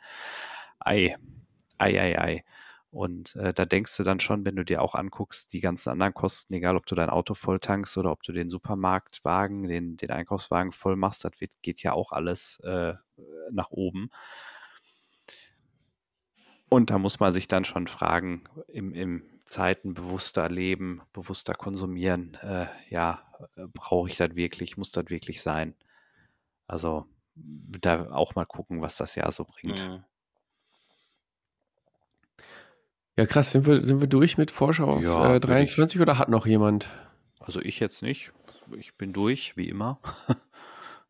C: ei, ei, ei, ei. Und äh, da denkst du dann schon, wenn du dir auch anguckst, die ganzen anderen Kosten, egal ob du dein Auto voll tankst oder ob du den Supermarktwagen, den, den Einkaufswagen voll machst, das wird, geht ja auch alles äh, nach oben. Und da muss man sich dann schon fragen, im, im Zeiten bewusster leben, bewusster konsumieren, äh, ja, äh, brauche ich das wirklich, muss das wirklich sein? Also da auch mal gucken, was das Jahr so bringt.
B: Mhm.
A: Ja, krass. Sind wir, sind wir durch mit Vorschau auf
C: Ja,
A: äh,
C: würd
A: 23 oder hat noch jemand?
C: Also ich jetzt nicht. Ich bin durch, wie immer.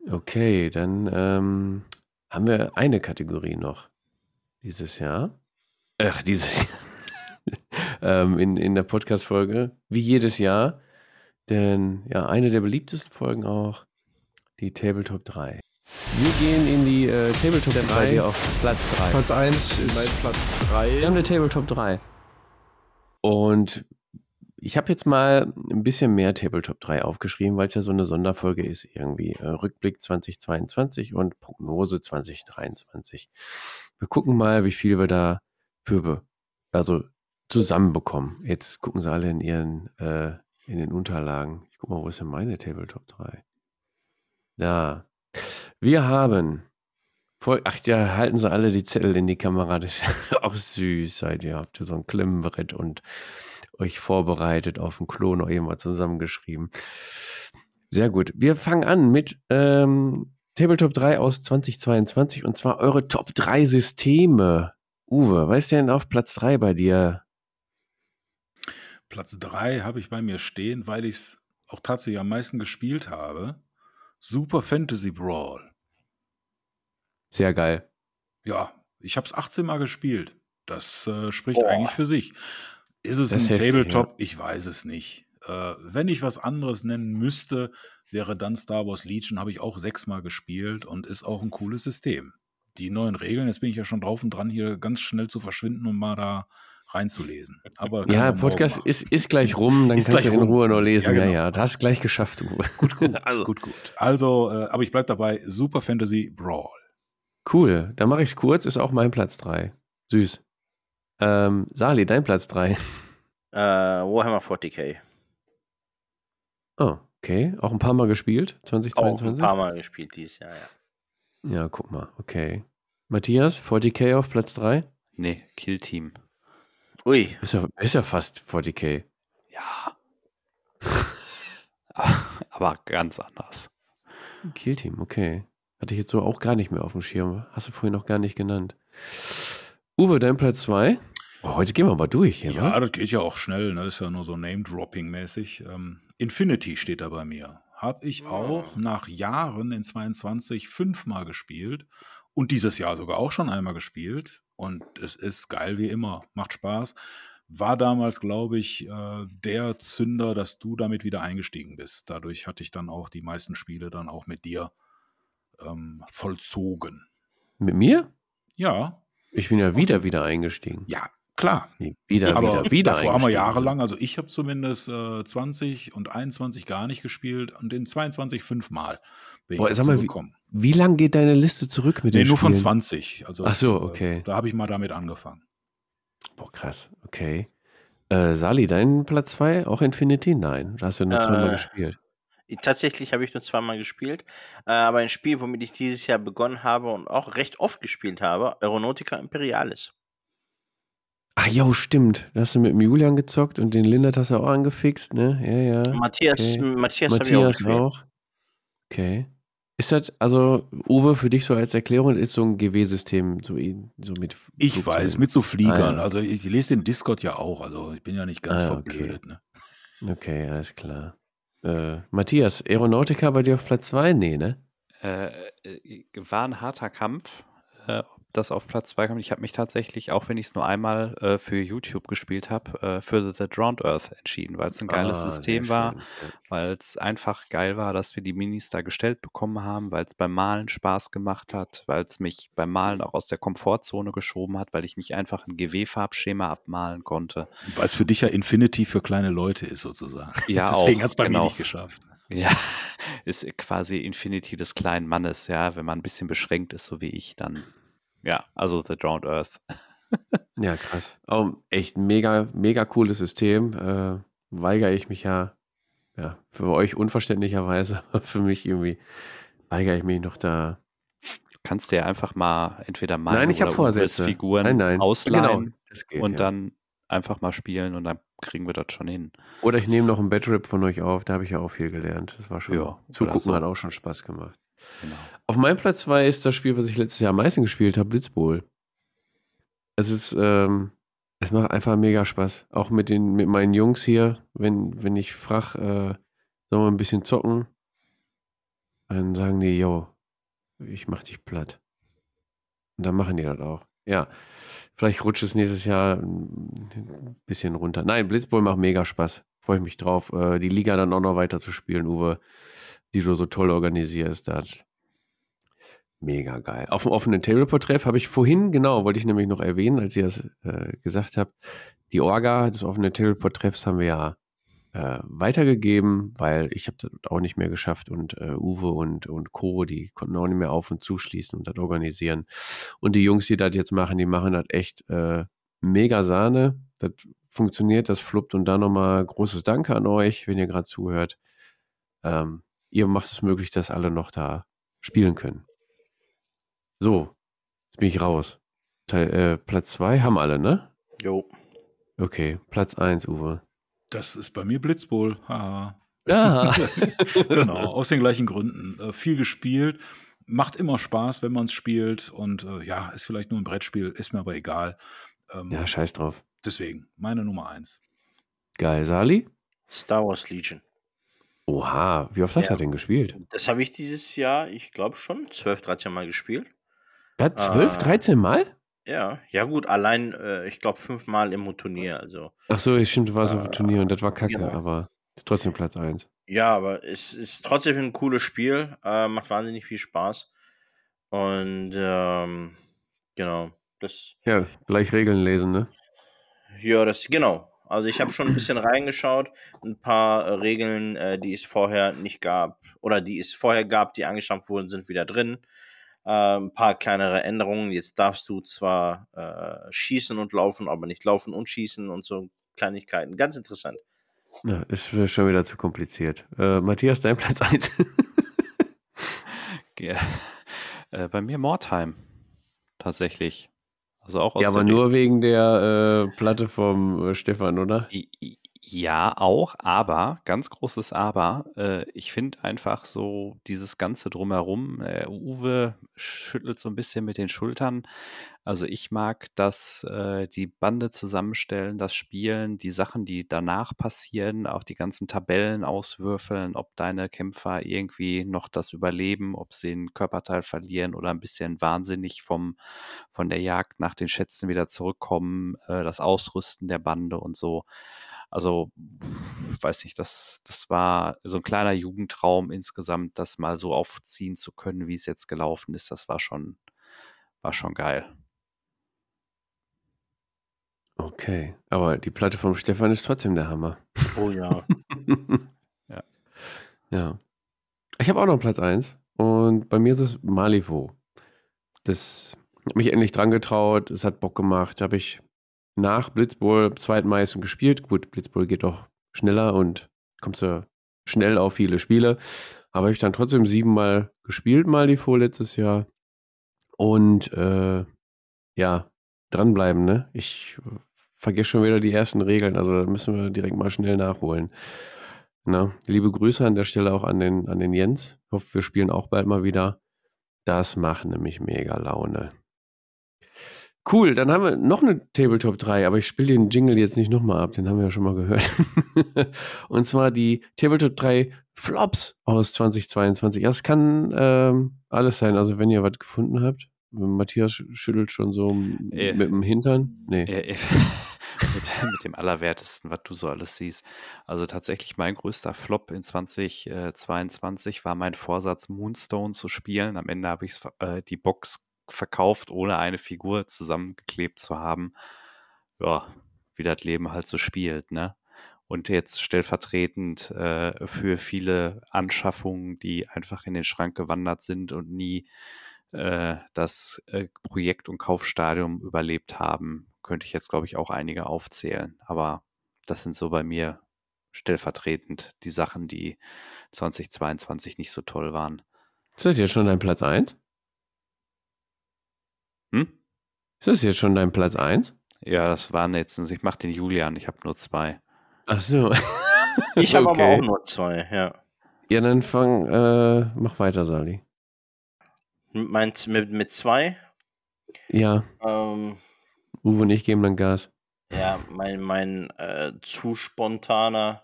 A: Okay, dann ähm, haben wir eine Kategorie noch dieses Jahr. Ach, dieses Jahr. ähm, in, in der Podcast-Folge, wie jedes Jahr. Denn ja, eine der beliebtesten Folgen auch, die Tabletop 3. Wir gehen in die äh, Tabletop 3 auf Platz 3.
I: Platz 1 ist
J: Mein Platz 3.
A: Wir haben eine Tabletop 3. Und ich habe jetzt mal ein bisschen mehr Tabletop 3 aufgeschrieben, weil es ja so eine Sonderfolge ist irgendwie. Äh, Rückblick 2022 und Prognose 2023. Wir gucken mal, wie viel wir da für also zusammenbekommen. Jetzt gucken sie alle in ihren äh, in den Unterlagen. Ich guck mal, wo ist denn meine Tabletop 3? Da. Wir haben ach ja, halten sie alle die Zettel in die Kamera. Das ist auch süß, seid ihr. Habt ihr so ein Klemmbrett und euch vorbereitet auf den Klo noch irgendwas zusammengeschrieben. Sehr gut. Wir fangen an mit ähm, Tabletop 3 aus 2022 und zwar eure Top 3 Systeme. Uwe, was ist denn auf Platz 3 bei dir?
E: Platz 3 habe ich bei mir stehen, weil ich es auch tatsächlich am meisten gespielt habe. Super Fantasy Brawl.
A: Sehr geil.
E: Ja, ich habe es 18 Mal gespielt. Das äh, spricht
B: Boah.
E: eigentlich für sich. Ist es
A: Das
E: ein Tabletop? Ich weiß es nicht. Äh, wenn ich was anderes nennen müsste, wäre dann Star Wars Legion, habe ich auch sechsmal gespielt und ist auch ein cooles System. Die neuen Regeln, jetzt bin ich ja schon drauf und dran, hier ganz schnell zu verschwinden und mal da reinzulesen. Aber
A: Ja, Podcast ist, ist gleich rum, dann
E: Ist
A: kannst du in. Ruhe noch lesen.
E: Ja,
A: Ja,
E: genau.
A: ja, du hast gleich geschafft, Uwe. Gut, gut. also,
E: Gut, gut. Also, äh, aber ich bleibe dabei, Super Fantasy Brawl.
A: Cool, dann mache ich es kurz, ist auch mein Platz 3. Süß. Ähm, Sali, dein Platz 3.
B: Äh, Warhammer 40k.
A: Oh, okay. Auch ein paar Mal gespielt,
B: Auch ein
A: 2022?
B: paar Mal gespielt dieses Jahr, ja.
A: Ja, guck mal, okay. Matthias, 40k auf Platz 3?
C: Nee, Kill Team.
B: Ui,
A: Ist ja, ist ja fast 40k.
C: Ja. Aber ganz anders.
A: Killteam, okay. Hatte ich jetzt so auch gar nicht mehr auf dem Schirm. Hast du vorhin noch gar nicht genannt. Uwe, dein Platz 2? Oh, heute gehen wir aber durch hier,
E: Ja,
A: wa?
E: das geht ja auch schnell, ne? Ist ja nur so Name-Dropping-mäßig. Ähm, Infinity steht da bei mir. Hab ich auch nach Jahren in 22 fünfmal gespielt und dieses Jahr sogar auch schon einmal gespielt. Und es ist geil wie immer, macht Spaß. War damals, glaube ich, äh, der Zünder, dass du damit wieder eingestiegen bist. Dadurch hatte ich dann auch die meisten Spiele dann auch mit dir ähm, vollzogen.
A: Mit mir?
E: Ja,
A: Ich bin ja wieder, wieder eingestiegen.
E: ja, klar.
A: Nee, wieder,
E: Aber
A: wieder, wieder
E: davor haben wir jahrelang, also ich habe zumindest äh, 20 und 21 gar nicht gespielt und in 22 fünfmal bin
A: Boah,
E: ich
A: sag mal,
E: dazu
A: wie-
E: gekommen.
A: Wie lang geht deine Liste zurück mit
E: Nee,
A: den
E: nur von
A: Spielen?
E: 20. Also
A: Ach so,
E: das, äh,
A: okay.
E: Da habe ich mal damit angefangen.
A: Boah, krass, okay. Äh, Sali, dein Platz 2? Auch Infinity? Nein, da hast du nur zweimal
B: Äh,
A: gespielt.
B: Tatsächlich habe ich nur zweimal gespielt, äh, aber ein Spiel, womit ich dieses Jahr begonnen habe und auch recht oft gespielt habe, Aeronautica Imperialis.
A: Ach jo, stimmt. Da hast du mit dem Julian gezockt und den Lindert hast du auch angefixt, ne? Ja, ja.
B: Matthias,
A: okay.
B: Matthias, habe ich auch
A: Matthias
B: gespielt.
A: auch. Okay. Ist das, also, Uwe, für dich so als Erklärung, ist so ein GW-System, so, so mit.
E: Ich
A: Flugzeugen.
E: weiß, mit so Fliegern.
A: Ah, ja.
E: Also ich lese den Discord ja auch. Also ich bin ja nicht ganz
A: Ah, okay.
E: verblödet. Ne?
A: Okay, alles klar. Äh, Matthias, Aeronautica bei dir auf Platz 2? Nee, ne?
C: Äh, äh, war ein harter Kampf, äh, das auf Platz 2 kommt. Ich habe mich tatsächlich, auch wenn ich es nur einmal äh, für YouTube gespielt habe, äh, für The Drowned Earth entschieden, weil es ein geiles
A: Ah,
C: System war, weil es einfach geil war, dass wir die Minis da gestellt bekommen haben, weil es beim Malen Spaß gemacht hat, weil es mich beim Malen auch aus der Komfortzone geschoben hat, weil ich nicht einfach ein GW-Farbschema abmalen konnte.
E: Weil es für dich ja Infinity für kleine Leute ist, sozusagen.
C: Ja,
E: Deswegen hat es bei mir
C: genau.
E: nicht geschafft.
C: Ja, ist quasi Infinity des kleinen Mannes, ja. Wenn man ein bisschen beschränkt ist, so wie ich, dann, ja, also The Drowned Earth.
A: Ja, krass. Auch echt mega, mega cooles System. Äh, weigere ich mich ja, ja, für euch unverständlicherweise, für mich irgendwie weigere ich mich noch da.
C: Du kannst dir einfach mal entweder meine
A: Nein, ich
C: oder
A: Vorsätze.
C: Figuren
A: nein, nein.
C: ausleihen
A: Genau, geht,
C: und
A: ja.
C: dann einfach mal spielen und dann kriegen wir das schon hin.
A: Oder ich nehme noch einen Bad-Rip von euch auf, da habe ich ja auch viel gelernt. Das war schon,
C: Ja,
A: zugucken
C: so.
A: hat auch schon Spaß gemacht.
C: Genau.
A: Auf meinem Platz 2 ist das Spiel, was ich letztes Jahr am meisten gespielt habe, Blitzbowl. Es ist, ähm, es macht einfach mega Spaß. Auch mit den, mit meinen Jungs hier, wenn, wenn ich frage, äh, sollen wir ein bisschen zocken, dann sagen die, yo, ich mach dich platt. Und dann machen die das auch. Ja, vielleicht rutscht es nächstes Jahr ein bisschen runter. Nein, Blitzbowl macht mega Spaß. Freue ich mich drauf, äh, die Liga dann auch noch weiter zu spielen, Uwe, die du so toll organisierst. Das mega geil. Auf dem offenen Tableport-Treff habe ich vorhin, genau, wollte ich nämlich noch erwähnen, als ihr das äh, gesagt habt, die Orga des offenen Tableport-Treffs haben wir ja äh, weitergegeben, weil ich habe das auch nicht mehr geschafft und äh, Uwe und, und Co., die konnten auch nicht mehr auf und zuschließen und das organisieren. Und die Jungs, die das jetzt machen, die machen das echt äh, mega Sahne. Das funktioniert, das fluppt und da nochmal großes Danke an euch, wenn ihr gerade zuhört. Ähm, ihr macht es möglich, dass alle noch da spielen können. So, jetzt bin ich raus. Teil, äh, Platz 2 haben alle, ne?
B: Jo.
A: Okay, Platz 1, Uwe.
E: Das ist bei mir Blitzbowl. Haha.
A: Ja.
E: genau, aus den gleichen Gründen. Äh, viel gespielt, macht immer Spaß, wenn man es spielt und äh, ja, ist vielleicht nur ein Brettspiel, ist mir aber egal. Ähm,
A: ja, scheiß drauf.
E: deswegen, meine Nummer eins.
A: Geil, Sali?
B: Star Wars Legion.
A: Oha, wie oft hast
B: Ja.
A: du denn gespielt?
B: Das habe ich dieses Jahr, ich glaube schon, 12, 13 Mal gespielt.
A: Was, 12,
B: Ah.
A: 13 Mal?
B: Ja, ja gut, allein, äh, ich glaube, fünfmal im Turnier. Also,
A: Ach so, stimmt, du warst auf dem
B: Äh,
A: Turnier und das war kacke,
B: genau.
A: aber ist trotzdem Platz 1.
B: ja, aber es ist trotzdem ein cooles Spiel, äh, macht wahnsinnig viel Spaß. Und ähm, genau, das,
A: Ja, gleich Regeln lesen, ne?
B: ja, das, genau. Also ich habe schon ein bisschen reingeschaut, ein paar äh, Regeln, äh, die es vorher nicht gab, oder die es vorher gab, die angestampft wurden, sind wieder drin. Äh, ein paar kleinere Änderungen. Jetzt darfst du zwar äh, schießen und laufen, aber nicht laufen und schießen und so Kleinigkeiten. Ganz interessant.
A: Ja, ist schon wieder zu kompliziert. Äh, Matthias, dein Platz 1.
C: Ge- Äh, bei mir Mordheim. Tatsächlich. Also auch aus
A: ja, aber nur wegen der äh, Platte vom äh, Stefan, oder?
C: Ja, auch, aber, ganz großes Aber, äh, ich finde einfach so dieses Ganze drumherum, äh, Uwe schüttelt so ein bisschen mit den Schultern. Also ich mag das, äh, die Bande zusammenstellen, das Spielen, die Sachen, die danach passieren, auch die ganzen Tabellen auswürfeln, ob deine Kämpfer irgendwie noch das überleben, ob sie einen Körperteil verlieren oder ein bisschen wahnsinnig vom, von der Jagd nach den Schätzen wieder zurückkommen, äh, das Ausrüsten der Bande und so. Also, weiß nicht, das, das war so ein kleiner Jugendtraum insgesamt, das mal so aufziehen zu können, wie es jetzt gelaufen ist. Das war schon, war schon geil.
A: Okay, aber die Platte vom Stefan ist trotzdem der Hammer.
B: Oh ja.
C: Ja.
A: Ja. Ich habe auch noch Platz 1 und bei mir ist es Malivo. Das hat mich endlich dran getraut, es hat Bock gemacht, habe ich nach Blitzbowl zweitmeisten gespielt. Gut, Blitzbowl geht doch schneller und kommst du schnell auf viele Spiele. Aber ich dann trotzdem siebenmal gespielt, Malivo letztes Jahr. Und äh, ja, dranbleiben, ne? Ich vergesse schon wieder die ersten Regeln, also da müssen wir direkt mal schnell nachholen. Na, liebe Grüße an der Stelle auch an den, an den Jens. Ich hoffe, wir spielen auch bald mal wieder. Das macht nämlich mega Laune. Cool, dann haben wir noch eine Tabletop 3, aber ich spiele den Jingle jetzt nicht nochmal ab, den haben wir ja schon mal gehört. Und zwar die Tabletop 3 Flops aus 2022. Das kann ähm, alles sein. Also wenn ihr was gefunden habt, Matthias schüttelt schon so
C: Äh,
A: mit dem Hintern. Nee.
C: Äh, äh, mit, mit dem Allerwertesten, was du so alles siehst. Also tatsächlich mein größter Flop in 2022 war mein Vorsatz, Moonstone zu spielen. Am Ende habe ich äh, die Box verkauft, ohne eine Figur zusammengeklebt zu haben. Ja, wie das Leben halt so spielt, ne? Und jetzt stellvertretend äh, für viele Anschaffungen, die einfach in den Schrank gewandert sind und nie äh, das äh, Projekt- und Kaufstadium überlebt haben, könnte ich jetzt, glaube ich, auch einige aufzählen. Aber das sind so bei mir stellvertretend die Sachen, die 2022 nicht so toll waren.
A: Ist das jetzt schon dein Platz 1?
C: Hm?
A: Ist das jetzt schon dein Platz 1?
C: Ja, das waren jetzt, ich mache den Julian, ich habe nur zwei.
A: Ach so.
B: Ich habe aber
A: Okay.
B: auch nur zwei, ja.
A: Ja, dann fang, äh, mach weiter, Sali.
B: Mein, mit, mit zwei.
A: Ja,
B: Ähm,
A: Uwe und ich geben dann Gas.
B: ja, mein, mein äh, zu spontaner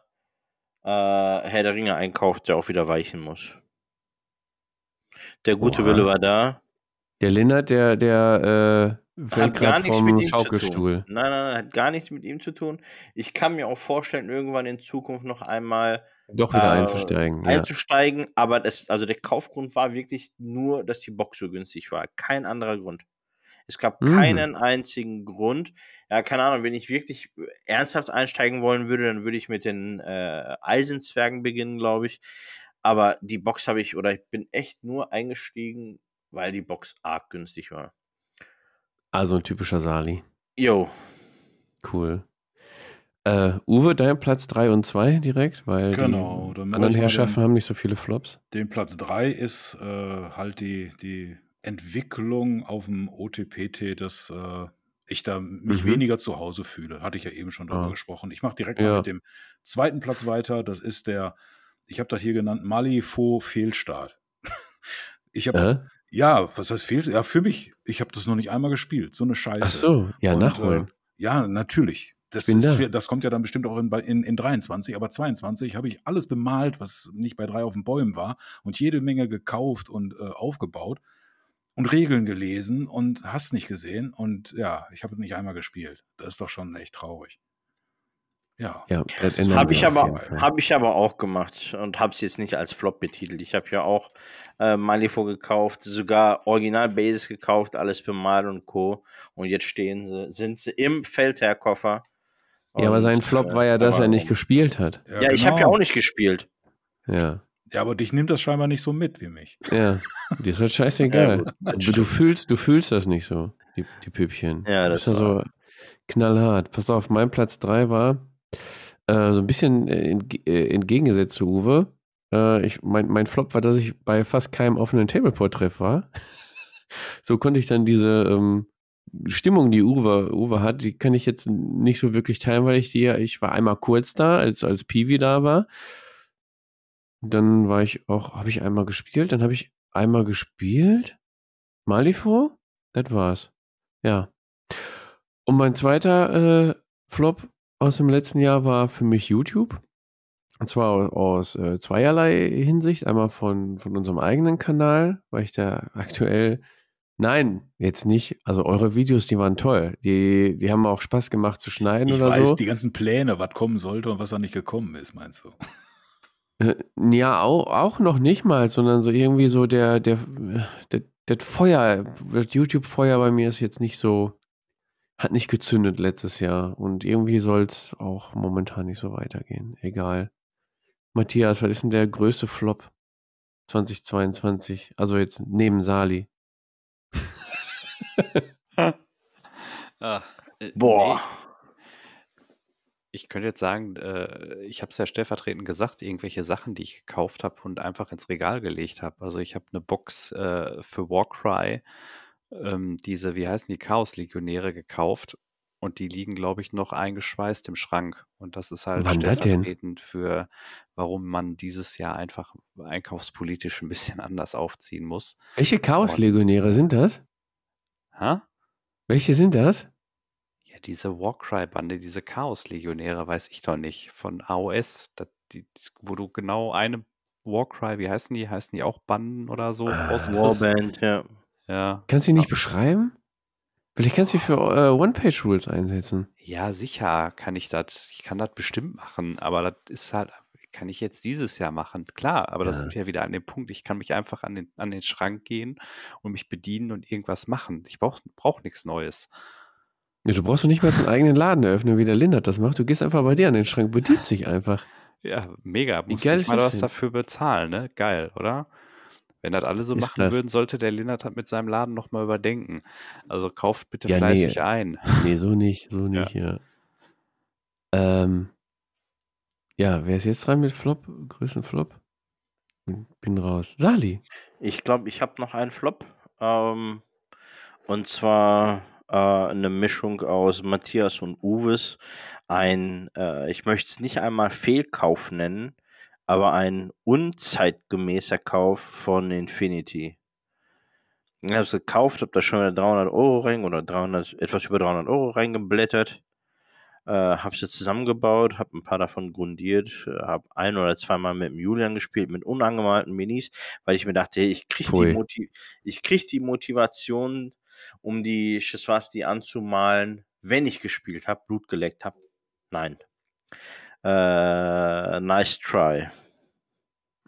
B: äh, Herr der Ringe Einkauf, der auch wieder weichen muss. Der gute
A: Oha.
B: Wille war da.
A: Der Linnert, der, der äh, fällt
B: Hat gar
A: gerade
B: nichts
A: vom
B: mit ihm zu
A: Schaukelstuhl.
B: tun. Nein, nein, nein, hat gar nichts mit ihm zu tun. Ich kann mir auch vorstellen, irgendwann in Zukunft noch einmal
A: Doch wieder
B: äh,
A: einzusteigen. Ja.
B: einzusteigen, aber das, also der Kaufgrund war wirklich nur, dass die Box so günstig war. Kein anderer Grund. Es gab
A: Mhm.
B: keinen einzigen Grund. Ja, keine Ahnung, wenn ich wirklich ernsthaft einsteigen wollen würde, dann würde ich mit den äh, Eisenzwergen beginnen, glaube ich. Aber die Box habe ich, oder ich bin echt nur eingestiegen, weil die Box arg günstig war.
A: Also ein typischer Sali.
B: Jo,
A: Cool. Äh, Uwe, dein Platz 3 und 2 direkt, weil
E: Genau,
A: die anderen Herrschaften
E: den-
A: haben nicht so viele Flops.
E: Den Platz 3 ist äh, halt die, die Entwicklung auf dem OTPT, dass äh, ich da mich
A: Mhm.
E: weniger zu Hause fühle. Hatte ich ja eben schon drüber
A: Ah.
E: gesprochen. Ich mache direkt
A: Ja.
E: mal mit dem zweiten Platz weiter. Das ist der, ich habe das hier genannt, Malifaux Fehlstart. Ich habe,
A: Äh?
E: Ja, was heißt Fehlstart? Ja, für mich. Ich habe das noch nicht einmal gespielt. So eine Scheiße.
A: Ach so, ja,
E: Und,
A: nachholen.
E: Äh, ja, natürlich. Das, ist,
A: da.
E: das kommt ja dann bestimmt auch in, in, in 23, aber 22 habe ich alles bemalt, was nicht bei drei auf den Bäumen war und jede Menge gekauft und äh, aufgebaut und Regeln gelesen und hast nicht gesehen und ja, ich habe nicht einmal gespielt. Das ist doch schon echt traurig. Ja.
A: ja, das
E: ist
A: ändern
B: Habe ich, aber, hab ich aber auch gemacht und habe es jetzt nicht als Flop betitelt. Ich habe ja auch äh, Malifaux gekauft, sogar Original Basis gekauft, alles bemalt und Co. Und jetzt stehen sie, sind sie im Feldherrkoffer.
A: Ja, aber sein Flop
B: äh,
A: war ja, dass er nicht gespielt hat.
B: Ja, ich habe ja
E: genau.
B: auch nicht gespielt.
A: Ja,
E: Ja, aber dich nimmt das scheinbar nicht so mit wie mich.
A: ja. Dir ist halt
B: Ja,
A: scheißegal.
B: das
A: du, du, fühlst, du fühlst das nicht so, die, die Püppchen.
B: Ja, das
A: bist ja so knallhart. Pass auf, mein Platz 3 war äh, so ein bisschen äh, äh, entgegengesetzt zu Uwe. Ich, mein, mein Flop war, dass ich bei fast keinem offenen Tableport-Treff war. so konnte ich dann diese ähm, Stimmung, die Uwe, Uwe hat, die kann ich jetzt nicht so wirklich teilen, weil ich die, ich war einmal kurz da, als, als Piwi da war. Dann war ich auch, habe ich einmal gespielt, dann habe ich einmal gespielt. Malifaux? Das war's. Ja. Und mein zweiter äh, Flop aus dem letzten Jahr war für mich YouTube. Und zwar aus äh, zweierlei Hinsicht. Einmal von, von unserem eigenen Kanal, weil ich da aktuell. Nein, jetzt nicht. Also eure Videos, die waren toll. Die, die haben auch Spaß gemacht zu schneiden
E: Ich
A: oder
E: weiß,
A: so.
E: die ganzen Pläne, was kommen sollte und was da nicht gekommen ist, meinst du?
A: Äh, Ja, auch, auch noch nicht mal, sondern so irgendwie so der, der, der, das Feuer, das YouTube-Feuer bei mir ist jetzt nicht so, hat nicht gezündet letztes Jahr und irgendwie soll es auch momentan nicht so weitergehen. Egal. Matthias, was ist denn der größte Flop 2022? Also jetzt neben Sali.
C: Ah, äh,
B: Boah.
C: nee. Ich könnte jetzt sagen, äh, ich habe es ja stellvertretend gesagt, irgendwelche Sachen, die ich gekauft habe und einfach ins Regal gelegt habe. Also ich habe eine Box äh, für Warcry, ähm, diese, wie heißen die, Chaos-Legionäre gekauft und die liegen, glaube ich, noch eingeschweißt im Schrank. Und das ist halt
A: Wann
C: stellvertretend für, warum man dieses Jahr einfach einkaufspolitisch ein bisschen anders aufziehen muss.
A: Welche Chaos-Legionäre sind das?
C: Ha?
A: Welche sind das?
C: Ja, diese Warcry-Bande, diese Chaos-Legionäre, weiß ich doch nicht, von AOS, das, die, wo du genau eine Warcry, wie heißen die? Heißen die auch Banden oder so?
A: Ah?
B: Warband, ja.
C: Ja.
A: Kannst du die nicht beschreiben? Vielleicht kannst du für äh, One-Page-Rules einsetzen.
C: Ja, sicher kann ich das. Ich kann das bestimmt machen, aber das ist halt, kann ich jetzt dieses Jahr machen. Klar, aber das
A: Ja.
C: sind wir wieder an dem Punkt. Ich kann mich einfach an den, an den Schrank gehen und mich bedienen und irgendwas machen. Ich brauche brauch nichts Neues.
A: Ja, du brauchst doch nicht mal einen eigenen Laden eröffnen, wie der Lindert das macht. Du gehst einfach bei dir an den Schrank, bedient sich einfach.
C: Ja, mega. Muss nicht mal
A: das
C: was dafür bezahlen, ne? Geil, oder? Wenn das alle so
A: Ist
C: machen
A: klasse.
C: würden, sollte der Lindert halt mit seinem Laden nochmal überdenken. Also kauft bitte
A: Ja, nee.
C: fleißig ein.
A: Nee, so nicht, so nicht, ja. Ähm, ja, wer ist jetzt dran mit Flop? Größten Flop? Bin raus. Sali.
B: Ich glaube, ich habe noch einen Flop. Ähm, und zwar äh, eine Mischung aus Matthias und Uwes. Ein, äh, ich möchte es nicht einmal Fehlkauf nennen, aber ein unzeitgemäßer Kauf von Infinity. Ich habe es gekauft, habe da schon wieder 300 Euro rein oder 300, etwas über 300 Euro reingeblättert. Äh, habe sie zusammengebaut, habe ein paar davon grundiert, äh, habe ein oder zweimal mit dem Julian gespielt, mit unangemalten Minis, weil ich mir dachte, hey, ich krieg,
A: Pfui.
B: die, Moti ich krieg die Motivation, um die Schiswasti anzumalen, wenn ich gespielt habe, Blut geleckt habe. Nein. Äh, nice try.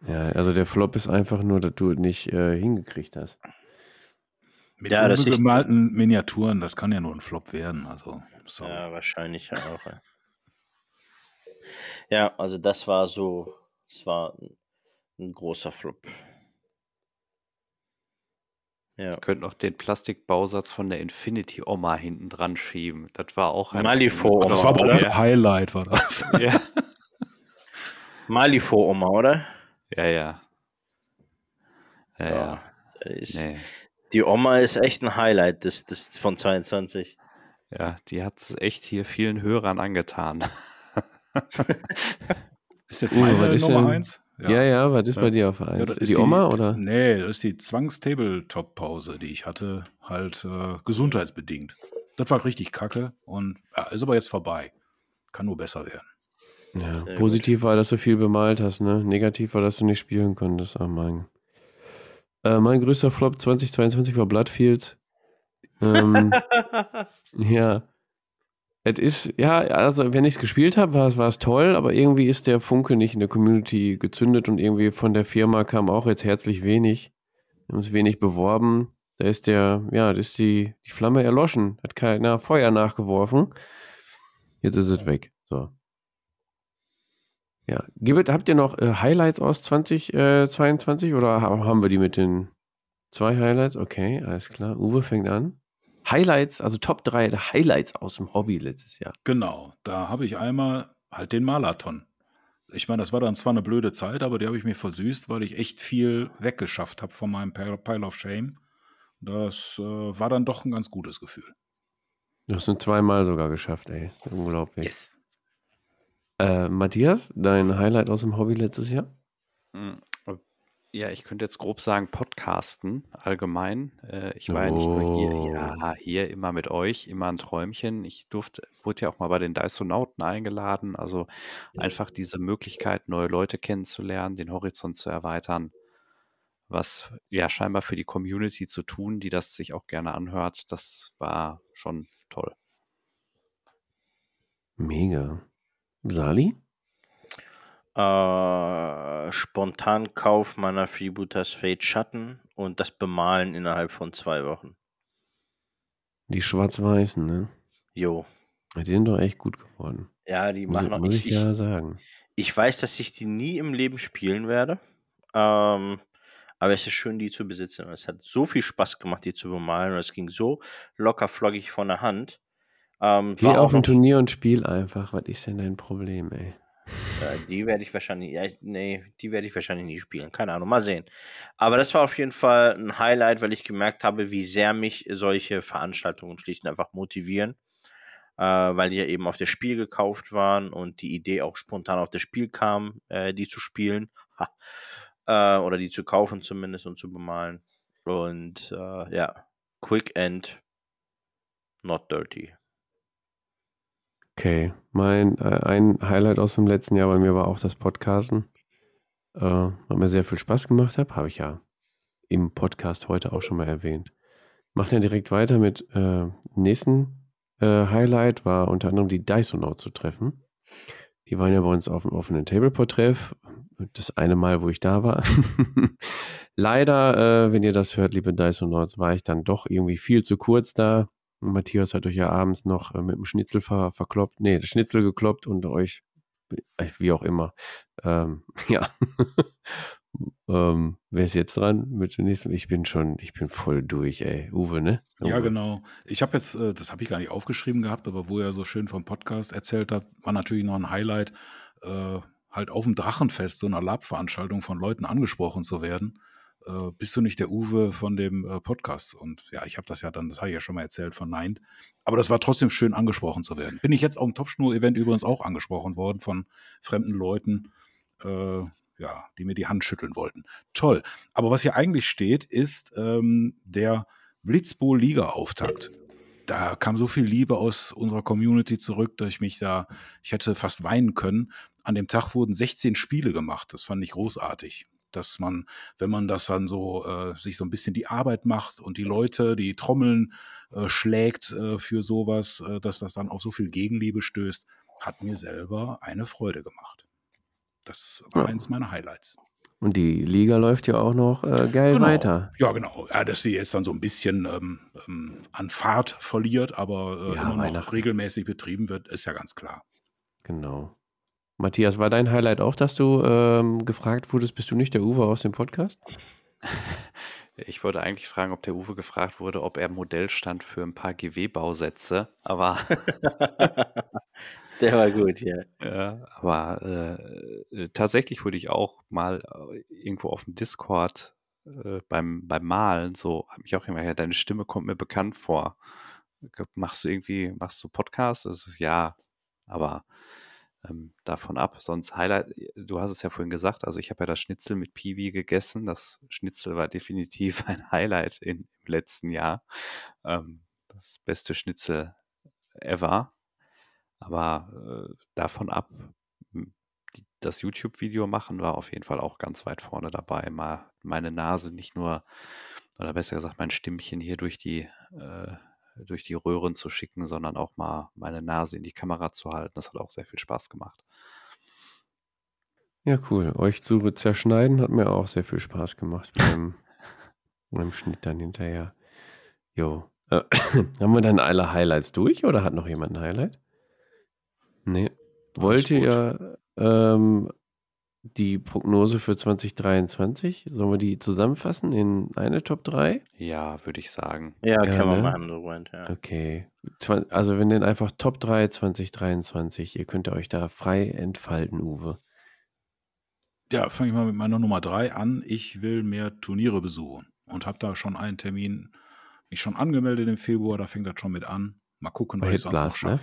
A: Ja, also der Flop ist einfach nur, dass du es nicht äh, hingekriegt hast.
E: Mit
B: Ja, das ist-
E: unbemalten Miniaturen, das kann ja nur ein Flop werden. Also, sorry.
B: Ja, wahrscheinlich ja auch. Ja. also das war so, das war ein, ein großer Flop. Ja.
C: Die könnten auch den Plastikbausatz von der Infinity Oma hinten dran schieben. Das war auch ein.
B: Malifaux.
E: Das war aber unser
B: ja.
E: Highlight, war das.
C: Ja.
B: Malifor Oma, oder?
C: Ja, ja. Ja, ja.
B: Ich,
C: nee.
B: Die Oma ist echt ein Highlight des, des von 22.
C: Ja, die hat es echt hier vielen Hörern angetan.
E: ist jetzt meine
A: uh,
E: Nummer
A: 1?
E: Ja,
A: ja, ja was ist bei dir auf 1?
E: Ja,
A: die,
E: die,
A: Oma oder?
E: Nee, das ist die Zwangstabletop-Pause, die ich hatte, halt äh, gesundheitsbedingt. Das war richtig kacke und ja, ist aber jetzt vorbei. Kann nur besser werden.
A: Ja,
B: Sehr
A: positiv gut. war, dass du viel bemalt hast, ne? Negativ war, dass du nicht spielen konntest. Oh mein. Äh, mein größter Flop 2022 war Bloodfield. Ähm, ja. Es ist, ja, also wenn ich es gespielt habe, war es toll, aber irgendwie ist der Funke nicht in der Community gezündet und irgendwie von der Firma kam auch jetzt herzlich wenig. Wir haben es wenig beworben. Da ist der, ja, da ist die, die Flamme erloschen. Hat keiner Feuer nachgeworfen. Jetzt ist es weg. So. Ja. Gibet, habt ihr noch äh, Highlights aus 2022 oder ha- haben wir die mit den zwei Highlights? Okay, alles klar. Uwe fängt an. Highlights, also Top 3 der Highlights aus dem Hobby letztes Jahr.
E: Genau, da habe ich einmal halt den Marathon. Ich meine, das war dann zwar eine blöde Zeit, aber die habe ich mir versüßt, weil ich echt viel weggeschafft habe von meinem Pile of Shame. Das äh, war dann doch ein ganz gutes Gefühl.
A: Du hast ihn zweimal sogar geschafft, ey. Unglaublich. Äh, Matthias, dein Highlight aus dem Hobby letztes Jahr?
C: Ja, ich könnte jetzt grob sagen, Podcasten allgemein. Äh, ich war ja nicht nur hier,
A: Oh.
C: ja, hier immer mit euch, immer ein Träumchen. Ich durfte, wurde ja auch mal bei den Dysonauten eingeladen. Also einfach diese Möglichkeit, neue Leute kennenzulernen, den Horizont zu erweitern. Was ja scheinbar für die Community zu tun, die das sich auch gerne anhört, das war schon toll.
A: Mega. Sali?
B: Äh, Spontankauf meiner Freebooters Fate Schatten und das Bemalen innerhalb von zwei Wochen.
A: Die Schwarz-Weißen, ne?
B: Jo.
A: Die sind doch echt gut geworden.
B: Ja, die
A: Muss,
B: machen noch.
A: muss
B: Ich,
A: ich ja sagen.
B: ich weiß, dass ich die nie im Leben spielen werde. Ähm, aber es ist schön, die zu besitzen. Es hat so viel Spaß gemacht, die zu bemalen. Und es ging so locker flockig von der Hand. Ähm,
A: Geh
B: auch
A: auf ein Turnier und spiel einfach. Was ist denn dein Problem, ey?
B: Ja, die werde ich wahrscheinlich, ja, nee, die werde ich wahrscheinlich nie spielen. Keine Ahnung, mal sehen. Aber das war auf jeden Fall ein Highlight, weil ich gemerkt habe, wie sehr mich solche Veranstaltungen schlicht und einfach motivieren. Äh, weil die ja eben auf das Spiel gekauft waren und die Idee auch spontan auf das Spiel kam, äh, die zu spielen. Äh, oder die zu kaufen zumindest und zu bemalen. Und äh, ja, quick and not dirty.
A: Okay, mein äh, ein Highlight aus dem letzten Jahr bei mir war auch das Podcasten. Äh, hat mir sehr viel Spaß gemacht habe ich ja im Podcast heute auch schon mal erwähnt. Macht ja direkt weiter mit äh, nächsten äh, Highlight war unter anderem die Dysonaut zu treffen. Die waren ja bei uns auf dem offenen Tableport-Treff. Das eine Mal, wo ich da war. Leider, äh, wenn ihr das hört, liebe Dysonauts, war ich dann doch irgendwie viel zu kurz da. Matthias hat euch ja abends noch äh, mit dem Schnitzel ver verkloppt. Nee, das Schnitzel gekloppt und euch, äh, wie auch immer. Ähm, ja. ähm, wer ist jetzt dran mit dem nächsten? Ich bin schon, ich bin voll durch, ey. Uwe, ne?
E: Ja,
A: Uwe.
E: genau. Ich habe jetzt, äh, das habe ich gar nicht aufgeschrieben gehabt, aber wo er so schön vom Podcast erzählt hat, war natürlich noch ein Highlight, äh, halt auf dem Drachenfest, so einer Lab-Veranstaltung von Leuten angesprochen zu werden. Äh, bist du nicht der Uwe von dem äh, Podcast? Und ja, ich habe das ja dann, das habe ich ja schon mal erzählt, verneint. Aber das war trotzdem schön angesprochen zu werden. Bin ich jetzt auf dem Topschnur-Event übrigens auch angesprochen worden von fremden Leuten. Äh, ja, die mir die Hand schütteln wollten. Toll. Aber was hier eigentlich steht, ist ähm, der Blitzbowl-Liga-Auftakt. Da kam so viel Liebe aus unserer Community zurück, dass ich mich da, ich hätte fast weinen können. An dem Tag wurden 16 Spiele gemacht. Das fand ich großartig. Dass man, wenn man das dann so, äh, sich so ein bisschen die Arbeit macht und die Leute, die Trommeln äh, schlägt äh, für sowas, äh, dass das dann auf so viel Gegenliebe stößt, hat mir selber eine Freude gemacht. Das war
A: Ja.
E: eins meiner Highlights.
A: Und die Liga läuft ja auch noch äh, geil
E: Genau.
A: weiter.
E: Ja, genau. Ja, dass sie jetzt dann so ein bisschen ähm, ähm, an Fahrt verliert, aber äh,
A: Ja,
E: immer noch regelmäßig betrieben wird, ist ja ganz klar.
A: Genau. Matthias, war dein Highlight auch, dass du ähm, gefragt wurdest, bist du nicht der Uwe aus dem Podcast?
C: Ich wollte eigentlich fragen, ob der Uwe gefragt wurde, ob er Modell stand für ein paar GW-Bausätze, aber,
B: Der war gut, ja.
C: ja, aber äh, äh, tatsächlich wurde ich auch mal äh, irgendwo auf dem Discord äh, beim, beim Malen so, habe mich auch immer, ja, deine Stimme kommt mir bekannt vor. Machst du irgendwie, machst du Podcast? Also, ja, aber ähm, davon ab. Sonst Highlight, du hast es ja vorhin gesagt, also ich habe ja das Schnitzel mit Piwi gegessen. Das Schnitzel war definitiv ein Highlight in, im letzten Jahr. Ähm, das beste Schnitzel ever. Aber äh, davon ab, die, das YouTube-Video machen war auf jeden Fall auch ganz weit vorne dabei. Mal meine Nase nicht nur, oder besser gesagt, mein Stimmchen hier durch die, äh, durch die Röhren zu schicken, sondern auch mal meine Nase in die Kamera zu halten. Das hat auch sehr viel Spaß gemacht.
A: Ja, cool. Euch zu zerschneiden hat mir auch sehr viel Spaß gemacht beim, beim Schnitt dann hinterher. Jo. Äh, haben wir dann alle Highlights durch oder hat noch jemand ein Highlight? Nee. Wollt ihr ähm, die Prognose für 2023? Sollen wir die zusammenfassen in eine Top 3?
C: Ja, würde ich sagen.
B: Ja,
A: Ja,
B: kann man
A: ne?
B: machen, Robert, ja.
A: Okay. Also wir nennen einfach Top 3 2023. Ihr könnt euch da frei entfalten, Uwe.
E: Ja, fange ich mal mit meiner Nummer drei an. Ich will mehr Turniere besuchen und habe da schon einen Termin, mich schon angemeldet im Februar, da fängt das schon mit an. Mal gucken,
A: Bei
E: was ich sonst noch
A: Headblast, ne?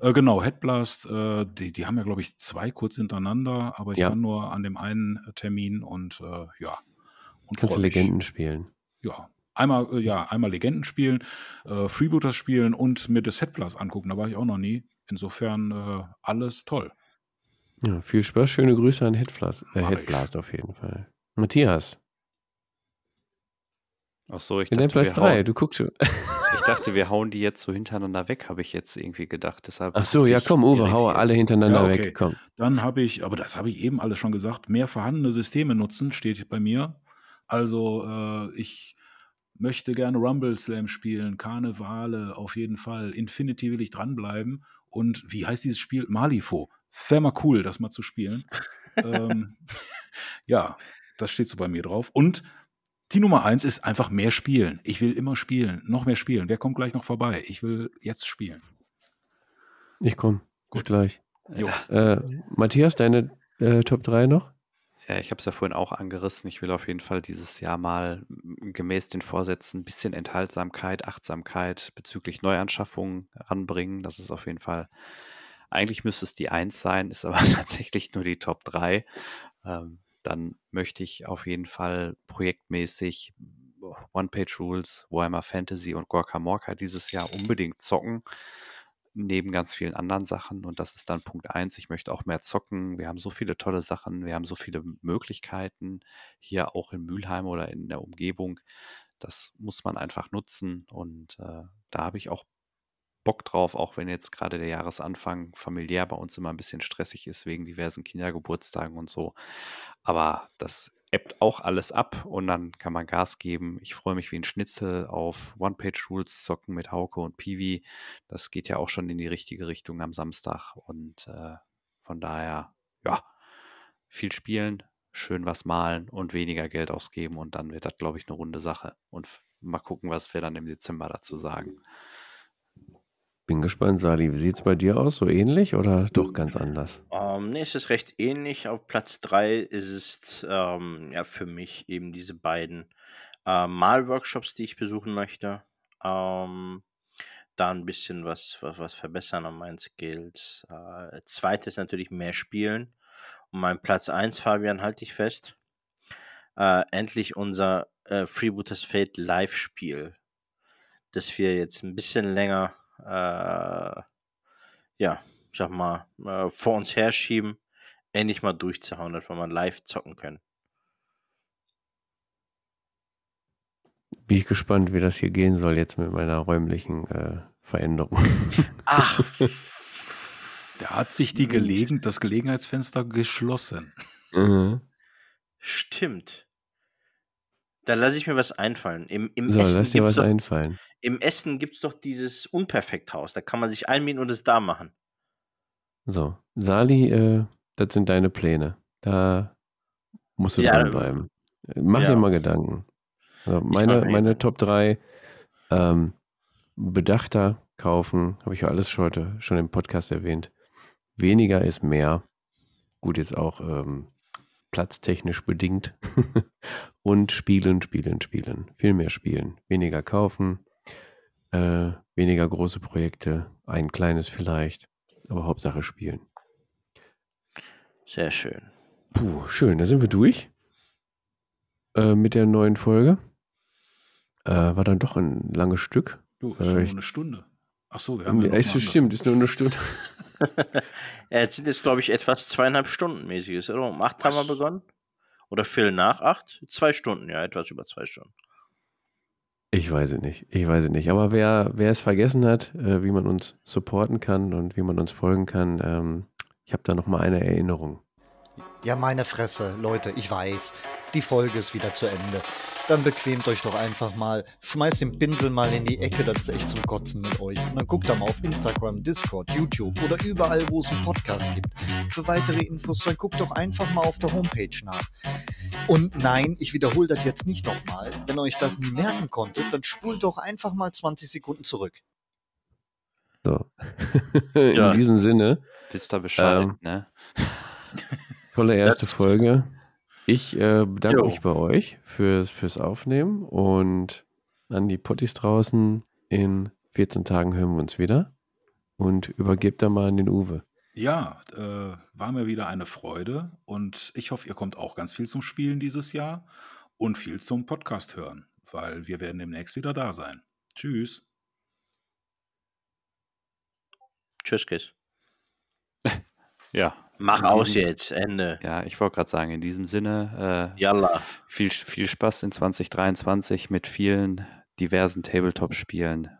E: Äh, genau, Headblast, äh, die, die haben ja, glaube ich, zwei kurz hintereinander, aber ich
A: Ja.
E: kann nur an dem einen äh, Termin und äh, ja. Und
A: Kannst
E: mich.
A: Legenden spielen.
E: Ja. Einmal, äh, ja, einmal Legenden spielen, äh, Freebooters spielen und mir das Headblast angucken. Da war ich auch noch nie. Insofern äh, alles toll.
A: Ja, viel Spaß, schöne Grüße an Headblast, äh. Headblast auf jeden Fall. Matthias,
C: Ach so, ich
A: in
C: dachte, wir
A: Platz 3,
C: hauen,
A: du guckst schon.
C: ich dachte, wir hauen die jetzt so hintereinander weg, habe ich jetzt irgendwie gedacht. Deshalb
A: Ach so, ja
C: ich
A: komm, Uwe, hau
C: irritiert.
A: alle hintereinander
E: Ja, okay.
A: weg, komm.
E: Dann habe ich, aber das habe ich eben alles schon gesagt, mehr vorhandene Systeme nutzen, steht bei mir. Also äh, ich möchte gerne Rumble Slam spielen, Karnevale auf jeden Fall, Infinity will ich dranbleiben und wie heißt dieses Spiel? Malifo. Wäre mal cool, das mal zu spielen. ähm, ja, das steht so bei mir drauf. Und die Nummer eins ist einfach mehr spielen. Ich will immer spielen, noch mehr spielen. Wer kommt gleich noch vorbei? Ich will jetzt spielen.
A: Ich komm, bis
E: Gut.
A: gleich.
E: Jo.
A: Äh, Matthias, deine äh, Top 3 noch?
C: Ja, ich habe es ja vorhin auch angerissen. Ich will auf jeden Fall dieses Jahr mal gemäß den Vorsätzen ein bisschen Enthaltsamkeit, Achtsamkeit bezüglich Neuanschaffungen ranbringen. Das ist auf jeden Fall, eigentlich müsste es die Eins sein, ist aber tatsächlich nur die Top 3. Ähm, dann möchte ich auf jeden Fall projektmäßig One-Page-Rules, Warhammer Fantasy und Gorka Morka dieses Jahr unbedingt zocken. neben ganz vielen anderen Sachen. Und das ist dann Punkt eins. Ich möchte auch mehr zocken. Wir haben so viele tolle Sachen. Wir haben so viele Möglichkeiten hier auch in Mülheim oder in der Umgebung. Das muss man einfach nutzen. Und äh, da habe ich auch Bock drauf, auch wenn jetzt gerade der Jahresanfang familiär bei uns immer ein bisschen stressig ist wegen diversen Kindergeburtstagen und so. Aber das ebbt auch alles ab und dann kann man Gas geben. Ich freue mich wie ein Schnitzel auf One-Page-Rules zocken mit Hauke und Piwi. Das geht ja auch schon in die richtige Richtung am Samstag und äh, von daher, ja, viel spielen, schön was malen und weniger Geld ausgeben und dann wird das, glaube ich, eine runde Sache. Und mal gucken, was wir dann im Dezember dazu sagen.
A: Bin gespannt, Sali. Wie sieht es bei dir aus? So ähnlich oder doch ganz anders?
B: Ähm, nee, es ist recht ähnlich. Auf Platz 3 ist es ähm, ja für mich eben diese beiden äh, Malworkshops, die ich besuchen möchte. Ähm, da ein bisschen was, was, was verbessern an meinen Skills. Äh, zweites natürlich mehr spielen. Und mein Platz 1, Fabian, halte ich fest. Äh, endlich unser äh, Freebooters Fate Live-Spiel, das wir jetzt ein bisschen länger äh, ja, sag mal, äh, vor uns herschieben, endlich mal durchzuhauen, dass wir mal live zocken können.
A: Bin ich gespannt, wie das hier gehen soll jetzt mit meiner räumlichen äh, Veränderung.
B: Ach,
E: Da hat sich die Gelegen das Gelegenheitsfenster geschlossen.
A: mhm.
B: stimmt. Da lasse ich mir was einfallen. Im, im
A: So,
B: Essen
A: lass dir
B: gibt's
A: was
B: doch,
A: einfallen.
B: im Essen gibt's doch dieses Unperfekthaus. Da kann man sich einmieten und es da machen.
A: So, Sali, äh, das sind deine Pläne. Da musst du
B: Ja,
A: dranbleiben. Mach
B: ja.
A: dir mal Gedanken. Also meine, meine. Top 3 ähm, bedachter kaufen, habe ich ja alles schon heute schon im Podcast erwähnt. Weniger ist mehr. Gut, jetzt auch ähm, platztechnisch bedingt. Und spielen, spielen, spielen. Viel mehr spielen. Weniger kaufen. Äh, weniger große Projekte. Ein kleines vielleicht. Aber Hauptsache spielen.
B: Sehr schön.
A: Puh, schön. Da sind wir durch. Äh, mit der neuen Folge. Äh, war dann doch ein langes Stück.
E: Du,
A: Äh, ich-
E: eine Stunde. Ach so, wir haben ja
A: Ja,
E: noch
A: so stimmt, ist nur eine Stunde.
B: Ja, jetzt sind jetzt, glaube ich, etwas zweieinhalb Stunden mäßiges, oder? Um acht haben wir
E: Was?
B: begonnen. Oder Viertel nach acht? Zwei Stunden, ja, etwas über zwei Stunden.
A: Ich weiß es nicht. Ich weiß es nicht. Aber wer, wer es vergessen hat, äh, wie man uns supporten kann und wie man uns folgen kann, ähm, ich habe da noch mal eine Erinnerung.
D: Ja, meine Fresse, Leute, ich weiß. Die Folge ist wieder zu Ende. Dann bequemt euch doch einfach mal. Schmeißt den Pinsel mal in die Ecke, das ist echt zum Kotzen mit euch. Und dann guckt da mal auf Instagram, Discord, YouTube oder überall, wo es einen Podcast gibt. Für weitere Infos, dann guckt doch einfach mal auf der Homepage nach. Und nein, ich wiederhole das jetzt nicht nochmal. Wenn ihr euch das nie merken konntet, dann spult doch einfach mal 20 Sekunden zurück.
A: So. In
B: Ja.
A: diesem Sinne,
C: Wisst ihr Bescheid,
A: Ähm,
C: ne?
A: tolle erste Folge. Ich äh, bedanke
B: Jo.
A: mich bei euch fürs, fürs Aufnehmen und an die Potties draußen. In 14 Tagen hören wir uns wieder. Und übergebt da mal an den Uwe.
E: Ja, äh, war mir wieder eine Freude und ich hoffe, ihr kommt auch ganz viel zum Spielen dieses Jahr und viel zum Podcast hören, weil wir werden demnächst wieder da sein. Tschüss.
B: Tschüss, Kiss.
C: Ja.
B: Mach aus
C: diesem-
B: jetzt, Ende.
C: Ja, ich wollte gerade sagen, in diesem Sinne, äh,
B: Yalla.
C: viel, viel Spaß in 2023 mit vielen diversen Tabletop-Spielen.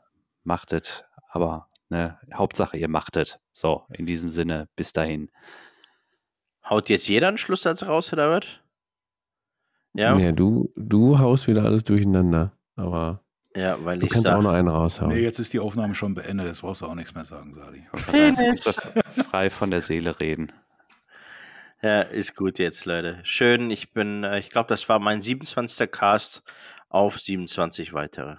C: Machtet, aber ne, Hauptsache ihr machtet. So, in diesem Sinne, bis dahin.
B: Haut jetzt jeder einen Schlusssatz raus, oder was? Ja,
A: Nee, du, du haust wieder alles durcheinander. Aber
B: ja weil
A: du
B: ich
A: kannst auch
B: sag,
A: noch einen raushauen.
E: Nee, jetzt ist die Aufnahme schon beendet, jetzt brauchst du auch nichts mehr sagen, Sali.
C: Du frei von der Seele reden.
B: ja, ist gut jetzt, Leute. Schön, ich bin, äh, ich glaube, das war mein 27. Cast auf 27 weitere.